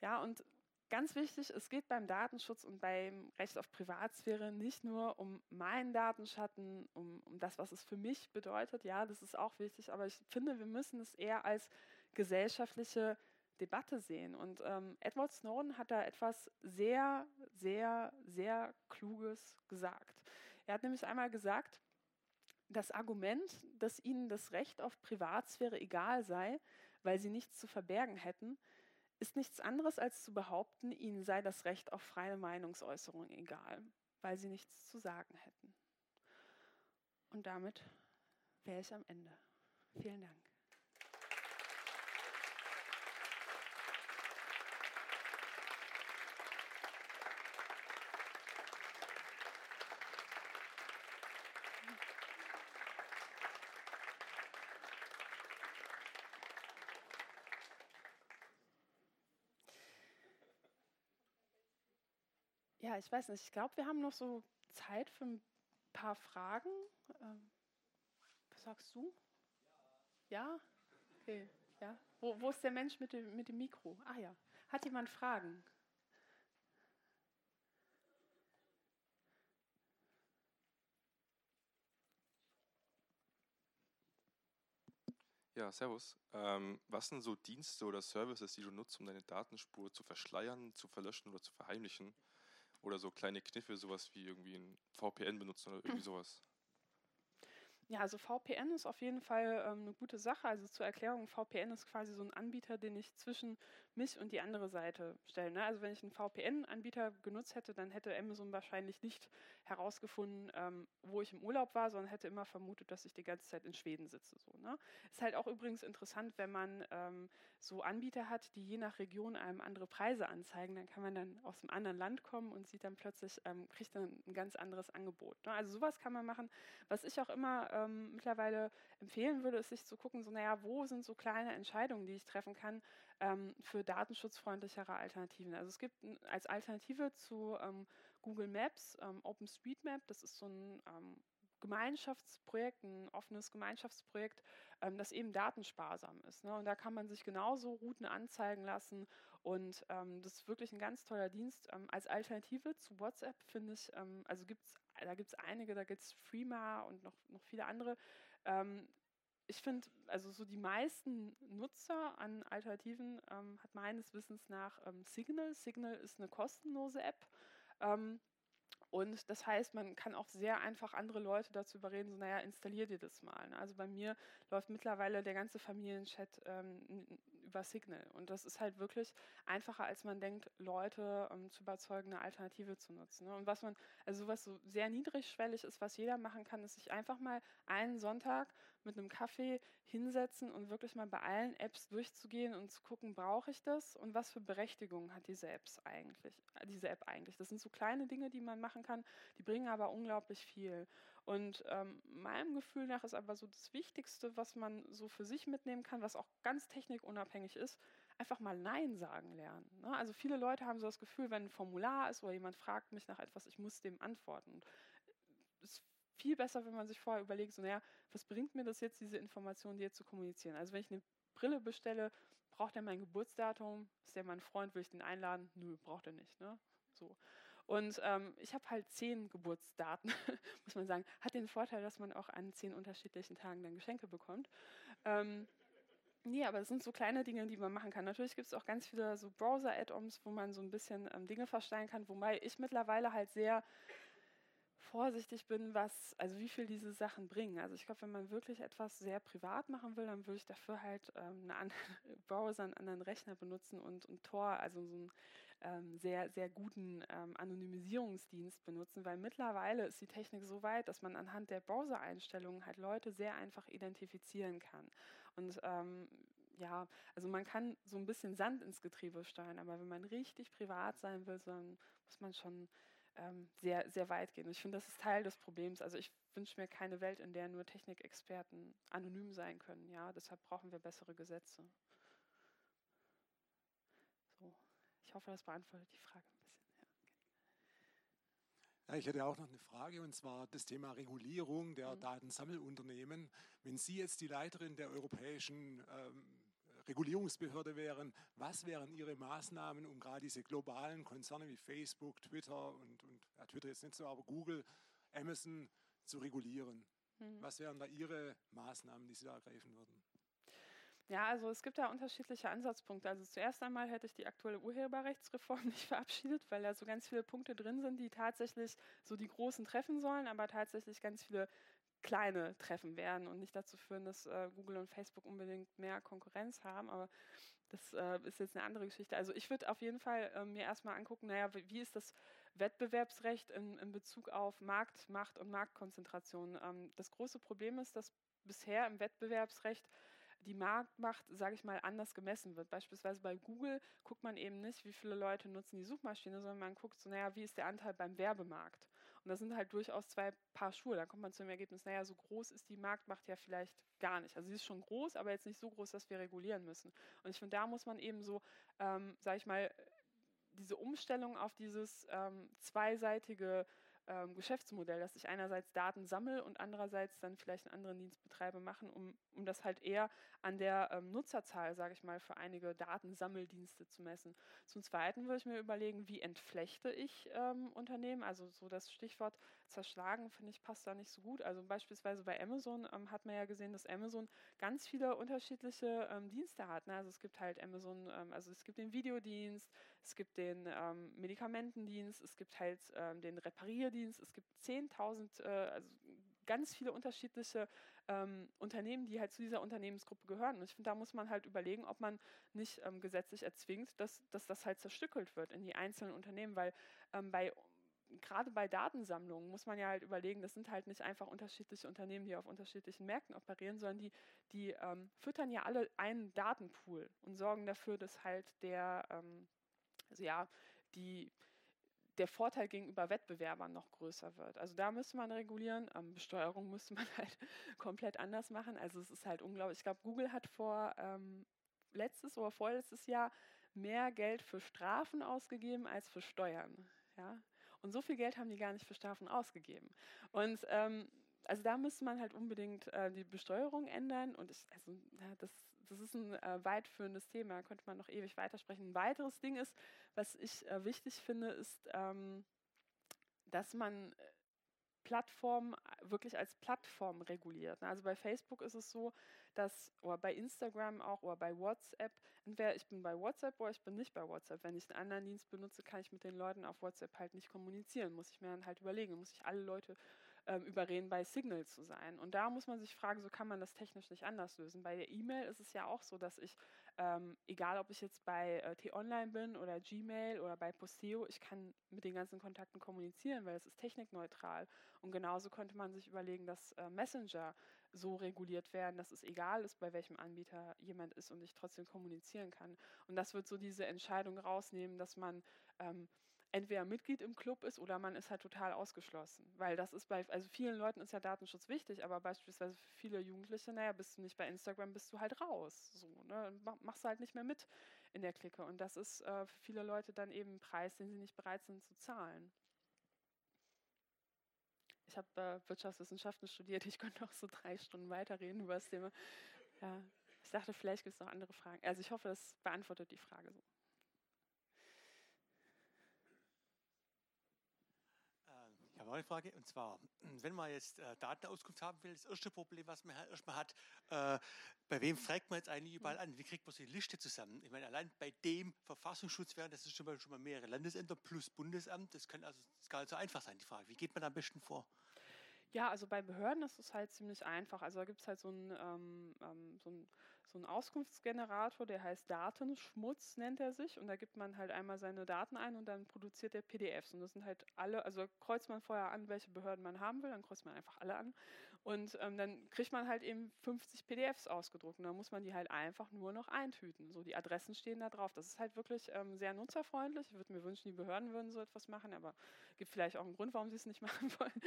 Ja, und ganz wichtig, es geht beim Datenschutz und beim Recht auf Privatsphäre nicht nur um meinen Datenschatten, um, um das, was es für mich bedeutet. Ja, das ist auch wichtig, aber ich finde, wir müssen es eher als gesellschaftliche Debatte sehen. Und ähm, Edward Snowden hat da etwas sehr, sehr, sehr Kluges gesagt. Er hat nämlich einmal gesagt, das Argument, dass ihnen das Recht auf Privatsphäre egal sei, weil sie nichts zu verbergen hätten, ist nichts anderes als zu behaupten, ihnen sei das Recht auf freie Meinungsäußerung egal, weil sie nichts zu sagen hätten. Und damit wäre ich am Ende. Vielen Dank. Ja, ich weiß nicht. Ich glaube, wir haben noch so Zeit für ein paar Fragen. Ähm, was sagst du? Ja? Okay, ja. Wo, wo ist der Mensch mit dem, mit dem Mikro? Ah ja. Hat jemand Fragen? Ja, servus. Ähm, was sind so Dienste oder Services, die du nutzt, um deine Datenspur zu verschleiern, zu verlöschen oder zu verheimlichen? Oder so kleine Kniffe, sowas wie irgendwie ein VPN benutzen oder irgendwie sowas? Ja, also VPN ist auf jeden Fall ähm, eine gute Sache. Also zur Erklärung, VPN ist quasi so ein Anbieter, den ich zwischen mich und die andere Seite stelle. Ne? Also wenn ich einen VPN-Anbieter genutzt hätte, dann hätte Amazon wahrscheinlich nicht herausgefunden, ähm, wo ich im Urlaub war, sondern hätte immer vermutet, dass ich die ganze Zeit in Schweden sitze. So, ne? Ist halt auch übrigens interessant, wenn man ähm, so Anbieter hat, die je nach Region einem andere Preise anzeigen, dann kann man dann aus einem anderen Land kommen und sieht dann plötzlich, ähm, kriegt dann ein ganz anderes Angebot. Ne? Also sowas kann man machen. Was ich auch immer ähm, mittlerweile empfehlen würde, ist sich zu gucken, so naja, wo sind so kleine Entscheidungen, die ich treffen kann ähm, für datenschutzfreundlichere Alternativen. Also es gibt als Alternative zu ähm, Google Maps ähm, OpenStreetMap, das ist so ein ähm, Gemeinschaftsprojekt, ein offenes Gemeinschaftsprojekt, ähm, das eben datensparsam ist. Ne? Und da kann man sich genauso Routen anzeigen lassen. Und ähm, das ist wirklich ein ganz toller Dienst. Ähm, als Alternative zu WhatsApp finde ich, ähm, also gibt's, da gibt es einige, da gibt es Freema und noch, noch viele andere. Ähm, ich finde, also so die meisten Nutzer an Alternativen ähm, hat meines Wissens nach Signal. Signal ist eine kostenlose App. Und das heißt, man kann auch sehr einfach andere Leute dazu überreden, so, naja, installier dir das mal. Ne? Also bei mir läuft mittlerweile der ganze Familienchat ähm, über Signal. Und das ist halt wirklich einfacher, als man denkt, Leute ähm, zu überzeugen, eine Alternative zu nutzen. Ne? Und was man, also was so sehr niedrigschwellig ist, was jeder machen kann, ist sich einfach mal einen Sonntag mit einem Kaffee hinsetzen und wirklich mal bei allen Apps durchzugehen und zu gucken, brauche ich das und was für Berechtigung hat diese Apps eigentlich, diese App eigentlich. Das sind so kleine Dinge, die man machen kann, die bringen aber unglaublich viel. Und ähm, meinem Gefühl nach ist aber so das Wichtigste, was man so für sich mitnehmen kann, was auch ganz technikunabhängig ist, einfach mal Nein sagen lernen. Ne? Also viele Leute haben so das Gefühl, wenn ein Formular ist oder jemand fragt mich nach etwas, ich muss dem antworten. Es viel besser, wenn man sich vorher überlegt, so, naja, was bringt mir das jetzt, diese Information dir zu kommunizieren? Also wenn ich eine Brille bestelle, braucht er mein Geburtsdatum? Ist der mein Freund? Will ich den einladen? Nö, braucht er nicht. Ne? So. Und ähm, ich habe halt zehn Geburtsdaten, muss man sagen. Hat den Vorteil, dass man auch an zehn unterschiedlichen Tagen dann Geschenke bekommt. Ähm, Nee, aber es sind so kleine Dinge, die man machen kann. Natürlich gibt es auch ganz viele so Browser-Add-ons, wo man so ein bisschen ähm, Dinge verstellen kann, wobei ich mittlerweile halt sehr vorsichtig bin, was, also wie viel diese Sachen bringen. Also ich glaube, wenn man wirklich etwas sehr privat machen will, dann würde ich dafür halt ähm, einen anderen Browser, einen anderen Rechner benutzen und, und Tor, also so einen ähm, sehr, sehr guten ähm, Anonymisierungsdienst benutzen, weil mittlerweile ist die Technik so weit, dass man anhand der Browser-Einstellungen halt Leute sehr einfach identifizieren kann. Und ähm, ja, also man kann so ein bisschen Sand ins Getriebe steuern, aber wenn man richtig privat sein will, dann muss man schon ähm, sehr, sehr weit gehen. Und ich finde, das ist Teil des Problems. Also ich wünsche mir keine Welt, in der nur Technikexperten anonym sein können. Ja, deshalb brauchen wir bessere Gesetze. So, ich hoffe, das beantwortet die Frage ein bisschen. Ja, ich hätte auch noch eine Frage und zwar das Thema Regulierung der mhm. Datensammelunternehmen. Wenn Sie jetzt die Leiterin der europäischen ähm, Regulierungsbehörde wären, was wären Ihre Maßnahmen, um gerade diese globalen Konzerne wie Facebook, Twitter und, und ja, Twitter jetzt nicht so, aber Google, Amazon zu regulieren? Mhm. Was wären da Ihre Maßnahmen, die Sie da ergreifen würden? Ja, also es gibt da unterschiedliche Ansatzpunkte. Also zuerst einmal hätte ich die aktuelle Urheberrechtsreform nicht verabschiedet, weil da so ganz viele Punkte drin sind, die tatsächlich so die Großen treffen sollen, aber tatsächlich ganz viele kleine treffen werden und nicht dazu führen, dass äh, Google und Facebook unbedingt mehr Konkurrenz haben. Aber das äh, ist jetzt eine andere Geschichte. Also ich würde auf jeden Fall äh, mir erstmal angucken, naja, wie ist das Wettbewerbsrecht in, in Bezug auf Markt, Macht und Marktkonzentration. Ähm, das große Problem ist, dass bisher im Wettbewerbsrecht die Marktmacht, sage ich mal, anders gemessen wird. Beispielsweise bei Google guckt man eben nicht, wie viele Leute nutzen die Suchmaschine, sondern man guckt so, naja, wie ist der Anteil beim Werbemarkt? Und das sind halt durchaus zwei Paar Schuhe. Da kommt man zu dem Ergebnis, naja, so groß ist die Marktmacht ja vielleicht gar nicht. Also sie ist schon groß, aber jetzt nicht so groß, dass wir regulieren müssen. Und ich finde, da muss man eben so, ähm, sage ich mal, diese Umstellung auf dieses ähm, zweiseitige ähm, Geschäftsmodell, dass ich einerseits Daten sammle und andererseits dann vielleicht einen anderen Dienst betreibe, machen, um, um das halt eher an der ähm, Nutzerzahl, sage ich mal, für einige Datensammeldienste zu messen. Zum Zweiten würde ich mir überlegen, wie entflechte ich ähm, Unternehmen, also so das Stichwort zerschlagen, finde ich, passt da nicht so gut. Also beispielsweise bei Amazon ähm, hat man ja gesehen, dass Amazon ganz viele unterschiedliche ähm, Dienste hat. Ne? Also es gibt halt Amazon, ähm, also es gibt den Videodienst, es gibt den ähm, Medikamentendienst, es gibt halt ähm, den Reparierdienst, es gibt 10.000, äh, also ganz viele unterschiedliche ähm, Unternehmen, die halt zu dieser Unternehmensgruppe gehören. Und ich finde, da muss man halt überlegen, ob man nicht ähm, gesetzlich erzwingt, dass, dass das halt zerstückelt wird in die einzelnen Unternehmen, weil ähm, bei gerade bei Datensammlungen muss man ja halt überlegen, das sind halt nicht einfach unterschiedliche Unternehmen, die auf unterschiedlichen Märkten operieren, sondern die, die ähm, füttern ja alle einen Datenpool und sorgen dafür, dass halt der, ähm, also ja, die, der Vorteil gegenüber Wettbewerbern noch größer wird. Also da müsste man regulieren. Ähm, Besteuerung müsste man halt komplett anders machen. Also es ist halt unglaublich. Ich glaube, Google hat vor ähm, letztes oder vorletztes Jahr mehr Geld für Strafen ausgegeben als für Steuern. Ja? Und so viel Geld haben die gar nicht für Strafen ausgegeben. Und ähm, also da müsste man halt unbedingt äh, die Besteuerung ändern. Und ich, also, ja, das, das ist ein äh, weit führendes Thema, könnte man noch ewig weitersprechen. Ein weiteres Ding ist, was ich äh, wichtig finde, ist, ähm, dass man äh, Plattformen äh, wirklich als Plattform reguliert. Also bei Facebook ist es so, dass, oder bei Instagram auch, oder bei WhatsApp, entweder ich bin bei WhatsApp oder ich bin nicht bei WhatsApp. Wenn ich einen anderen Dienst benutze, kann ich mit den Leuten auf WhatsApp halt nicht kommunizieren. Muss ich mir dann halt überlegen, muss ich alle Leute ähm, überreden, bei Signal zu sein. Und da muss man sich fragen, so kann man das technisch nicht anders lösen. Bei der E-Mail ist es ja auch so, dass ich, ähm, egal ob ich jetzt bei äh, T-Online bin oder Gmail oder bei Posteo, ich kann mit den ganzen Kontakten kommunizieren, weil es ist technikneutral. Und genauso könnte man sich überlegen, dass äh, Messenger so reguliert werden, dass es egal ist, bei welchem Anbieter jemand ist und ich trotzdem kommunizieren kann. Und das wird so diese Entscheidung rausnehmen, dass man ähm, entweder Mitglied im Club ist oder man ist halt total ausgeschlossen. Weil das ist bei, also vielen Leuten ist ja Datenschutz wichtig, aber beispielsweise für viele Jugendliche, naja, bist du nicht bei Instagram, bist du halt raus. So, ne? Machst du halt nicht mehr mit in der Clique. Und das ist äh, für viele Leute dann eben ein Preis, den sie nicht bereit sind zu zahlen. Ich habe äh, Wirtschaftswissenschaften studiert, ich könnte auch so drei Stunden weiterreden über das Thema. Ja, ich dachte, vielleicht gibt es noch andere Fragen. Also ich hoffe, das beantwortet die Frage so. Habe eine Frage, und zwar, wenn man jetzt äh, Datenauskunft haben will, das erste Problem, was man erstmal hat, äh, bei wem fragt man jetzt eigentlich überall an? Wie kriegt man so die Liste zusammen? Ich meine, allein bei dem Verfassungsschutz wären das ist schon mal, schon mal mehrere Landesämter plus Bundesamt. Das kann also das gar nicht so einfach sein, die Frage. Wie geht man da am besten vor? Ja, also bei Behörden ist es halt ziemlich einfach. Also da gibt es halt so einen ähm, ähm, so so ein Auskunftsgenerator, der heißt Datenschmutz, nennt er sich. Und da gibt man halt einmal seine Daten ein und dann produziert er PDFs. Und das sind halt alle, also kreuzt man vorher an, welche Behörden man haben will, dann kreuzt man einfach alle an. Und ähm, dann kriegt man halt eben 50 PDFs ausgedruckt. Und dann muss man die halt einfach nur noch eintüten. So, die Adressen stehen da drauf. Das ist halt wirklich ähm, sehr nutzerfreundlich. Ich würde mir wünschen, die Behörden würden so etwas machen, aber gibt vielleicht auch einen Grund, warum sie es nicht machen wollen.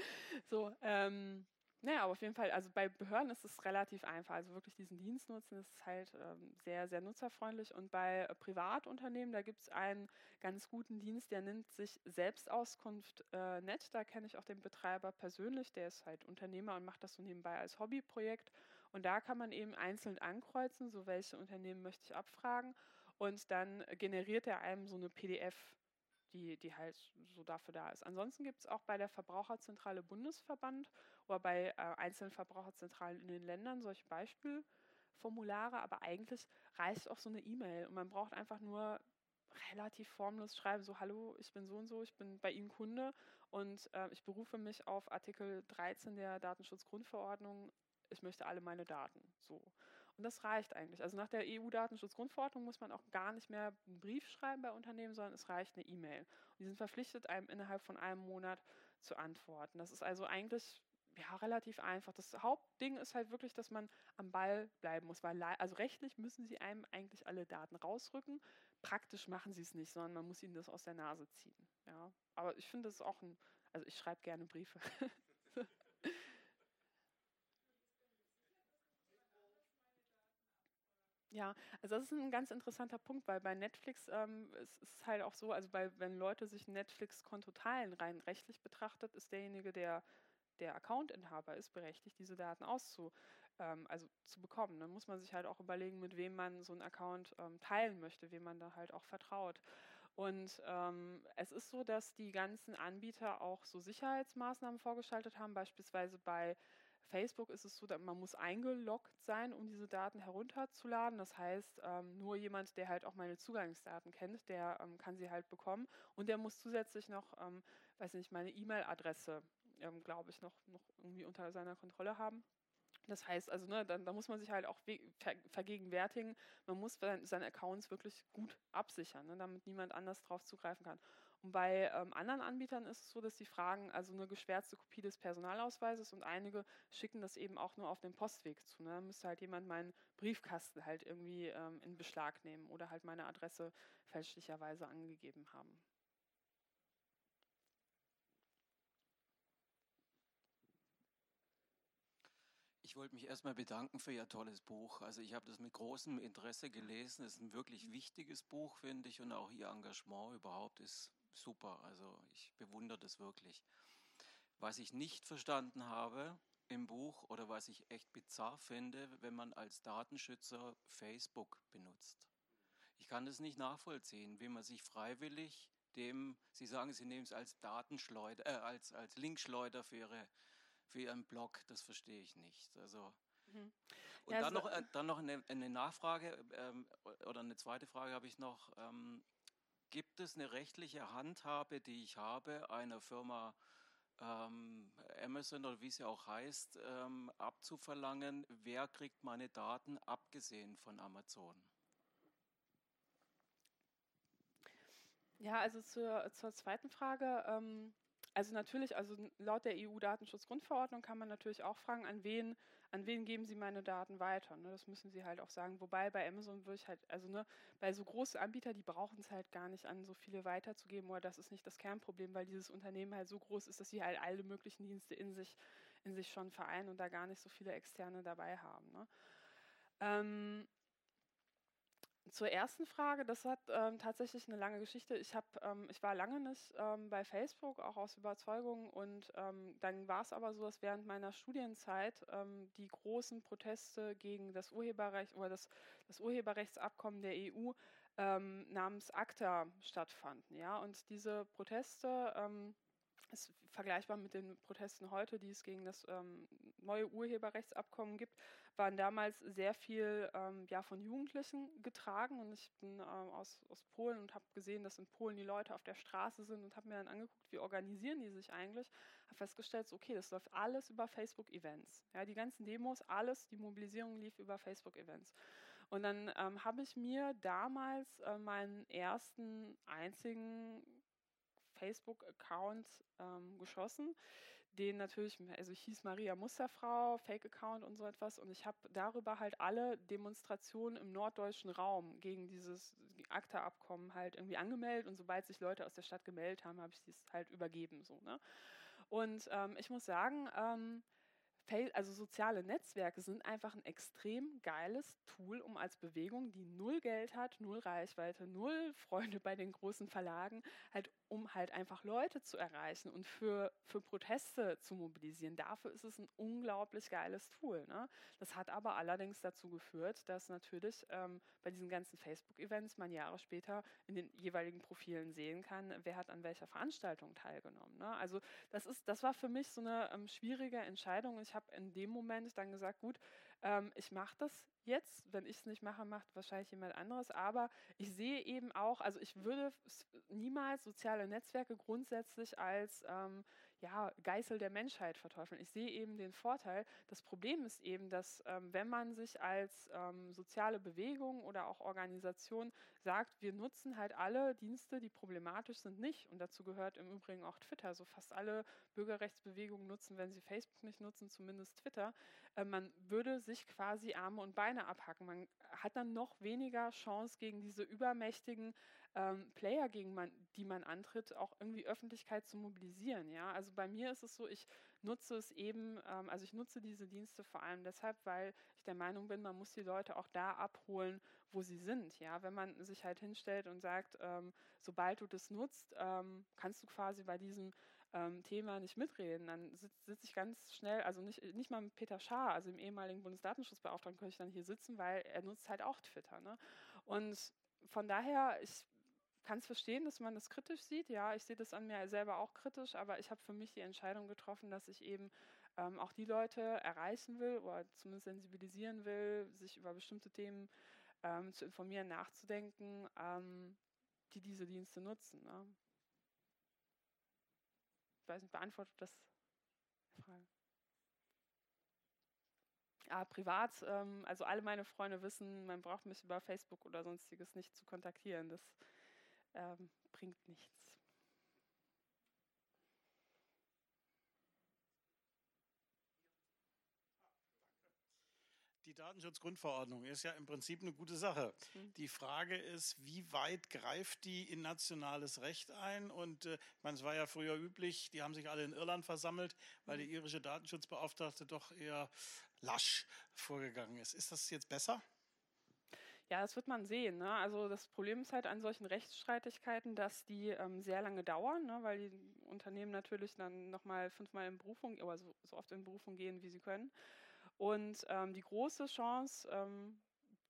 So, ähm, naja, aber auf jeden Fall, also bei Behörden ist es relativ einfach. Also wirklich diesen Dienst nutzen ist halt ähm, sehr, sehr nutzerfreundlich. Und bei äh, Privatunternehmen, da gibt es einen ganz guten Dienst, der nennt sich Selbstauskunft äh, Net. Da kenne ich auch den Betreiber persönlich, der ist halt Unternehmer und macht das so nebenbei als Hobbyprojekt. Und da kann man eben einzeln ankreuzen, so welche Unternehmen möchte ich abfragen. Und dann generiert er einem so eine PDF die, die halt so dafür da ist. Ansonsten gibt es auch bei der Verbraucherzentrale Bundesverband oder bei äh, einzelnen Verbraucherzentralen in den Ländern solche Beispielformulare, aber eigentlich reicht auch so eine E-Mail und man braucht einfach nur relativ formlos schreiben, so hallo, ich bin so und so, ich bin bei Ihnen Kunde und äh, ich berufe mich auf Artikel 13 der Datenschutzgrundverordnung, ich möchte alle meine Daten. So. Und das reicht eigentlich. Also nach der EU-Datenschutzgrundverordnung muss man auch gar nicht mehr einen Brief schreiben bei Unternehmen, sondern es reicht eine E-Mail. Und die sind verpflichtet, einem innerhalb von einem Monat zu antworten. Das ist also eigentlich ja, relativ einfach. Das Hauptding ist halt wirklich, dass man am Ball bleiben muss, weil also rechtlich müssen sie einem eigentlich alle Daten rausrücken. Praktisch machen sie es nicht, sondern man muss ihnen das aus der Nase ziehen. Ja. Aber ich finde das auch ein, also ich schreibe gerne Briefe. Ja, also das ist ein ganz interessanter Punkt, weil bei Netflix ähm, es ist halt auch so, also bei, wenn Leute sich ein Netflix-Konto teilen, rein rechtlich betrachtet, ist derjenige, der der Accountinhaber ist, berechtigt, diese Daten auszu, ähm, also zu bekommen. Dann muss man sich halt auch überlegen, mit wem man so einen Account ähm, teilen möchte, wem man da halt auch vertraut. Und ähm, es ist so, dass die ganzen Anbieter auch so Sicherheitsmaßnahmen vorgeschaltet haben. Beispielsweise bei Facebook ist es so, dass man muss eingeloggt sein, um diese Daten herunterzuladen. Das heißt, ähm, nur jemand, der halt auch meine Zugangsdaten kennt, der ähm, kann sie halt bekommen. Und der muss zusätzlich noch, ähm, weiß nicht, meine E-Mail-Adresse, ähm, glaube ich, noch, noch irgendwie unter seiner Kontrolle haben. Das heißt also, ne, dann, da muss man sich halt auch ver vergegenwärtigen, man muss seine Accounts wirklich gut absichern, ne, damit niemand anders drauf zugreifen kann. Und bei ähm, anderen Anbietern ist es so, dass die fragen also eine geschwärzte Kopie des Personalausweises und einige schicken das eben auch nur auf den Postweg zu. Ne? Da müsste halt jemand meinen Briefkasten halt irgendwie ähm, in Beschlag nehmen oder halt meine Adresse fälschlicherweise angegeben haben. Ich wollte mich erstmal bedanken für Ihr tolles Buch. Also ich habe das mit großem Interesse gelesen. Es ist ein wirklich wichtiges Buch, finde ich, und auch Ihr Engagement überhaupt ist super. Also ich bewundere das wirklich. Was ich nicht verstanden habe im Buch oder was ich echt bizarr finde, wenn man als Datenschützer Facebook benutzt. Ich kann das nicht nachvollziehen, wie man sich freiwillig dem, Sie sagen, Sie nehmen es als Datenschleuder, äh, als, als Linkschleuder für Ihre für Ihren Blog, das verstehe ich nicht. Also, mhm. Und ja, dann, so noch, äh, dann noch eine, eine Nachfrage ähm, oder eine zweite Frage habe ich noch. Ähm, gibt es eine rechtliche Handhabe, die ich habe, einer Firma ähm, Amazon oder wie sie auch heißt, ähm, abzuverlangen, wer kriegt meine Daten abgesehen von Amazon? Ja, also zur, zur zweiten Frage. Ähm, also natürlich, also laut der EU-Datenschutzgrundverordnung kann man natürlich auch fragen, an wen, an wen geben Sie meine Daten weiter. Ne? Das müssen Sie halt auch sagen. Wobei bei Amazon würde ich halt, also ne, bei so großen Anbietern, die brauchen es halt gar nicht an so viele weiterzugeben, oder das ist nicht das Kernproblem, weil dieses Unternehmen halt so groß ist, dass sie halt alle möglichen Dienste in sich, in sich schon vereinen und da gar nicht so viele Externe dabei haben. Ne? Ähm, zur ersten Frage, das hat ähm, tatsächlich eine lange Geschichte. Ich, hab, ähm, ich war lange nicht ähm, bei Facebook, auch aus Überzeugung. Und ähm, dann war es aber so, dass während meiner Studienzeit ähm, die großen Proteste gegen das Urheberrecht oder das, das Urheberrechtsabkommen der EU ähm, namens ACTA stattfanden. Ja? Und diese Proteste ist vergleichbar mit den Protesten heute, die es gegen das ähm, neue Urheberrechtsabkommen gibt, waren damals sehr viel ähm, ja, von Jugendlichen getragen. Und ich bin ähm, aus, aus Polen und habe gesehen, dass in Polen die Leute auf der Straße sind und habe mir dann angeguckt, wie organisieren die sich eigentlich. Habe festgestellt, so, okay, das läuft alles über Facebook-Events. Ja, die ganzen Demos, alles, die Mobilisierung lief über Facebook-Events. Und dann ähm, habe ich mir damals äh, meinen ersten einzigen Facebook-Account ähm, geschossen, den natürlich, also ich hieß Maria Musterfrau, Fake-Account und so etwas und ich habe darüber halt alle Demonstrationen im norddeutschen Raum gegen dieses ACTA-Abkommen halt irgendwie angemeldet und sobald sich Leute aus der Stadt gemeldet haben, habe ich es halt übergeben so, ne? Und ähm, ich muss sagen, ähm, also soziale Netzwerke sind einfach ein extrem geiles Tool, um als Bewegung, die null Geld hat, null Reichweite, null Freunde bei den großen Verlagen, halt um halt einfach Leute zu erreichen und für, für Proteste zu mobilisieren. Dafür ist es ein unglaublich geiles Tool. Ne? Das hat aber allerdings dazu geführt, dass natürlich ähm, bei diesen ganzen Facebook-Events man Jahre später in den jeweiligen Profilen sehen kann, wer hat an welcher Veranstaltung teilgenommen. Ne? Also das, ist, das war für mich so eine ähm, schwierige Entscheidung. Ich in dem Moment dann gesagt, gut, ähm, ich mache das jetzt. Wenn ich es nicht mache, macht wahrscheinlich jemand anderes. Aber ich sehe eben auch, also ich würde niemals soziale Netzwerke grundsätzlich als ähm, ja, Geißel der Menschheit verteufeln. Ich sehe eben den Vorteil. Das Problem ist eben, dass ähm, wenn man sich als ähm, soziale Bewegung oder auch Organisation sagt, wir nutzen halt alle Dienste, die problematisch sind, nicht. Und dazu gehört im Übrigen auch Twitter. So fast alle Bürgerrechtsbewegungen nutzen, wenn sie Facebook nicht nutzen, zumindest Twitter. äh, man würde sich quasi Arme und Beine abhacken. Man hat dann noch weniger Chance gegen diese übermächtigen ähm, Player, gegen man, die man antritt, auch irgendwie Öffentlichkeit zu mobilisieren. Ja? Also bei mir ist es so, ich nutze es eben, ähm, also ich nutze diese Dienste vor allem deshalb, weil ich der Meinung bin, man muss die Leute auch da abholen, wo sie sind. Ja? Wenn man sich halt hinstellt und sagt, ähm, sobald du das nutzt, ähm, kannst du quasi bei diesem ähm, Thema nicht mitreden, dann sitze sitz ich ganz schnell, also nicht, nicht mal mit Peter Schaar, also dem ehemaligen Bundesdatenschutzbeauftragten, könnte ich dann hier sitzen, weil er nutzt halt auch Twitter. Ne? Und von daher, ich kann es verstehen, dass man das kritisch sieht. Ja, ich sehe das an mir selber auch kritisch, aber ich habe für mich die Entscheidung getroffen, dass ich eben ähm, auch die Leute erreichen will oder zumindest sensibilisieren will, sich über bestimmte Themen ähm, zu informieren, nachzudenken, ähm, die diese Dienste nutzen. Ne? Ich weiß nicht, beantwortet das die Frage? Ja, privat, ähm, also alle meine Freunde wissen, man braucht mich über Facebook oder sonstiges nicht zu kontaktieren. Das ähm, bringt nichts. Die Datenschutzgrundverordnung ist ja im Prinzip eine gute Sache. Mhm. Die Frage ist, wie weit greift die in nationales Recht ein? Und äh, meine, es war ja früher üblich, die haben sich alle in Irland versammelt, weil mhm. die irische Datenschutzbeauftragte doch eher lasch vorgegangen ist. Ist das jetzt besser? Ja, das wird man sehen. Ne? Also das Problem ist halt an solchen Rechtsstreitigkeiten, dass die ähm, sehr lange dauern, ne? weil die Unternehmen natürlich dann nochmal fünfmal in Berufung, oder so, so, oft in Berufung gehen, wie sie können. Und ähm, die große Chance ähm,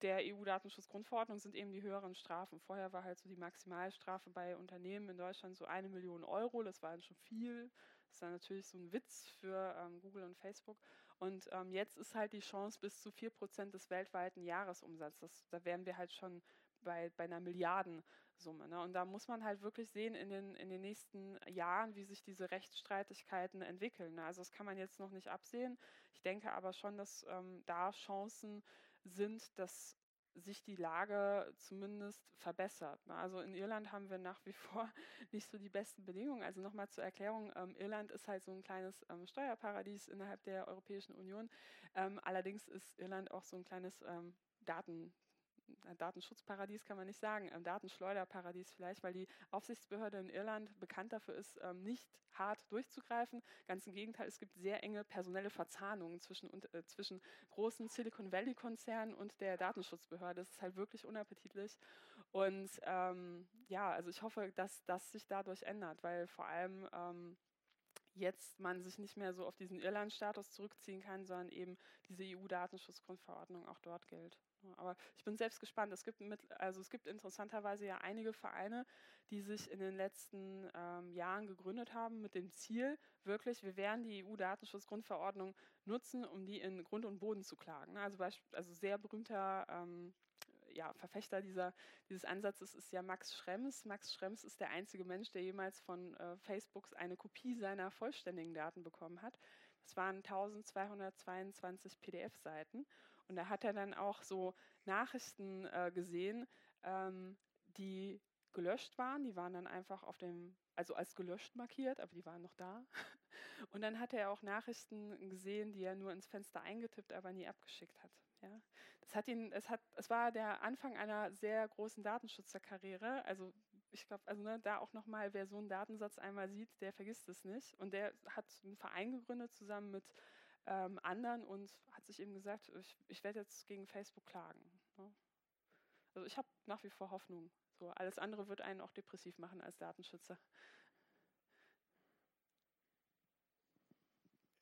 der EU-Datenschutzgrundverordnung sind eben die höheren Strafen. Vorher war halt so die Maximalstrafe bei Unternehmen in Deutschland so eine Million Euro. Das war dann schon viel. Das ist dann natürlich so ein Witz für ähm, Google und Facebook. Und ähm, jetzt ist halt die Chance bis zu 4% des weltweiten Jahresumsatzes. Da wären wir halt schon bei, bei einer Milliardensumme. Ne? Und da muss man halt wirklich sehen in den, in den nächsten Jahren, wie sich diese Rechtsstreitigkeiten entwickeln. Ne? Also das kann man jetzt noch nicht absehen. Ich denke aber schon, dass ähm, da Chancen sind, dass sich die Lage zumindest verbessert. Ne? Also in Irland haben wir nach wie vor nicht so die besten Bedingungen. Also nochmal zur Erklärung, ähm, Irland ist halt so ein kleines ähm, Steuerparadies innerhalb der Europäischen Union. Ähm, allerdings ist Irland auch so ein kleines ähm, Daten, Datenschutzparadies kann man nicht sagen, ähm, Datenschleuderparadies vielleicht, weil die Aufsichtsbehörde in Irland bekannt dafür ist, ähm, nicht hart durchzugreifen. Ganz im Gegenteil, es gibt sehr enge personelle Verzahnungen zwischen, äh, zwischen großen Silicon Valley-Konzernen und der Datenschutzbehörde. Das ist halt wirklich unappetitlich. Und ähm, ja, also ich hoffe, dass das sich dadurch ändert, weil vor allem ähm, jetzt man sich nicht mehr so auf diesen Irland-Status zurückziehen kann, sondern eben diese EU-Datenschutzgrundverordnung auch dort gilt. Aber ich bin selbst gespannt. Es gibt, mit, also es gibt interessanterweise ja einige Vereine, die sich in den letzten ähm, Jahren gegründet haben mit dem Ziel, wirklich, wir werden die EU-Datenschutzgrundverordnung nutzen, um die in Grund und Boden zu klagen. Also, also sehr berühmter ähm, ja, Verfechter dieser, dieses Ansatzes ist ja Max Schrems. Max Schrems ist der einzige Mensch, der jemals von äh, Facebook eine Kopie seiner vollständigen Daten bekommen hat. Das waren 1222 PDF-Seiten. Und da hat er dann auch so Nachrichten äh, gesehen, ähm, die gelöscht waren. Die waren dann einfach auf dem, also als gelöscht markiert, aber die waren noch da. Und dann hat er auch Nachrichten gesehen, die er nur ins Fenster eingetippt, aber nie abgeschickt hat. Ja. Das hat ihn, es, hat, es war der Anfang einer sehr großen Datenschutzerkarriere. Also ich glaube, also ne, da auch nochmal, wer so einen Datensatz einmal sieht, der vergisst es nicht. Und der hat einen Verein gegründet zusammen mit ähm, anderen und hat sich eben gesagt, ich, ich werde jetzt gegen Facebook klagen. Ne? Also ich habe nach wie vor Hoffnung. So, alles andere wird einen auch depressiv machen als Datenschützer.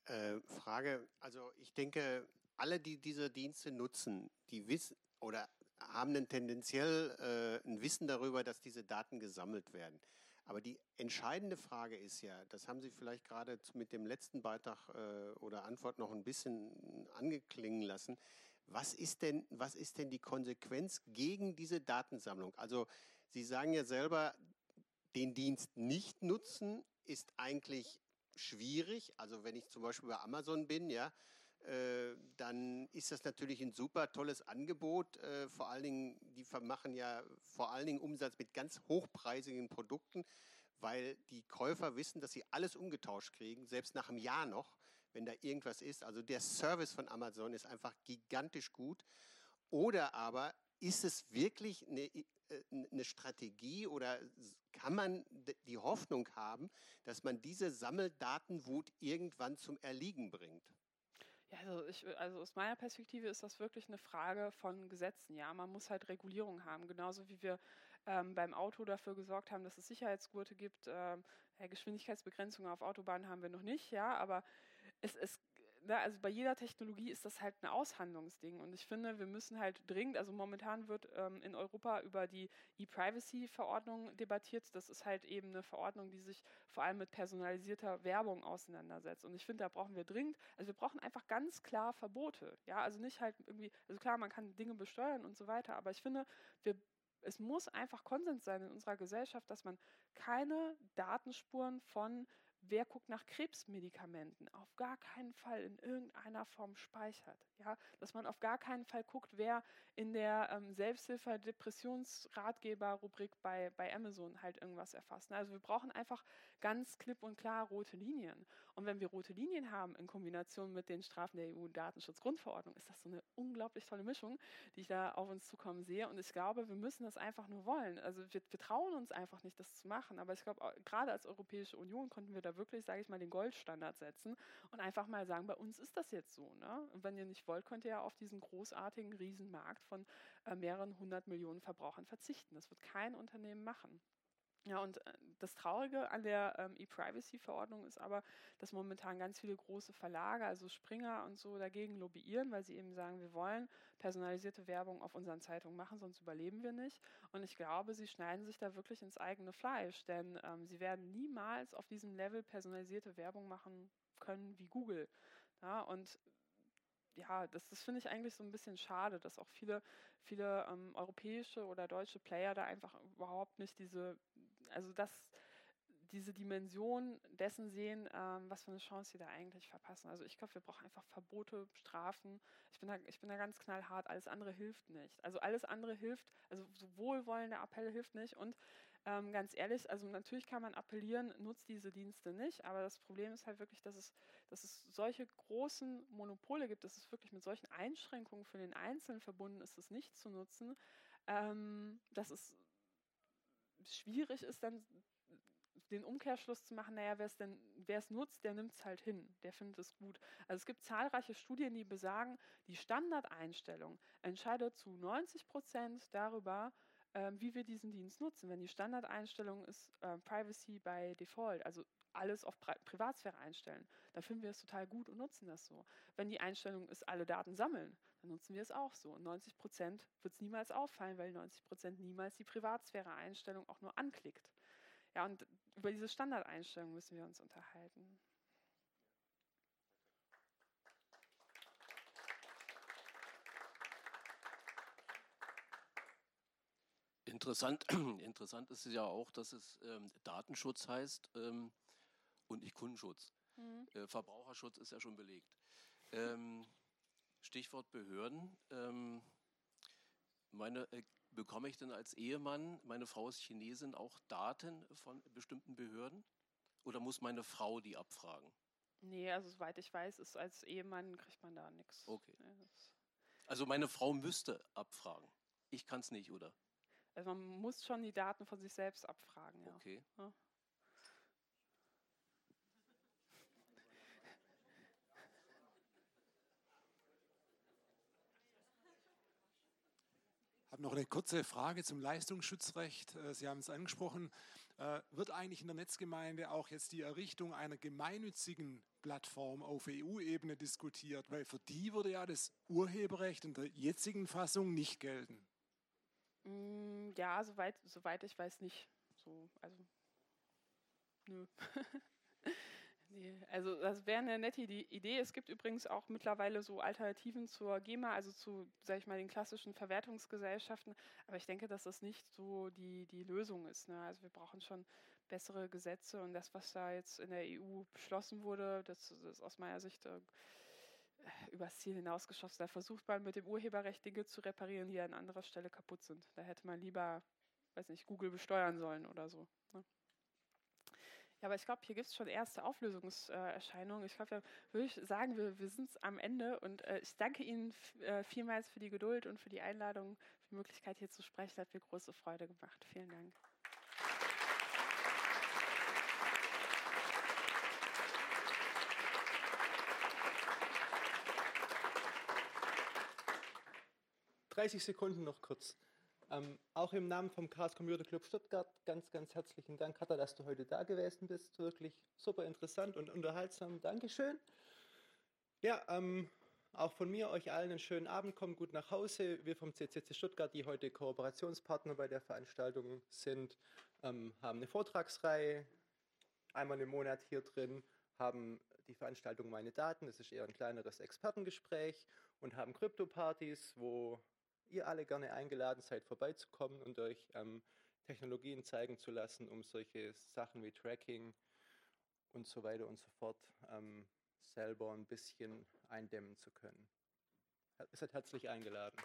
Äh, Frage, also ich denke, alle, die diese Dienste nutzen, die wissen oder haben ein tendenziell äh, ein Wissen darüber, dass diese Daten gesammelt werden. Aber die entscheidende Frage ist ja, das haben Sie vielleicht gerade mit dem letzten Beitrag äh, oder Antwort noch ein bisschen angeklingen lassen. Was ist denn, was ist denn die Konsequenz gegen diese Datensammlung? Also Sie sagen ja selber, den Dienst nicht nutzen ist eigentlich schwierig. Also wenn ich zum Beispiel bei Amazon bin, ja, dann ist das natürlich ein super tolles Angebot. Äh, vor allen Dingen, die machen ja vor allen Dingen Umsatz mit ganz hochpreisigen Produkten, weil die Käufer wissen, dass sie alles umgetauscht kriegen, selbst nach einem Jahr noch. wenn da irgendwas ist. Also der Service von Amazon ist einfach gigantisch gut. Oder aber ist es wirklich eine, äh, eine Strategie oder kann man die Hoffnung haben, dass man diese Sammeldatenwut irgendwann zum Erliegen bringt? Ja, also, ich, also aus meiner Perspektive ist das wirklich eine Frage von Gesetzen. Ja, man muss halt Regulierung haben, genauso wie wir ähm, beim Auto dafür gesorgt haben, dass es Sicherheitsgurte gibt. Ähm, Geschwindigkeitsbegrenzungen auf Autobahnen haben wir noch nicht, ja, aber es, es ne, also bei jeder Technologie ist das halt ein Aushandlungsding. Und ich finde, wir müssen halt dringend, also momentan wird ähm, in Europa über die E-Privacy-Verordnung debattiert. Das ist halt eben eine Verordnung, die sich vor allem mit personalisierter Werbung auseinandersetzt. Und ich finde, da brauchen wir dringend, also wir brauchen einfach ganz klar Verbote. Ja, also nicht halt irgendwie, also klar, man kann Dinge besteuern und so weiter, aber ich finde, wir es muss einfach Konsens sein in unserer Gesellschaft, dass man keine Datenspuren von Wer guckt nach Krebsmedikamenten? Auf gar keinen Fall in irgendeiner Form speichert. Ja? Dass man auf gar keinen Fall guckt, wer in der ähm, Selbsthilfe-Depressionsratgeber-Rubrik bei, bei Amazon halt irgendwas erfasst. Also wir brauchen einfach ganz klipp und klar rote Linien. Und wenn wir rote Linien haben in Kombination mit den Strafen der EU-Datenschutzgrundverordnung, ist das so eine unglaublich tolle Mischung, die ich da auf uns zukommen sehe. Und ich glaube, wir müssen das einfach nur wollen. Also wir, wir trauen uns einfach nicht, das zu machen. Aber ich glaube, gerade als Europäische Union konnten wir da wirklich, sage ich mal, den Goldstandard setzen und einfach mal sagen, bei uns ist das jetzt so. Ne? Und wenn ihr nicht wollt, könnt ihr ja auf diesen großartigen Riesenmarkt von äh, mehreren hundert Millionen Verbrauchern verzichten. Das wird kein Unternehmen machen. Ja, und äh, das Traurige an der ähm, E-Privacy-Verordnung ist aber, dass momentan ganz viele große Verlage, also Springer und so, dagegen lobbyieren, weil sie eben sagen, wir wollen personalisierte Werbung auf unseren Zeitungen machen, sonst überleben wir nicht. Und ich glaube, sie schneiden sich da wirklich ins eigene Fleisch, denn ähm, sie werden niemals auf diesem Level personalisierte Werbung machen können wie Google. Ja, und ja, das, das finde ich eigentlich so ein bisschen schade, dass auch viele, viele ähm, europäische oder deutsche Player da einfach überhaupt nicht diese also das, diese Dimension dessen sehen, ähm, was für eine Chance sie da eigentlich verpassen. Also ich glaube, wir brauchen einfach Verbote, Strafen. Ich bin, da, ich bin da ganz knallhart, alles andere hilft nicht. Also alles andere hilft, also so wohlwollende Appelle hilft nicht. Und ähm, ganz ehrlich, also natürlich kann man appellieren, nutzt diese Dienste nicht, aber das Problem ist halt wirklich, dass es, dass es solche großen Monopole gibt, dass es wirklich mit solchen Einschränkungen für den Einzelnen verbunden ist, es nicht zu nutzen. Ähm, dass es schwierig ist, dann den Umkehrschluss zu machen, naja, wer es denn, wer es nutzt, der nimmt es halt hin, der findet es gut. Also es gibt zahlreiche Studien, die besagen, die Standardeinstellung entscheidet zu 90 Prozent darüber, äh, wie wir diesen Dienst nutzen. Wenn die Standardeinstellung ist äh, Privacy by Default, also alles auf Pri Privatsphäre einstellen, dann finden wir es total gut und nutzen das so. Wenn die Einstellung ist, alle Daten sammeln, nutzen wir es auch so. Und 90 Prozent wird es niemals auffallen, weil 90 Prozent niemals die Privatsphäre-Einstellung auch nur anklickt. Ja, und über diese Standardeinstellung müssen wir uns unterhalten. Interessant, interessant ist es ja auch, dass es ähm, Datenschutz heißt ähm, und nicht Kundenschutz. Mhm. Äh, Verbraucherschutz ist ja schon belegt. Ähm, Stichwort Behörden. Ähm, meine, äh, bekomme ich denn als Ehemann, meine Frau ist Chinesin, auch Daten von bestimmten Behörden? Oder muss meine Frau die abfragen? Nee, also soweit ich weiß, ist als Ehemann kriegt man da nichts. Okay. Also meine Frau müsste abfragen. Ich kann es nicht, oder? Also man muss schon die Daten von sich selbst abfragen, ja. Okay. Ja. Habe noch eine kurze Frage zum Leistungsschutzrecht. Äh, Sie haben es angesprochen. Äh, wird eigentlich in der Netzgemeinde auch jetzt die Errichtung einer gemeinnützigen Plattform auf EU-Ebene diskutiert? Weil für die würde ja das Urheberrecht in der jetzigen Fassung nicht gelten. Mm, ja, soweit, soweit ich weiß nicht. So, also, nö. Nee, also das wäre eine nette Idee. Es gibt übrigens auch mittlerweile so Alternativen zur GEMA, also zu, sag ich mal, den klassischen Verwertungsgesellschaften. Aber ich denke, dass das nicht so die, die Lösung ist. Ne? Also wir brauchen schon bessere Gesetze und das, was da jetzt in der EU beschlossen wurde, das, das ist aus meiner Sicht äh, übers Ziel hinausgeschossen. Da versucht man mit dem Urheberrecht Dinge zu reparieren, die an anderer Stelle kaputt sind. Da hätte man lieber, weiß nicht, Google besteuern sollen oder so. Ja, aber ich glaube, hier gibt es schon erste Auflösungserscheinungen. Ich glaube, würde ich sagen, wir, wir sind am Ende und äh, ich danke Ihnen äh, vielmals für die Geduld und für die Einladung, für die Möglichkeit hier zu sprechen. Hat mir große Freude gemacht. Vielen Dank. 30 Sekunden noch kurz. Ähm, auch im Namen vom Chaos Computer Club Stuttgart ganz, ganz herzlichen Dank, Katha, dass du heute da gewesen bist. Wirklich super interessant und unterhaltsam. Dankeschön. Ja, ähm, auch von mir euch allen einen schönen Abend. Kommt gut nach Hause. Wir vom CCC Stuttgart, die heute Kooperationspartner bei der Veranstaltung sind, ähm, haben eine Vortragsreihe. Einmal im Monat hier drin haben die Veranstaltung Meine Daten. Das ist eher ein kleineres Expertengespräch und haben Krypto-Partys, wo ihr alle gerne eingeladen seid, vorbeizukommen und euch ähm, Technologien zeigen zu lassen, um solche Sachen wie Tracking und so weiter und so fort ähm, selber ein bisschen eindämmen zu können. Ihr seid herzlich eingeladen.